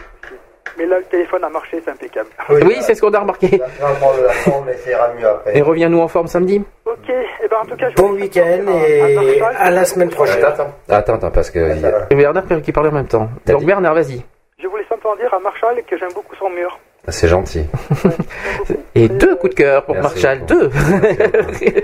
Mais là, le téléphone a marché, c'est impeccable. Oui, c'est ce qu'on a remarqué. On va prendre la forme et ça ira mieux après. Et reviens-nous en forme samedi. Ok, et ben en tout cas, je Bon week-end et à la semaine prochaine. Attends, attends, attends, parce que. il y a- Bernard qui parlait en même temps. Donc dit Bernard, vas-y. Je voulais simplement dire à Marshall que j'aime beaucoup son mur. Ah, C'est gentil. Et deux coups de cœur pour Merci Marshall, beaucoup. deux. des,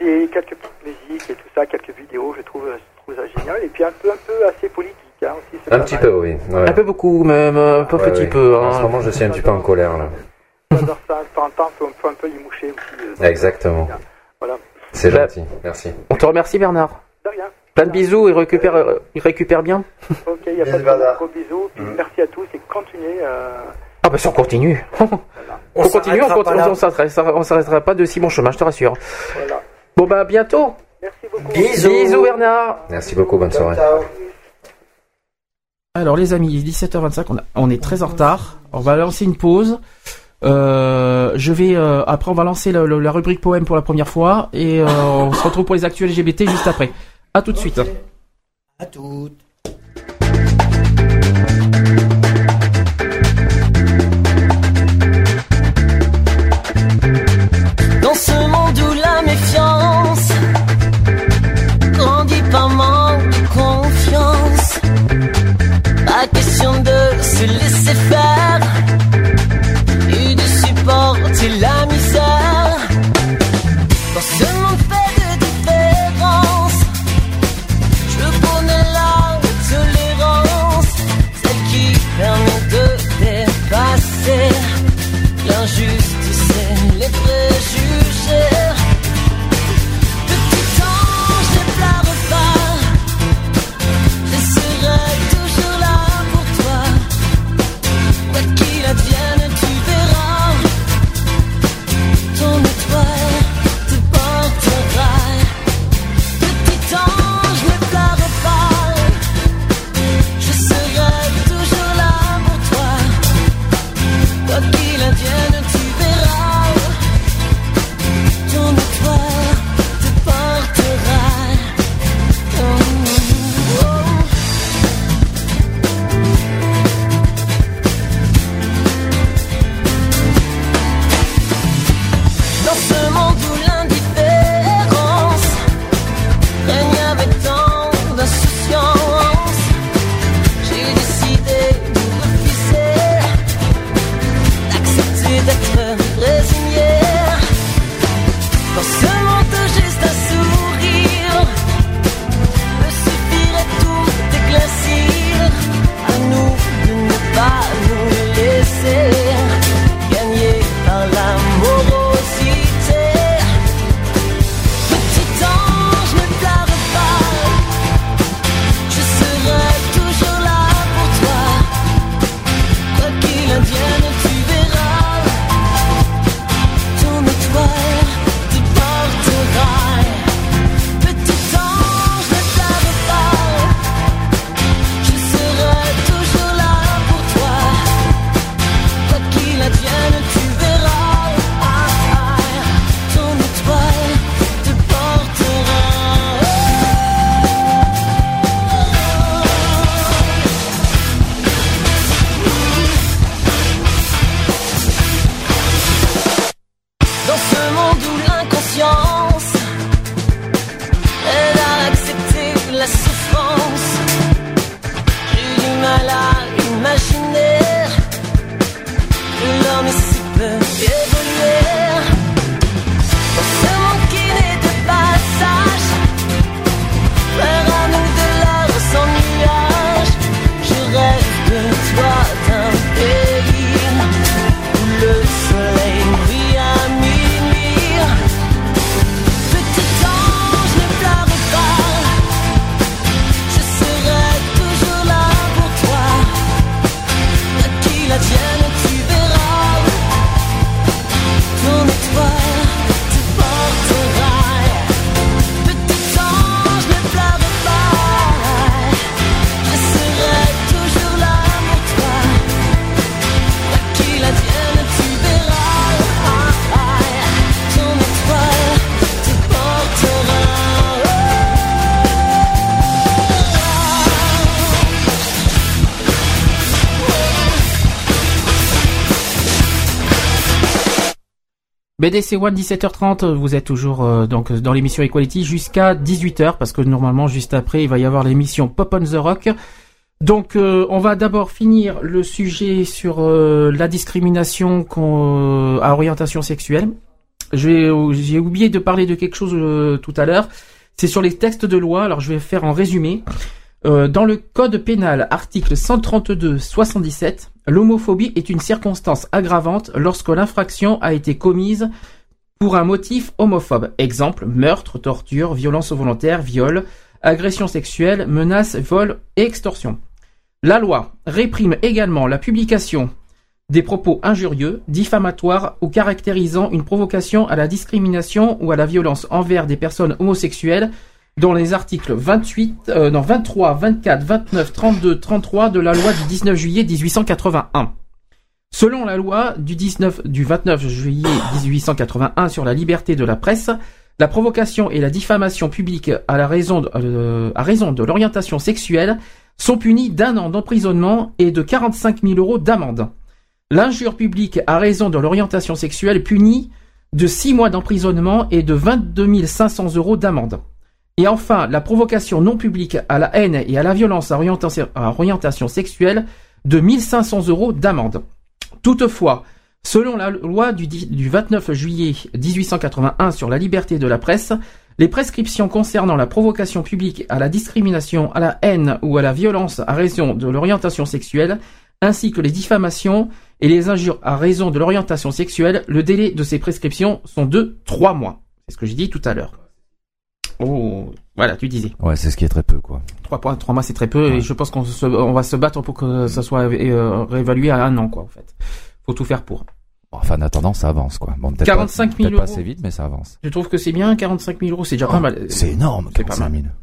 des- quelques petites musiques et tout ça, quelques vidéos, je trouve, je trouve ça génial. Et puis un peu, un peu assez politique hein, aussi. Un petit mal. peu, oui. ouais. Un peu beaucoup, même un peu Ouais, petit peu. En ce Hein. moment, je suis un petit peu en colère, là. J'adore ça, de temps en temps, faut, faut un peu y moucher aussi. Exactement. Voilà. C'est Bah, gentil. Merci. On te remercie Bernard. De rien. Plein de bisous et récupère, euh, récupère bien. Ok, il n'y a pas de problème. Gros bisous. Puis merci à tous et continuez. Euh... Ah bah ça on continue. on continue, on s'arrêtera continue, on s'arrêtera, on s'arrêtera pas de si bon chemin, je te rassure. Voilà. Bon bah à bientôt. Merci beaucoup. Bisous. Bisous Bernard. Merci beaucoup, bonne soirée. Ciao. Alors les amis, il est 17h25, on, a- on est très en retard. On va lancer une pause. Euh, je vais euh, après on va lancer le- le- la rubrique poème pour la première fois et euh, on se retrouve pour les actuels LGBT juste après. À tout de suite. BDC One 17h30, vous êtes toujours euh, donc dans l'émission Equality jusqu'à 18h parce que normalement juste après il va y avoir l'émission Pop on the Rock. Donc euh, on va d'abord finir le sujet sur euh, la discrimination à orientation sexuelle. J'ai oublié de parler de quelque chose tout à l'heure. C'est sur les textes de loi. Alors je vais faire en résumé. Dans le code pénal, article 132-77, l'homophobie est une circonstance aggravante lorsque l'infraction a été commise pour un motif homophobe. Exemple, meurtre, torture, violence volontaire, viol, agression sexuelle, menace, vol et extorsion. La loi réprime également la publication des propos injurieux, diffamatoires ou caractérisant une provocation à la discrimination ou à la violence envers des personnes homosexuelles dans les articles 28, euh, non, 23, 24, 29, 32, 33 de la loi du 19 juillet 1881. Selon la loi du 19, du 29 juillet 1881 sur la liberté de la presse, la provocation et la diffamation publique à la raison de, euh, à raison de l'orientation sexuelle sont punies d'un an d'emprisonnement et de 45 000 euros d'amende. L'injure publique à raison de l'orientation sexuelle punie de 6 mois d'emprisonnement et de 22 500 euros d'amende. Et enfin, la provocation non publique à la haine et à la violence à orientation, sexuelle de 1500 euros d'amende. Toutefois, selon la loi du, du 29 juillet 1881 sur la liberté de la presse, les prescriptions concernant la provocation publique à la discrimination, à la haine ou à la violence à raison de l'orientation sexuelle, ainsi que les diffamations et les injures à raison de l'orientation sexuelle, le délai de ces prescriptions sont de trois mois. C'est ce que j'ai dit tout à l'heure. Oh, voilà, tu disais. Ouais, c'est ce qui est très peu, quoi. Trois points, trois mois, c'est très peu, et je pense qu'on se- on va se battre pour que ça soit euh, réévalué à un an, quoi, en fait. Faut tout faire pour. Enfin, en attendant, ça avance, quoi. Bon, peut-être 45 pas, 000 peut-être pas euros. assez vite, mais ça avance. Je trouve que c'est bien, 45 000 euros, c'est déjà Oh, pas mal. c'est énorme, C'est pas 45 mal. 000.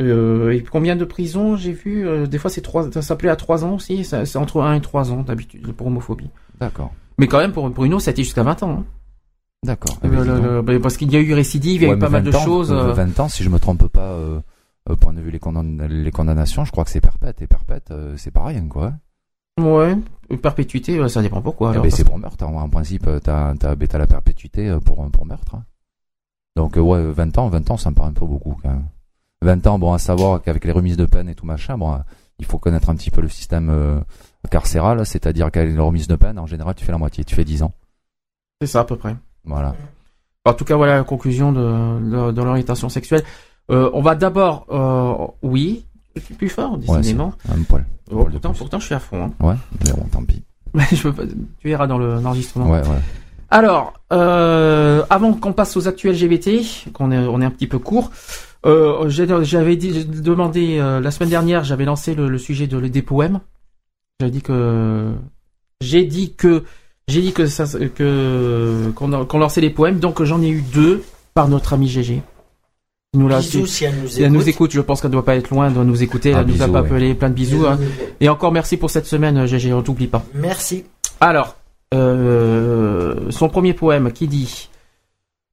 Euh, et combien de prisons j'ai vu euh, Des fois, c'est trois, ça s'appelait à 3 ans aussi. C'est entre 1 et 3 ans d'habitude pour homophobie. D'accord. Mais quand même, pour Bruno, ça a été jusqu'à 20 ans. hein. D'accord. Le- Eh ben, bah, parce qu'il y a eu récidive, il y a Ouais, eu pas mal de 20 ans, choses. euh, euh, 20 ans, si je me trompe pas, euh, au point de vue les, condamn- les condamnations, je crois que c'est perpète. Et perpète, euh, c'est pas rien, quoi. Ouais, perpétuité, euh, ça dépend pourquoi. Eh ben, c'est pour meurtre. En, en principe, euh, t'as, ben, t'as la perpétuité euh, pour, pour meurtre. hein. Donc, euh, ouais, 20 ans, 20 ans, ça me paraît un peu beaucoup, quand même. 20 ans, bon, à savoir qu'avec les remises de peine et tout machin, bon, euh, il faut connaître un petit peu le système euh, carcéral, c'est-à-dire qu'avec les remises de peine, en général, tu fais la moitié, tu fais 10 ans. C'est ça, à peu près. Voilà. En tout cas, voilà la conclusion de, de, de l'orientation sexuelle. Euh, on va d'abord, euh, oui, je suis plus fort, Ouais, décidément. c'est un poil. Oh, pourtant, pourtant, je suis à fond. Hein. Ouais, mais bon, tant pis. Mais je peux pas- tu verras dans le- l'enregistrement. Ouais, ouais. Alors, euh, avant qu'on passe aux actuels LGBT, qu'on est, on est un petit peu court, euh, j'avais dit, demandé euh, la semaine dernière, j'avais lancé le, le sujet de, des poèmes. J'avais dit que j'ai dit que j'ai dit que ça que qu'on lançait les poèmes, donc j'en ai eu deux par notre ami. Il nous Bisous si elle nous si elle nous écoute. je pense qu'elle doit pas être loin de nous écouter. Elle Ah, nous a pas ouais. appelé plein de bisous. Bisous, hein. bisous. Et encore merci pour cette semaine, GG, on t'oublie pas. Merci. Alors, euh, son premier poème qui dit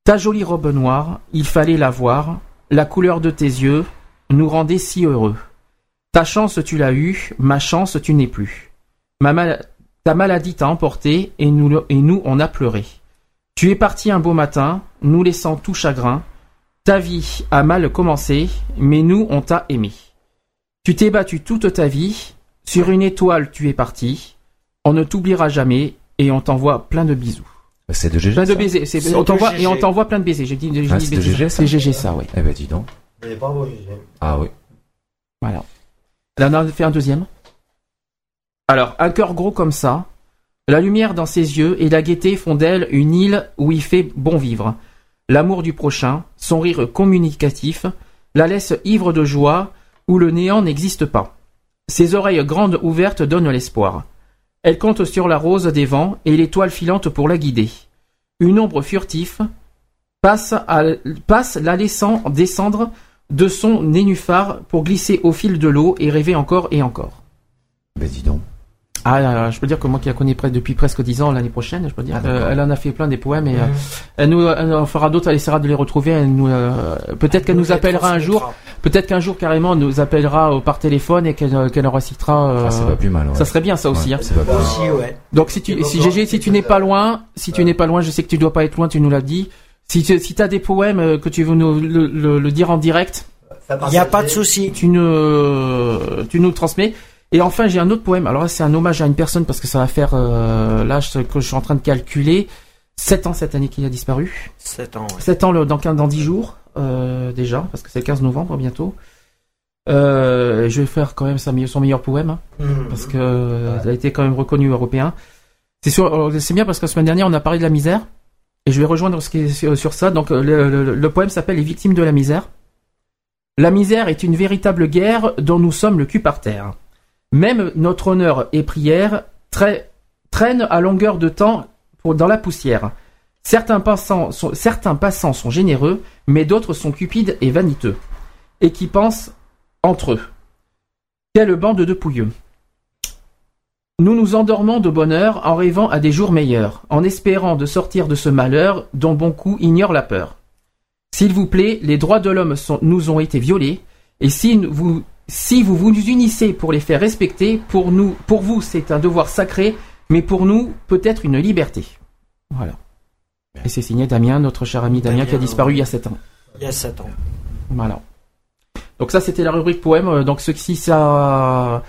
Ta jolie robe noire, il fallait la voir, la couleur de tes yeux nous rendait si heureux. Ta chance tu l'as eue, ma chance tu n'es plus. Ma mal- ta maladie t'a emporté et nous, et nous on a pleuré. Tu es parti un beau matin, nous laissant tout chagrin. Ta vie a mal commencé, mais nous on t'a aimé. Tu t'es battu toute ta vie, sur une étoile tu es parti. On ne t'oubliera jamais et on t'envoie plein de bisous. C'est de GG. Plein de baisers. c'est- C'est on de t'envoie GG. et on t'envoie plein de baisers. J'ai dit, j'ai Ah, dit c'est de. GG, ça C'est GG ça, oui. Eh ben, dis donc. Bravo, Gigi. Ah oui. Voilà. Elle en a fait un deuxième. Alors, un cœur gros comme ça, la lumière dans ses yeux et la gaieté font d'elle une île où il fait bon vivre. L'amour du prochain, son rire communicatif, la laisse ivre de joie où le néant n'existe pas. Ses oreilles grandes ouvertes donnent l'espoir. Elle compte sur la rose des vents et l'étoile filante pour la guider. Une ombre furtive passe, la laissant descendre de son nénuphar pour glisser au fil de l'eau et rêver encore et encore. Ben. Ah, là, là, je peux dire que moi qui la connais près depuis presque 10 ans, l'année prochaine, je peux dire, Ah, euh, elle en a fait plein des poèmes et euh, elle nous elle en fera d'autres, elle essaiera de les retrouver. Elle nous, euh, peut-être qu'elle nous appellera un jour, peut-être qu'un jour carrément elle nous appellera euh, par téléphone et qu'elle euh, qu'elle en récitera. euh, Ah, c'est pas plus mal. ouais. ça serait bien ça aussi. Ouais, hein. C'est pas plus mal. Aussi, ouais. Donc si tu, si GG, si tu n'es pas loin, si tu n'es pas loin, je sais que tu dois pas être loin, tu nous l'as dit. Si tu si as des poèmes euh, que tu veux nous le, le- le dire en direct, Il n'y a pas de souci. tu nous tu nous le transmets. Et enfin, j'ai un autre poème. Alors là, c'est un hommage à une personne parce que ça va faire euh, là je, que je suis en train de calculer 7 ans cette année qu'il a disparu. 7 ans. ouais. 7 ans le, dans 15 dans 10 jours euh, déjà parce que c'est le 15 novembre bientôt. Euh, je vais faire quand même sa son meilleur poème hein, Mhm. parce que euh, il a été quand même reconnu européen. C'est sûr, euh, c'est bien parce que la semaine dernière on a parlé de la misère et je vais rejoindre ce qui est sur, sur ça. Donc euh, le, le- le poème s'appelle Les victimes de la misère. La misère est une véritable guerre dont nous sommes le cul par terre. Même notre honneur et prière traînent à longueur de temps dans la poussière. Certains passants, sont, généreux, mais d'autres sont cupides et vaniteux, et qui pensent entre eux. Quelle bande de pouilleux. Nous nous endormons de bonheur en rêvant à des jours meilleurs, en espérant de sortir de ce malheur dont beaucoup ignorent la peur. S'il vous plaît, les droits de l'homme nous ont été violés, et si vous, si vous vous unissez pour les faire respecter, pour nous, pour vous, c'est un devoir sacré, mais pour nous, peut-être une liberté. Voilà. Et c'est signé Damien, notre cher ami Damien, qui a disparu il y a 7 ans. Il y a 7 ans. Voilà. Donc ça, c'était la rubrique poème. Euh, Donc ce, si ça,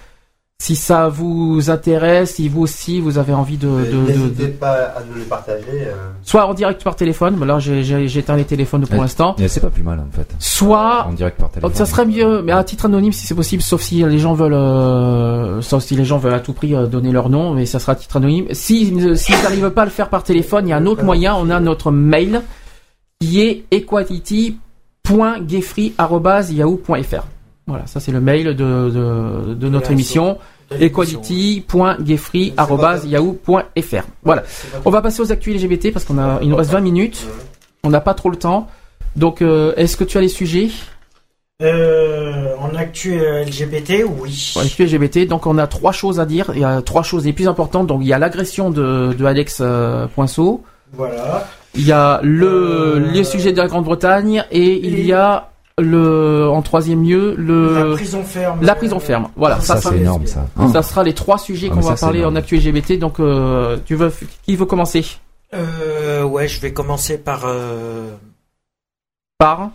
si ça vous intéresse, si vous aussi vous avez envie de, N'hésitez de- pas à nous les partager. euh. soit en direct par téléphone. mais Là, j'ai- j'ai j'ai éteint les téléphones pour l'instant. eh, C'est pas plus mal en fait. Soit En direct par téléphone. donc ça serait mieux, mais à titre anonyme si c'est possible, sauf si les gens veulent, euh, sauf si les gens veulent à tout prix euh, donner leur nom, mais ça sera à titre anonyme. Si s'ils n'arrivent pas à le faire par téléphone, il y a un autre moyen. On a notre mail qui est equality.gayfree@yahoo.fr. Voilà, ça c'est le mail de, de, de notre émission equality.gayfree@yahoo.fr. Voilà. On va passer aux actus LGBT parce qu'on a, il nous reste 20 minutes. On n'a pas trop le temps. Donc, euh, est-ce que tu as les sujets? Euh, en actu LGBT, oui. Les sujets LGBT, donc on a trois choses à dire. Il y a trois choses les plus importantes. Donc, il y a l'agression de, de Alex euh, Poinceau. Voilà. Il y a le Euh, les sujets de la Grande-Bretagne et il y a le en troisième lieu le La prison ferme. la prison ferme. Voilà, ça, Ça, sera, c'est énorme ça. ça sera les trois sujets Ah, qu'on va ça, parler en actu LGBT. Donc, euh, tu veux qui veut commencer? Euh, ouais, je vais commencer par euh, Par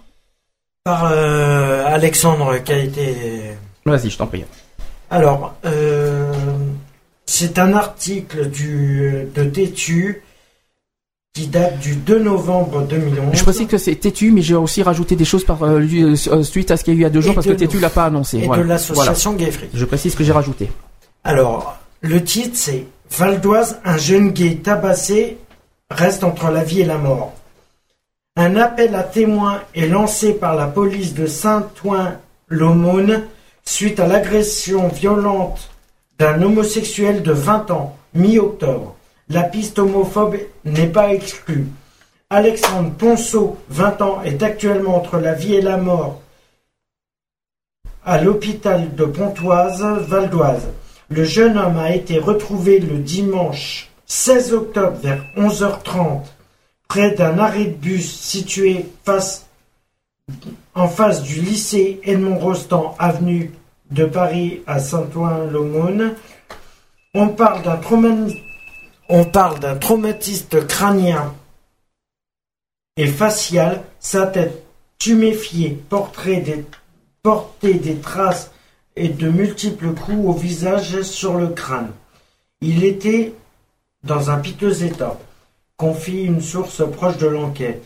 par euh, Alexandre qui a été. Vas-y, je t'en prie. Alors, euh, c'est un article du de Tétu qui date du 2 novembre 2011. Je précise que c'est Tétu, mais j'ai aussi rajouté des choses par euh, lui, euh, suite à ce qu'il y a eu il y a deux jours Et parce de que Tétu nous. l'a pas annoncé. Et Voilà. de l'association Voilà. Gay Free. Je précise ce que j'ai rajouté. Alors, le titre c'est Val d'Oise, un jeune gay tabassé reste entre la vie et la mort. Un appel à témoins est lancé par la police de Saint-Ouen-l'Aumône suite à l'agression violente d'un homosexuel de 20 ans, mi-octobre. La piste homophobe n'est pas exclue. Alexandre Ponceau, 20 ans, est actuellement entre la vie et la mort à l'hôpital de Pontoise, Val d'Oise. Le jeune homme a été retrouvé le dimanche 16 octobre vers 11h30 près d'un arrêt de bus situé en face du lycée Edmond Rostand, avenue de Paris à Saint-Ouen-l'Aumône. On parle d'un trauma- on parle d'un traumatiste crânien et facial, sa tête tuméfiée, portrait des, portait des traces et de multiples coups au visage sur le crâne. Il était dans un piteux état, confie une source proche de l'enquête.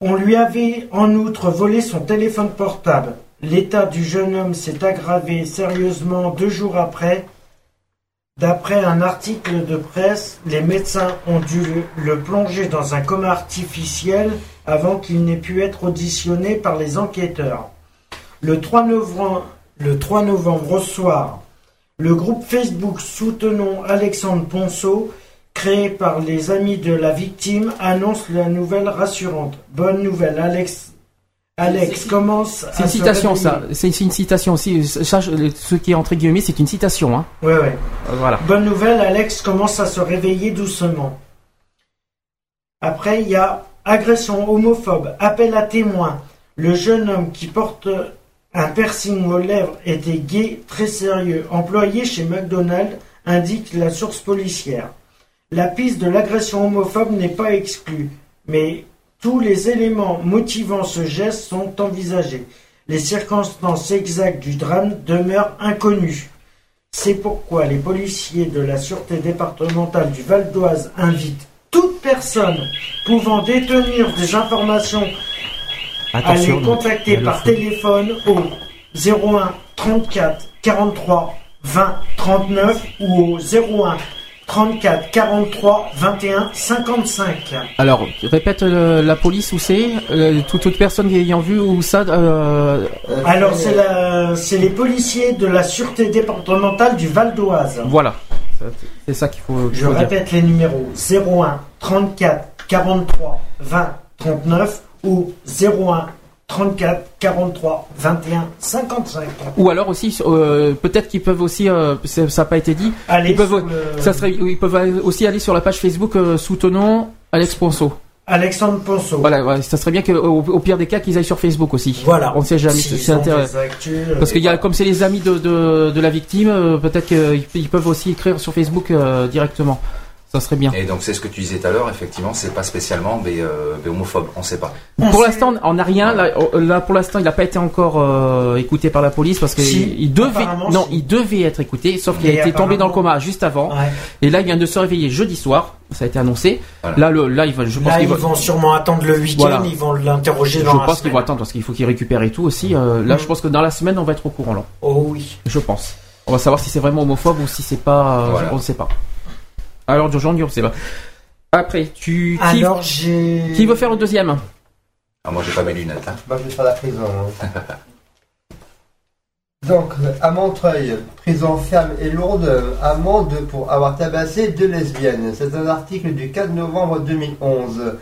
On lui avait en outre volé son téléphone portable. L'état du jeune homme s'est aggravé sérieusement deux jours après. D'après un article de presse, les médecins ont dû le, plonger dans un coma artificiel avant qu'il n'ait pu être auditionné par les enquêteurs. Le 3 novembre, le 3 novembre au soir, le groupe Facebook Soutenons Alexandre Ponceau, créé par les amis de la victime, annonce la nouvelle rassurante. Bonne nouvelle, Alex. Alex commence C'est à une se citation, réveiller. ça. C'est une citation aussi. Ça, ce qui est entre guillemets, c'est une citation. Hein. Ouais, ouais. Voilà. Bonne nouvelle, Alex commence à se réveiller doucement. Après, il y a agression homophobe, appel à témoins. Le jeune homme qui porte un piercing aux lèvres était gay, très sérieux, employé chez McDonald's, indique la source policière. La piste de l'agression homophobe n'est pas exclue, mais tous les éléments motivant ce geste sont envisagés. Les circonstances exactes du drame demeurent inconnues. C'est pourquoi les policiers de la Sûreté départementale du Val d'Oise invitent toute personne pouvant détenir des informations à les contacter par téléphone au 01 34 43 20 39 ou au 01 34 43 21 55. Alors, répète euh, la police où c'est, euh, toute, toute personne ayant vu où ça. euh, Alors c'est la- c'est les policiers de la Sûreté départementale du Val d'Oise. Voilà. C'est ça qu'il faut. Je faut dire. répète les numéros 01 34 43 20 39 ou 01 34 43 21 55. Ou alors aussi, euh, peut-être qu'ils peuvent aussi, euh, ça n'a pas été dit, ils peuvent, le- ça serait, ils peuvent aussi aller sur la page Facebook euh, soutenons Alex Ponceau. Alexandre Ponceau. Voilà, ouais, ça serait bien que, au, pire des cas, qu'ils aillent sur Facebook aussi. Voilà. On ne sait jamais. S'ils c'est intéressant. Parce qu'il y a, comme c'est les amis de, de, de la victime, euh, peut-être qu'ils ils peuvent aussi écrire sur Facebook directement. Ça serait bien. Et donc c'est ce que tu disais tout à l'heure, effectivement, c'est pas spécialement des, euh, des homophobes, on sait pas. Pour l'instant, on n'a rien. Là, là, pour l'instant, il n'a pas été encore euh, écouté par la police parce que Si, il, il devait, non, si. il devait être écouté, sauf qu'il a été tombé dans le coma juste avant. Ouais. Et là, il vient de se réveiller jeudi soir. Ça a été annoncé. Là, le, là, il va, je pense Là, qu'il ils va- vont sûrement attendre le week-end, Voilà. ils vont l'interroger Je dans la pense qu'ils vont attendre parce qu'il faut qu'il récupère et tout aussi. Euh, là, Mm. je pense que dans la semaine, on va être au courant là. Oh oui. Je pense. On va savoir si c'est vraiment homophobe ou si c'est pas. euh, Voilà. On ne sait pas. Alors, d'urgence, on sait pas. Après, tu. Qui, Alors, j'ai. qui veut faire le deuxième? Ah, moi j'ai pas mes lunettes. Hein. Moi, je vais faire la prison. hein. Donc, à Montreuil, prison ferme et lourde, amende pour avoir tabassé deux lesbiennes. C'est un article du 4 novembre 2011.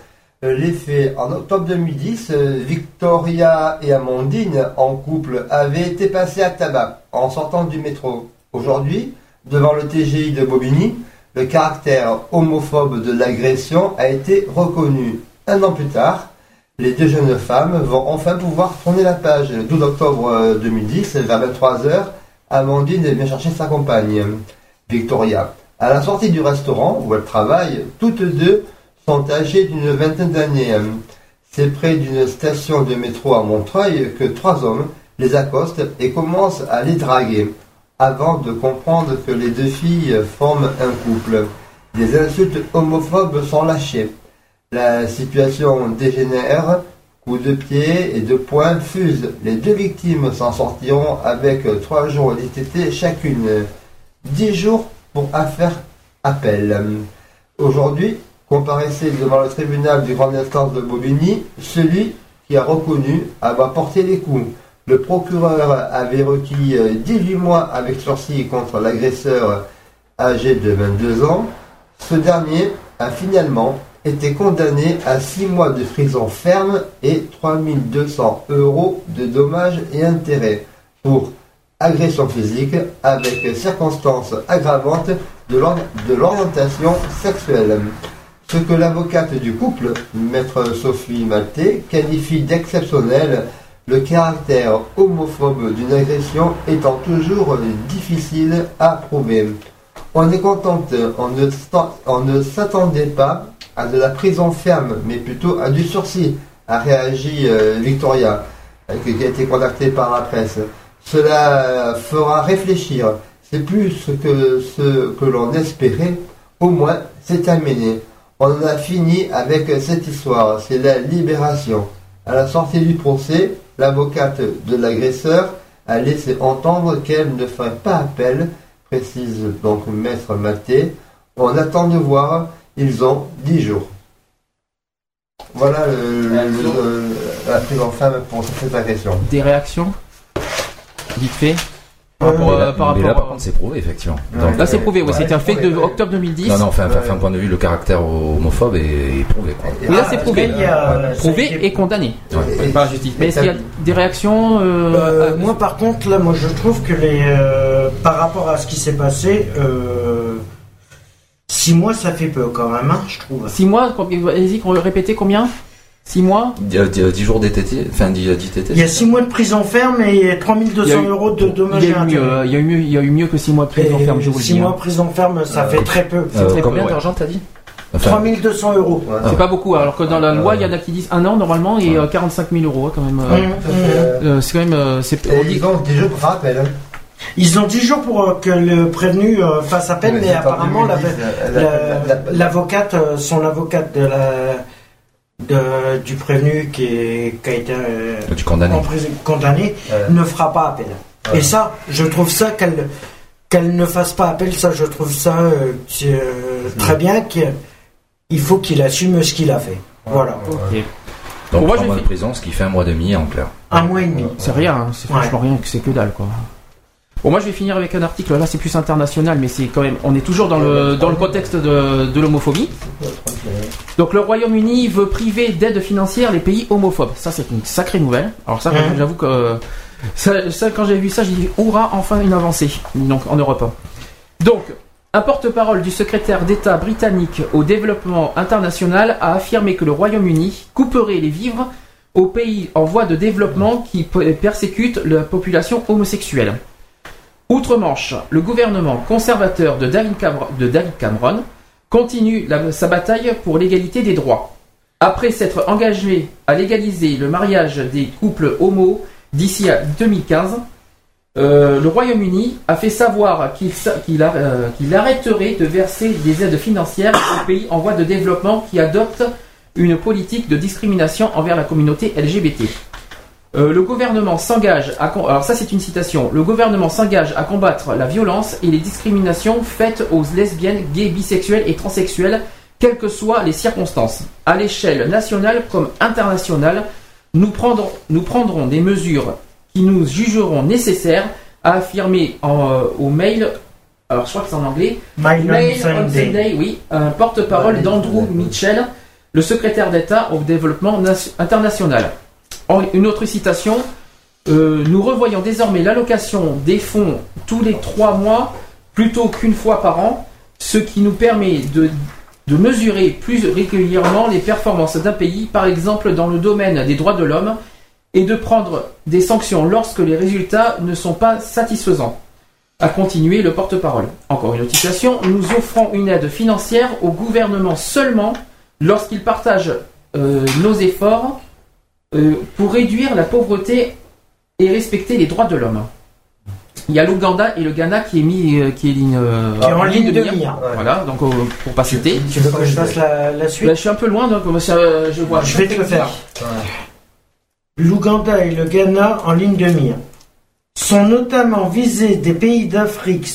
Euh, Les faits, en octobre 2010, euh, Victoria et Amandine, en couple, avaient été passés à tabac en sortant du métro. Aujourd'hui, devant le TGI de Bobigny, le caractère homophobe de l'agression a été reconnu. Un an plus tard, les deux jeunes femmes vont enfin pouvoir tourner la page. Le 12 octobre euh, 2010, vers 23h, Amandine vient chercher sa compagne, Victoria. À la sortie du restaurant où elle travaille, toutes deux sont âgées d'une vingtaine d'années. C'est près d'une station de métro à Montreuil que trois hommes les accostent et commencent à les draguer, avant de comprendre que les deux filles forment un couple. des insultes homophobes sont lâchées. La situation dégénère, coups de pied et de poing fusent. Les deux victimes s'en sortiront avec trois jours d'ITT chacune. Dix jours pour affaire appel. Aujourd'hui, comparaissait devant le tribunal du grande instance de Bobigny celui qui a reconnu avoir porté les coups. Le procureur avait requis euh, 18 mois avec sursis contre l'agresseur âgé de 22 ans. Ce dernier a finalement été condamné à 6 mois de prison ferme et 3200 euros de dommages et intérêts pour agression physique avec circonstances aggravantes de l'or- de l'orientation sexuelle. Ce que l'avocate du couple, maître Sophie Maltais, qualifie d'exceptionnel, le caractère homophobe d'une agression étant toujours difficile à prouver. On est contente, on ne, s'attendait pas à de la prison ferme, mais plutôt à du sursis, a réagi euh, Victoria, euh, qui a été contactée par la presse. Cela fera réfléchir. C'est plus que ce que l'on espérait. Au moins, c'est terminé. On a fini avec cette histoire. C'est la libération. À la sortie du procès, l'avocate de l'agresseur a laissé entendre qu'elle ne ferait pas appel, précise donc maître Maté. On attend de voir. Ils ont 10 jours. Voilà le- le- le- la prise en ferme pour cette agression. Des réactions Vite fait Par rapport, mais là, euh, par mais là, rapport- par contre, c'est prouvé, effectivement. Là, c'est prouvé, oui, c'était un fait de octobre 2010. Non, non, enfin, enfin, point de vue, le caractère homophobe est, est prouvé. Quoi. Oui, là, c'est prouvé. prouvé et condamné. Ouais. Par la justice. Mais est-ce qu'il y a des réactions euh, Euh, moi, par contre, là, moi, je trouve que les, euh, par rapport à ce qui s'est passé, euh, six mois, ça fait peu quand même, hein, je trouve. 6 mois combien- Allez-y, répétez combien? 6 mois 10 jours d'ITT, enfin 10 d'ITT. Il y a six mois de prison ferme et Il y a 3200 eu- euros de dommages il y et a eu mieux, intérêts. euh, il y a eu mieux, il y a eu mieux que 6 mois de prison Et ferme, je vous le six dis. mois hein. de prison ferme, ça fait très peu. Euh, très peu, combien ouais. d'argent t'as dit 3200 euros. C'est pas beaucoup, alors que dans la loi, il y en a qui disent un an normalement et euh, 45 000 euros hein, quand même. euh, Mmh, mmh. euh, c'est quand même. euh, c'est- Et on dit- ils ont 10 jours pour faire appel. hein. Ils ont 10 jours pour euh, que le prévenu euh, fasse appel, Mais mais, apparemment, la- 2010, la- la- la- la- l'avocate, euh, son avocate de la, de- du prévenu qui, est- qui a été euh, Du condamné. Ouais. ne fera pas appel. Ouais. Et ça, je trouve ça qu'elle qu'elle ne fasse pas appel, ça, je trouve ça euh, euh, très bien. qu'il il faut qu'il assume ce qu'il a fait. Voilà. Ok. Donc, Bon, moi, 3 j'ai mois de prison, ce qui fait un mois et demi en clair. Un mois et demi. C'est rien, hein, c'est Ouais. franchement rien, c'est que dalle quoi. Bon, moi je vais finir avec un article, là c'est plus international, mais c'est quand même, on est toujours dans le, dans le contexte de, de l'homophobie. Donc le Royaume-Uni veut priver d'aide financière les pays homophobes. Ça c'est une sacrée nouvelle. Alors ça, Mhm. j'avoue que euh, ça, ça, quand j'ai vu ça, j'ai dit hurrah, enfin une avancée. Donc en Europe. Donc un porte-parole du secrétaire d'État britannique au développement international a affirmé que le Royaume-Uni couperait les vivres aux pays en voie de développement qui persécutent la population homosexuelle. Outre-Manche, le gouvernement conservateur de David, Cameron, continue sa bataille pour l'égalité des droits. Après s'être engagé à légaliser le mariage des couples homo d'ici à 2015, euh, le Royaume-Uni a fait savoir euh, qu'il arrêterait de verser des aides financières aux pays en voie de développement qui adoptent une politique de discrimination envers la communauté LGBT. Euh, le gouvernement s'engage à alors ça c'est une citation. Le gouvernement s'engage à combattre la violence et les discriminations faites aux lesbiennes, gays, bisexuels et transsexuels, quelles que soient les circonstances. À l'échelle nationale comme internationale, nous prendrons, nous prendrons des mesures qui nous jugeront nécessaires, a affirmé en, euh, au mail. Alors je crois que c'est en anglais. Mail on Sunday. Sunday, oui, un porte-parole d'Andrew Mitchell, le secrétaire d'État au développement nation- international. Une autre citation euh, Nous revoyons désormais l'allocation des fonds tous les trois mois plutôt qu'une fois par an, ce qui nous permet de, mesurer plus régulièrement les performances d'un pays, par exemple dans le domaine des droits de l'homme, et de prendre des sanctions lorsque les résultats ne sont pas satisfaisants a continué le porte-parole. Encore une autre citation, nous offrons une aide financière au gouvernement seulement lorsqu'il partage euh, nos efforts euh, pour réduire la pauvreté et respecter les droits de l'homme. Il y a l'Ouganda et le Ghana qui est mis, euh, qui est ligne, euh, Qui est en ligne de mire. Voilà, donc pour pas citer. Tu veux que je fasse la, la suite? Bah, je suis un peu loin, donc ça, je vois. Je vais te le faire. L'Ouganda et le Ghana en ligne de mire sont notamment visés des pays d'Afrique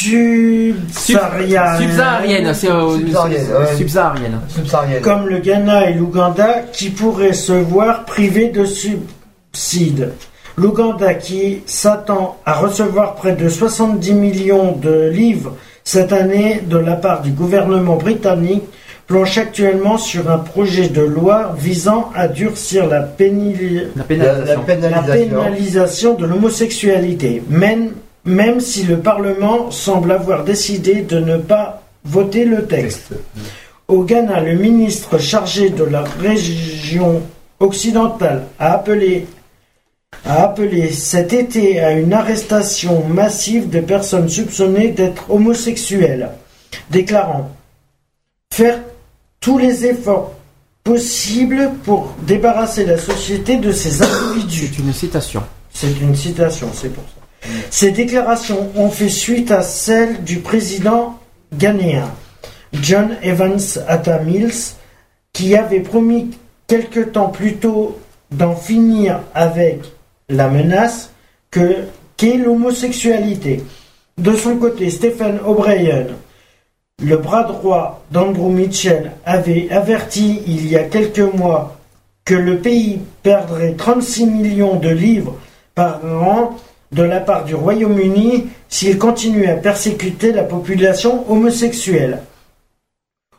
subsaharienne, Subsaharienne, c'est euh, Subsaharienne, ouais. subsaharienne. Subsaharienne. comme le Ghana et l'Ouganda qui pourraient se voir privés de subsides. L'Ouganda qui s'attend à recevoir près de 70 millions de livres cette année de la part du gouvernement britannique planche actuellement sur un projet de loi visant à durcir la, pénalisation. la la pénalisation. pénalisation de l'homosexualité, même, même si le Parlement semble avoir décidé de ne pas voter le texte. Au Ghana, le ministre chargé de la région occidentale a appelé, a appelé cet été à une arrestation massive de personnes soupçonnées d'être homosexuelles, déclarant faire tous les efforts possibles pour débarrasser la société de ces individus. C'est une citation. C'est une citation, c'est pour ça. Ces déclarations ont fait suite à celles du président ghanéen John Evans Atta Mills, qui avait promis quelque temps plus tôt d'en finir avec la menace que qu'est l'homosexualité. De son côté, Stephen O'Brien, le bras droit d'Andrew Mitchell, avait averti il y a quelques mois que le pays perdrait 36 millions de livres par an de la part du Royaume-Uni s'il continue à persécuter la population homosexuelle.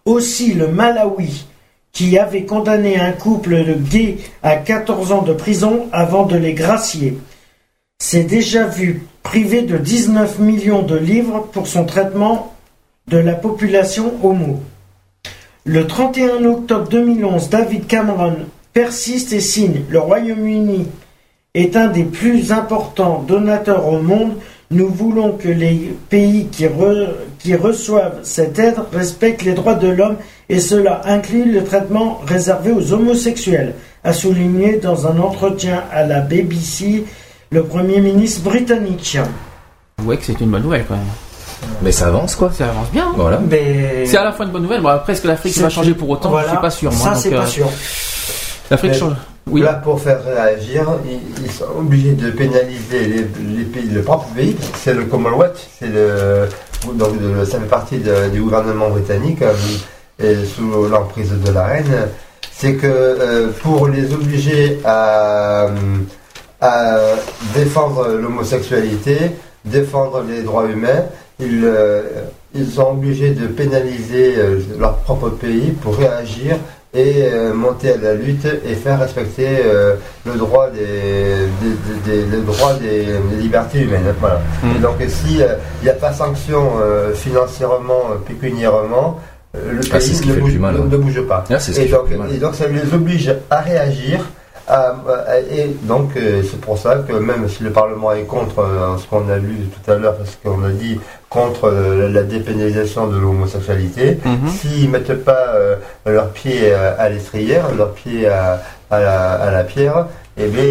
Aussi le Malawi, qui avait condamné un couple de gays à 14 ans de prison avant de les gracier, s'est déjà vu privé de 19 millions de livres pour son traitement de la population homo. Le 31 octobre 2011, David Cameron persiste et signe Le Royaume-Uni est un des plus importants donateurs au monde. Nous voulons que les pays qui, re- qui reçoivent cette aide respectent les droits de l'homme et cela inclut le traitement réservé aux homosexuels, a souligné dans un entretien à la BBC le Premier ministre britannique. Ouais, que c'est une bonne nouvelle quand même. Mais ça avance quoi. Ça avance bien. Voilà. Mais C'est à la fois une bonne nouvelle. Bon, après, est-ce que l'Afrique va changer pour autant? Voilà. Je suis pas sûr. Moi, Ça, c'est euh, pas sûr. L'Afrique Mais- change. Là, pour faire réagir, ils, sont obligés de pénaliser les, les pays, le propre pays, c'est le Commonwealth, c'est donc ça fait partie du gouvernement britannique, euh, sous l'emprise de la reine. C'est que euh, pour les obliger à, défendre l'homosexualité, défendre les droits humains, ils, euh, sont obligés de pénaliser leur propre pays pour réagir et euh, monter à la lutte et faire respecter euh, le droit des, des, des- des- le droit des, des libertés humaines. Voilà. Mm. Et donc si euh, il n'y a pas sanction financièrement, pécuniairement, le Ah, pays ne, bouge, plus mal, ne- ouais. ne bouge pas. Ah, donc, et donc ça les oblige à réagir. À- à- et donc euh, c'est pour ça que même si le Parlement est contre euh, ce qu'on a lu tout à l'heure, parce qu'on a dit contre euh, la dépénalisation de l'homosexualité, Mhm. s'ils mettent pas leur pied à l'étrière, leur pied à, à la, à la pierre, et bien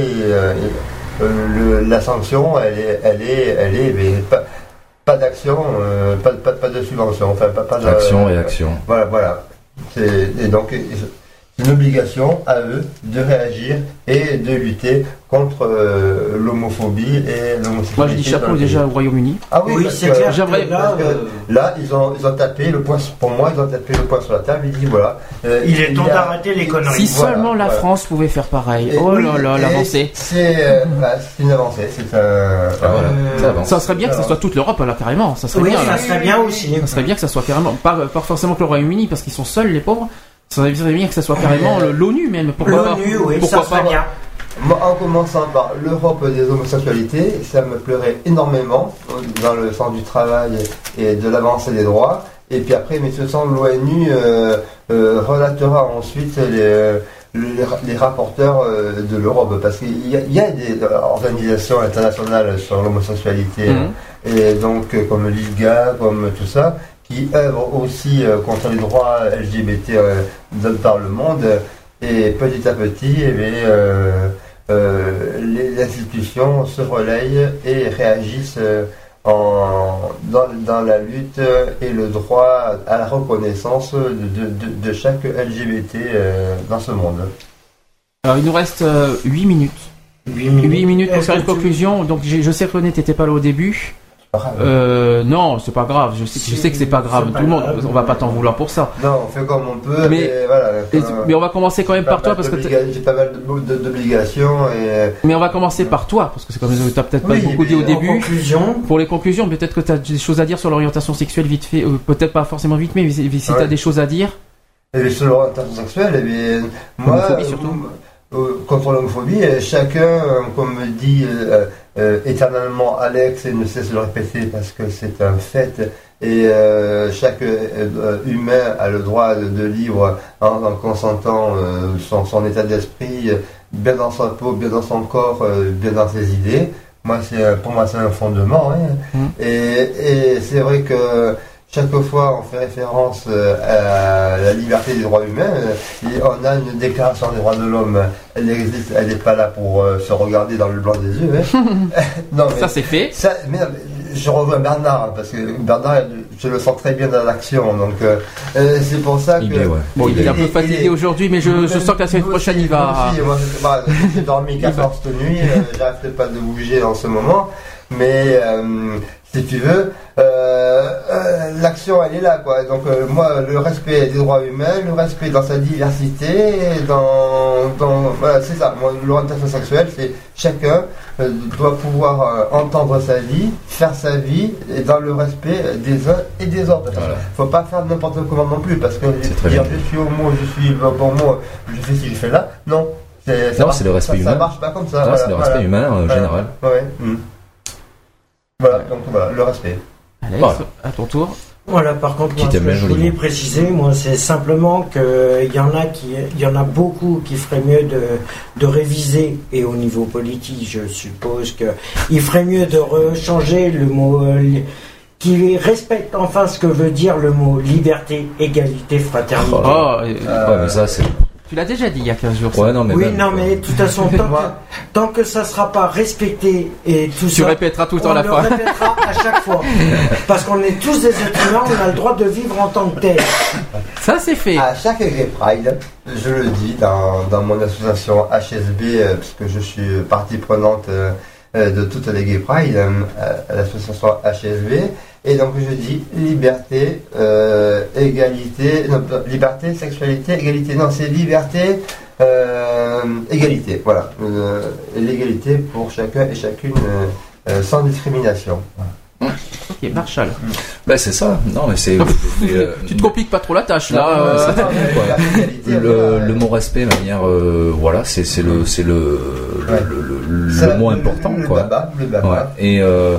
le- la sanction, elle est, elle est, elle est, mais pas, pas d'action, euh, pas, pas, pas de subvention, enfin pas, pas de Action. Voilà, voilà. Et donc c'est une obligation à eux de réagir et de lutter contre euh, l'homophobie et l'homosexualité. Moi, je dis chapeau déjà au Royaume-Uni. Ah oui, Oui, c'est clair. J'aimerais- là, euh, ils ont, ils ont tapé le poing, sur- pour moi, ils ont tapé le poing sur la table. Ils disent voilà. euh, il est temps d'arrêter les conneries. Si Voilà, seulement la voilà. France pouvait faire pareil. Et oh oui, là là, l'avancée. C'est euh, bah, c'est une avancée. C'est un. Ah, voilà. Euh, Ça serait bien que ça soit toute l'Europe là carrément. Ça serait Oui, bien. ça là. serait bien aussi. Ça serait bien que ça soit carrément pas, pas forcément que le Royaume-Uni parce qu'ils sont seuls les pauvres. Ça serait bien que ça soit carrément le- l'ONU même. Pourquoi pas L'ONU, oui, Pourquoi ça serait pas bien. Moi, en commençant par l'Europe des homosexualités, ça me plairait énormément dans le sens du travail et de l'avancée des droits. Et puis après, mais ce sens l'ONU euh, euh, relatera ensuite les, les, les rapporteurs euh, de l'Europe, parce qu'il y, a- il y a des euh, organisations internationales sur l'homosexualité, Mhm. et donc euh, comme l'ILGA, comme tout ça, qui œuvrent aussi euh, contre les droits LGBT euh, dans- par le monde. Et petit à petit, eh bien, euh, euh, les institutions se relayent et réagissent euh, en, dans, dans la lutte et le droit à la reconnaissance de, de- de chaque LGBT euh, dans ce monde. Alors, il nous reste 8 minutes. 8 minutes, pour faire Euh, une tu- conclusion. Donc, je sais que René, t'étais pas là au début. Euh, non, c'est pas grave. Je sais, je sais que c'est pas grave. Tout le monde, grave. on va pas t'en vouloir pour ça. Non, on fait comme on peut, mais, Mais- voilà. Et- euh, mais on va commencer quand même par toi parce que j'ai pas mal d'obligations et Mais on va commencer par toi, parce que c'est comme t'as peut-être pas beaucoup dit au début. conclusion. Pour les conclusions, peut-être que tu as des choses à dire sur l'orientation sexuelle vite fait, euh, peut-être pas forcément vite, mais si tu as des choses à dire. Et sur l'orientation sexuelle, eh bien, moi, surtout. euh, euh, contre l'homophobie, euh, chacun, euh, comme me dit euh, éternellement Alex, et ne cesse de le répéter parce que c'est un fait, et euh, chaque euh, humain a le droit de, de vivre en, en consentant euh, son, son état d'esprit, bien dans sa peau, bien dans son corps, euh, bien dans ses idées. Moi, c'est pour moi, c'est un fondement. hein. Et, et c'est vrai que chaque fois on fait référence euh, à la liberté des droits humains, euh, et on a une déclaration des droits de l'homme, elle existe, elle n'est pas là pour euh, se regarder dans le blanc des yeux. hein. non, mais Ça, c'est fait. ça- mais je rejoins Bernard, parce que Bernard, je le sens très bien dans l'action, donc euh, c'est pour ça que... Bon, il est un peu fatigué aujourd'hui, mais je, je sens que la semaine prochaine il va. bah, J'ai dormi 4 heures cette nuit, euh, j'arrête pas de bouger en ce moment, mais euh, si tu veux, euh, euh, l'action elle est là quoi. Donc euh, moi le respect des droits humains, le respect dans sa diversité, dans, dans voilà c'est ça. Moi l'orientation sexuelle c'est chacun euh, doit pouvoir entendre sa vie, faire sa vie et dans le respect des uns et des autres. Faut pas faire n'importe comment non plus parce que dire je suis homo, je suis bon moi, je fais ci, je fais là. Non. C'est Non, c'est le respect ça- humain. Ça marche pas comme ça. Non, voilà, c'est le respect voilà. humain, en Voilà. général. Ouais. mm. Voilà, donc voilà, le respect. Alex, Voilà. à ton tour. Voilà, par contre, moi, ce que je voulais préciser, moi, c'est simplement qu'il y en a qui, il y en a beaucoup qui feraient mieux de, de réviser, et au niveau politique, je suppose que il ferait mieux de rechanger le mot, euh, qui respecte enfin ce que veut dire le mot liberté, égalité, fraternité. Oh, euh, Ouais, mais ça, c'est. Tu l'as déjà dit il y a 15 jours. Ouais, non, mais. oui, même, non, euh, mais de toute façon, tant que, tant que ça sera pas respecté et tout Tu ça. répéteras tout le temps on la le fois. répétera à chaque fois. Parce qu'on est tous des êtres humains, on a le droit de vivre en tant que tel. Ça, c'est fait. À chaque Gay Pride, je le dis dans, dans mon association HSB, euh, puisque je suis partie prenante euh, euh, de toutes les Gay Pride, euh, à l'association HSB, et donc je dis liberté, euh, égalité, non, liberté, sexualité, égalité, non, c'est liberté, euh, égalité, voilà, Euh, l'égalité pour chacun et chacune sans discrimination. Ok, Marshall. Bah, c'est ça. Non, mais c'est. euh, Tu te compliques pas trop la tâche là. non, euh, quoi. le, le mot respect, de manière, euh, voilà, c'est le c'est le le, le- le- C'est le mot le- important, le quoi. baba, le baba. Ouais. Et euh,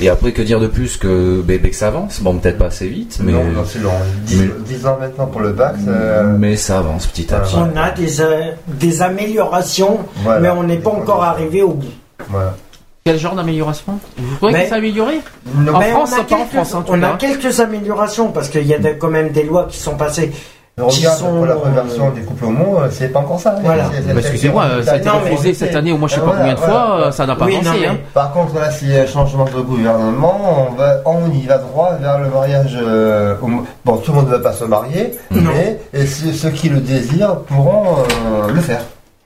et après que dire de plus que bébé que ça avance, bon peut-être pas assez vite, mais Non, non, c'est long. 10, 10 ans maintenant pour le bac, ça- mais ça avance petit à petit. On a des, euh, des améliorations, Voilà. mais on n'est pas encore arrivé au bout. Voilà. Quel genre d'amélioration Vous trouvez Mais- que ça a amélioré Non, En France, on a pas en quelques- France, en tout on cas. a quelques améliorations parce qu'il y a quand même des lois qui sont passées. qui Regarde, sont, pour la euh, conversion des couples homo, euh, c'est pas encore ça. hein. Voilà. C'est- c'est- c'est- excusez-moi, c'est- euh, ça a été Non, refusé cette année, au moins je sais pas Voilà, combien de voilà, fois, voilà. euh, ça n'a pas Oui, avancé. hein. Par contre, là, s'il y a un changement de gouvernement, on, va, on y va droit vers le mariage. euh, homo- bon, tout le monde ne va pas se marier, mais et ceux, ceux qui le désirent pourront euh, le faire.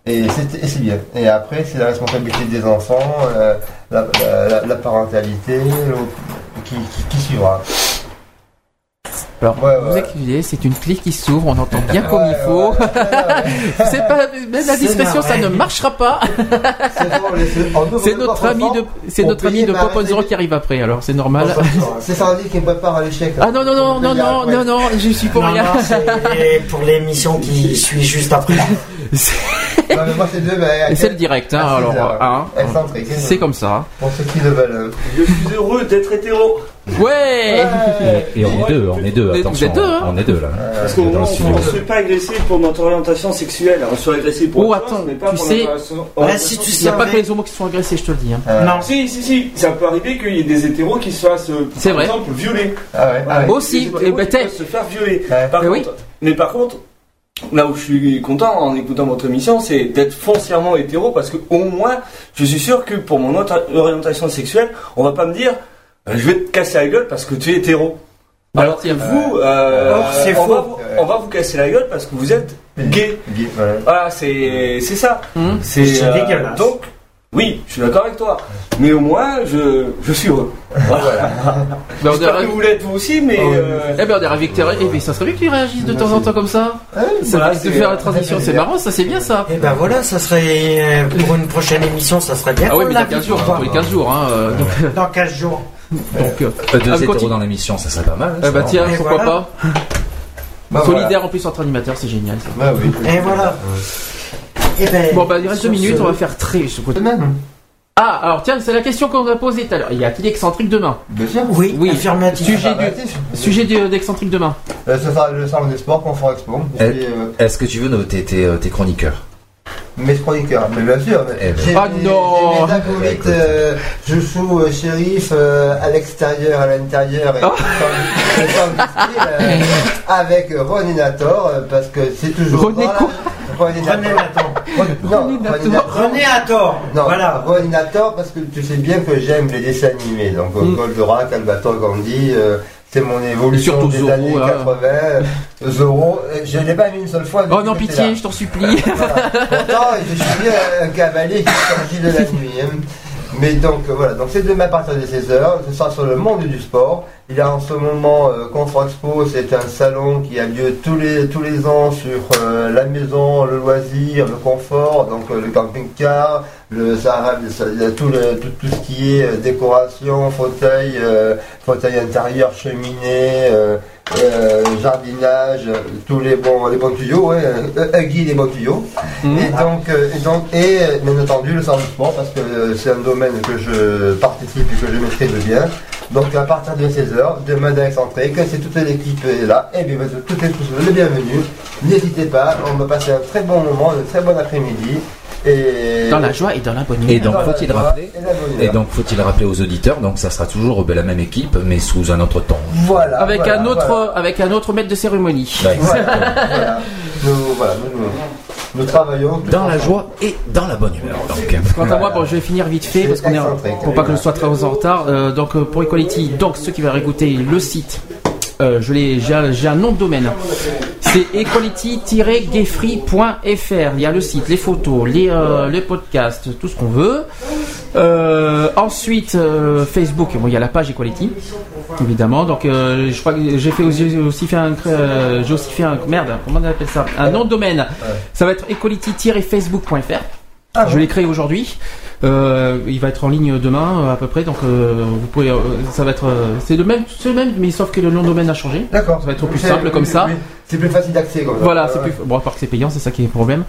Et c'est bien. Et après, c'est la responsabilité des enfants, euh, la, la- la- la parentalité qui, qui, qui suivra. Alors, Ouais, vous ouais. excusez, c'est une clé qui s'ouvre, on entend bien Ouais, comme il ouais, faut. ouais, c'est pas, même la discrétion, ça ne normal. marchera pas. C'est notre ami de, c'est notre ami de Pop on Zero qui arrive après, alors c'est normal. C'est Sandy qui me prépare à l'échec. Ah non, non, non, non, non, non, non, je suis pour Non, rien. non, pour l'émission qui suit juste après. Non, mais moi, c'est deux, mais. Et c'est le direct, hein, alors, hein. Excentrique. C'est comme ça. Pour ceux qui le veulent. Je suis heureux d'être hétéro. Ouais! Et, et on est deux, on est deux, attention, vous êtes deux, hein on est deux là. Parce qu'au Dans moins, le on studio. ne se fait pas agresser pour notre orientation sexuelle. On se fait agresser pour Oh, autre chose, attends, mais pas tu pour sais- si tu Il n'y a pas que les homos qui sont agressés, je te le dis. hein. Non. Si, si, si, ça peut arriver qu'il y ait des hétéros qui se fassent, euh, C'est par vrai. exemple, violer. Ah ouais, ah ouais. Aussi, hétéros eh ben, se faire violer. Par contre. Mais par contre, là où je suis content en écoutant votre émission, c'est d'être foncièrement hétéro parce que au moins, je suis sûr que pour mon ori- orientation sexuelle, on va pas me dire, euh, je vais te casser la gueule parce que tu es hétéro. Alors que vous, euh, Or, c'est on, faux. va vous, on va vous casser la gueule parce que vous êtes gay. Voilà, c'est c'est ça. C'est C'est dégueulasse. Donc, oui, je suis d'accord avec toi. Mais au moins, je, je suis heureux. Voilà. Ben, on J'espère dirait- que vous l'êtes vous aussi, mais. euh, Eh ben on dirait Victor, eh ben, ça serait bien que tu réagisses de temps en temps comme ça. ça voilà, risque de c'est- faire la transition, c'est marrant, ça c'est bien ça. Et ben voilà, ça serait euh, pour une prochaine émission, ça serait bien. Ah oui, qu'on mais dans l'invite 15 jours, pour hein, voir. tous les 15 jours. Hein, euh, donc, Dans 15 jours. donc, euh, Deux ah, hétéros continue. dans l'émission, ça serait pas mal. hein, Eh ben tiens, Et pourquoi voilà. pas Bah, Solidaire en plus entre animateurs, c'est génial ça. Bah oui. Et voilà. Et ben, Bon bah il reste deux minutes, ce- on va faire très. Ah alors tiens, c'est la question qu'on a posée tout à l'heure. Y a-t-il excentrique demain Bien sûr. Oui, Oui. affirmatif. Sujet Affirmatif. du sujet du- d'excentrique demain. Euh, Ce sera le salon des sports, Expo. Je Eh, suis, euh, Est-ce que tu veux noter tes, euh, tes chroniqueurs Mes chroniqueurs, mais bien sûr. mais Eh ben. Ah mes- non. mes acolytes, euh, Jouchou, euh, shérif, euh, à l'extérieur, à l'intérieur, et Ah. sans- sans discret, euh, avec Ron et Nator, euh, parce que c'est toujours. René René. Nathan. René. René. Non, Voilà. Et Nator, parce que tu sais bien que j'aime les dessins animés. Donc, Mm. Goldorak, Albator, Gandhi, euh, c'est mon évolution surtout des Zorro, années là. 80. Zorro, euh, je l'ai pas mis une seule fois. Oh non pitié, là. je t'en supplie. Voilà. Pourtant, je suis bien un cavalier qui sortit de la nuit. hein. Mais donc euh, voilà, donc c'est demain à partir de 16h, ce sera sur le monde du sport. Il y a en ce moment euh, Expo, c'est un salon qui a lieu tous les tous les ans sur euh, la maison, le loisir, le confort, donc euh, le camping-car, le Sahara, tout, le, tout, tout ce qui est euh, décoration, fauteuil, fauteuil intérieur, cheminée, euh, euh, jardinage, euh, tous les bons les bons tuyaux, ouais, euh, un guide des bons tuyaux. Mhm. Et donc, euh, et donc, et euh, bien entendu le sport parce que euh, c'est un domaine que je participe et que je maîtrise bien. Donc à partir de 16h, demain dans Excentrique, si toute l'équipe est là, et bien tout est tous les bienvenus. N'hésitez pas, on va passer un très bon moment, un très bon après-midi. Et Dans la joie et dans la bonne Et donc faut-il rappeler et Et donc faut-il rappeler aux auditeurs, donc ça sera toujours la même équipe, mais sous un autre ton. voilà, Avec voilà, un autre voilà. avec un autre maître de cérémonie. Voilà, voilà. Nous, voilà, nous, nous, nous travaillons Dans la joie et dans la bonne humeur. Donc. Quant à moi, bon, je vais finir vite fait parce qu'on est pour pas que je sois très en retard. Euh, donc euh, pour Equality, donc ceux qui veulent écouter le site, euh, je l'ai, j'ai, un- nom de domaine. C'est equality-gayfree.fr. Il y a le site, les photos, les euh, les podcasts, tout ce qu'on veut. Euh, ensuite euh, Facebook, bon il y a la page Equality, évidemment. Donc je crois que j'ai fait aussi, fait un j'ai aussi fait un merde, comment on appelle ça? Un nom de domaine. Ça va être equality-facebook.fr. Ah je l'ai créé aujourd'hui. Euh, il va être en ligne demain euh, à peu près, donc euh, vous pouvez, euh, ça va être, c'est le même, c'est le même, mais sauf que le nom de domaine a changé. D'accord. Ça va être plus simple comme ça. C'est plus facile d'accès. Voilà, c'est plus bon à part que c'est payant, c'est ça qui est le problème.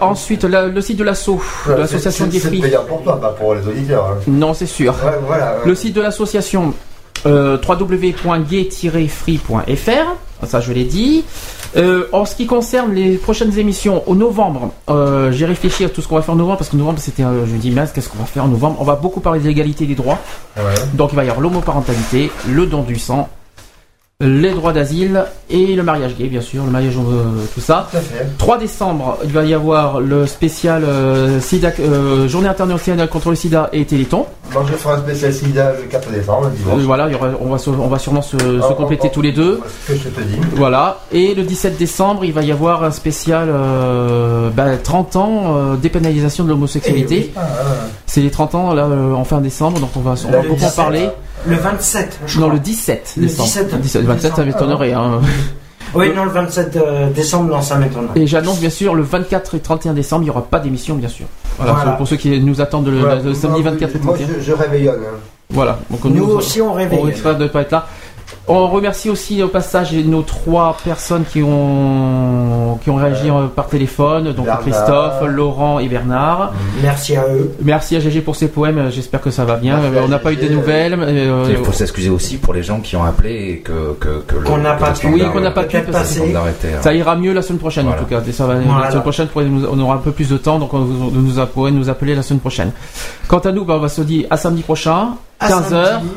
Ensuite, la- le site de l'asso, de l'association Gay C'est payant pour toi, pas pour les auditeurs. hein. Non, c'est sûr. Ouais, voilà. ouais. Le site de l'association euh, www.gay-free.fr. Ça, je l'ai dit. Euh, en ce qui concerne les prochaines émissions, au novembre, euh, j'ai réfléchi à tout ce qu'on va faire en novembre parce que novembre, c'était, euh, je me dis, mince, qu'est-ce qu'on va faire en novembre? On va beaucoup parler de l'égalité des droits. Ouais. Donc, il va y avoir l'homoparentalité, le don du sang, les droits d'asile et le mariage gay, bien sûr, le mariage, euh, tout ça. Tout à fait. 3 décembre, il va y avoir le spécial euh, SIDA, euh, Journée internationale contre le sida et Téléthon. Moi, je ferai un spécial SIDA le 4 décembre, le. Euh, voilà, il y aura- on, va, on va sûrement se, se Oh, compléter oh, tous les deux. Ce que je te dis. Voilà. Et le 17 décembre, il va y avoir un spécial euh, bah, 30 ans euh, dépénalisation de l'homosexualité. Ah, ah, C'est les 30 ans là euh, en fin décembre, donc on va, on va beaucoup en 17, parler. Le 27, je Non, crois. le 17 Le décembre. 17. 17, 27, ça m'étonnerait. Hein. Oui, non, le 27 euh, décembre, non, ça m'étonne. Et j'annonce bien sûr le 24 et 31 décembre, il n'y aura pas d'émission bien sûr. Voilà, Voilà. pour ceux qui nous attendent le, Voilà. le samedi Moi, 24 et Moi, 31. je, je réveillonne. hein. Voilà. Donc Nous aussi, on réveille. On risquera de ne pas être là. On remercie aussi au passage nos trois personnes qui ont qui ont réagi euh, par téléphone, donc Bernard. Christophe, Laurent et Bernard. Merci à eux. Merci à GG pour ses poèmes. J'espère que ça va bien. Merci on n'a pas eu des nouvelles. euh, Il faut s'excuser aussi pour les gens qui ont appelé et que, que, que le- Qu'on n'a pas Oui, qu'on n'a pas pu passer. hein. Ça ira mieux la semaine prochaine Voilà. en tout cas. Ça va, Voilà. La semaine prochaine, pourrait nous- on aura un peu plus de temps, donc on vous, nous pourrez nous appeler la semaine prochaine. Quant à nous, bah, on va se dire à samedi prochain, À 15h. samedi.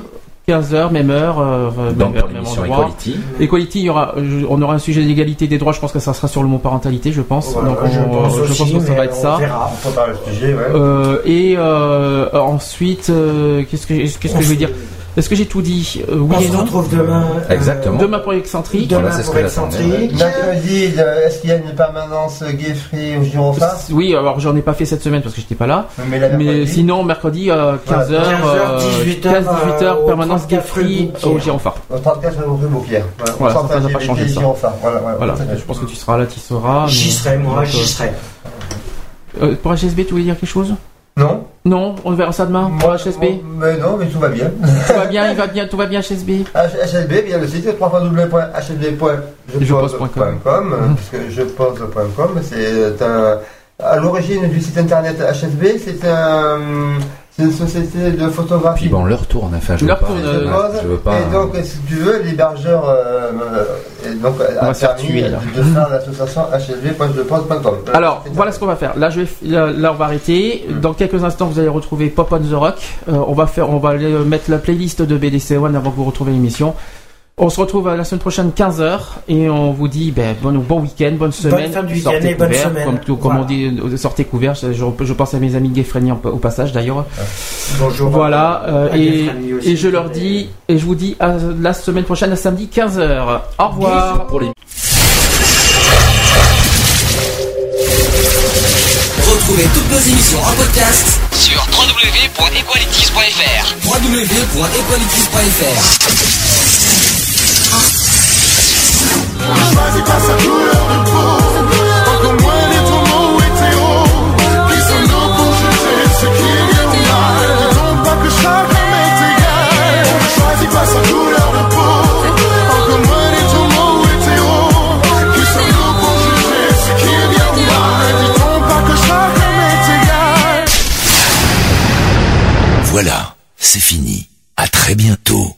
15h, même heure, euh, Donc, même, pour même endroit. Equality. Equality, il y aura, je- on aura un sujet d'égalité des droits. Je pense que ça sera sur le mot parentalité, je pense. Donc, je on- pense je aussi, pense que ça va être on ça. verra. On prépare le sujet, ouais. Euh, et euh, ensuite, euh, qu'est-ce que qu'est-ce que je vais se- dire? Est-ce que j'ai tout dit Euh, Oui On et se non. retrouve demain. euh, Exactement. Demain pour excentrique. Demain Voilà, c'est ce pour que j'attendais, excentrique. Mercredi, le- est-ce qu'il y a une permanence gay-free au Girophare Oui, alors j'en ai pas fait cette semaine parce que j'étais pas là. Mais la mercredi sinon, mercredi, euh, 15h, 15h, 18h, 15-18h, euh, permanence au Gay 34 Free rue au Gironphare. Au 34 rue. Voilà, ça, ça n'a pas changé ça. Voilà, voilà. Voilà, je pense que tu seras là, tu seras. J'y serai, moi, donc, j'y euh, serai. euh, pour HSB, tu voulais dire quelque chose? Non? Non, on verra ça demain pour HSB. Mais non, mais tout va bien. Tout va bien, il va bien, tout va bien HSB. HSB, bien le site www.hsb.jepose.com, Mhm. puisque jepose.com, c'est un. À l'origine du site internet HSB, c'est un. C'est une société de photographie. Puis bon, leur tourne, enfin, je Leur veux pas. tourne, je euh, veux pas- je veux pas. Et donc, si tu veux, l'hébergeur euh, euh, donc, On a va se faire permis tuer, de faire l'association. Alors, voilà ce qu'on va faire. Là, je vais, là, là, on va arrêter. Dans quelques instants, vous allez retrouver Pop on the Rock. Euh, on va faire, on va aller euh, mettre la playlist de BDC One avant que vous retrouviez l'émission. On se retrouve euh, la semaine prochaine 15h et on vous dit ben, bon, bon week-end, bonne semaine. fin du week-end sortez et bonne couverts, semaine. Comme, tout- comme Voilà. on dit, euh, sortez couverts. Je, je- pense à mes amis Gayfreni au passage d'ailleurs. Bonjour. Voilà, euh, à et, Gayfreni aussi, et je leur dis, et je vous dis à la semaine prochaine, à samedi 15h. Au revoir. Pour les Retrouvez toutes nos émissions en podcast Sur www.equalities.fr www.equalities.fr Choisis pas sa couleur de peau, encore moins les tourments hétéros. Qui sommes-nous pour juger ce qui est bien ou mal Disons pas que chaque homme est égal. Ne choisis pas sa couleur de peau, encore moins les tourments hétéros. Qui sommes-nous pour juger ce qui est bien ou mal Disons pas que chaque homme est égal. Voilà, c'est fini. À très bientôt.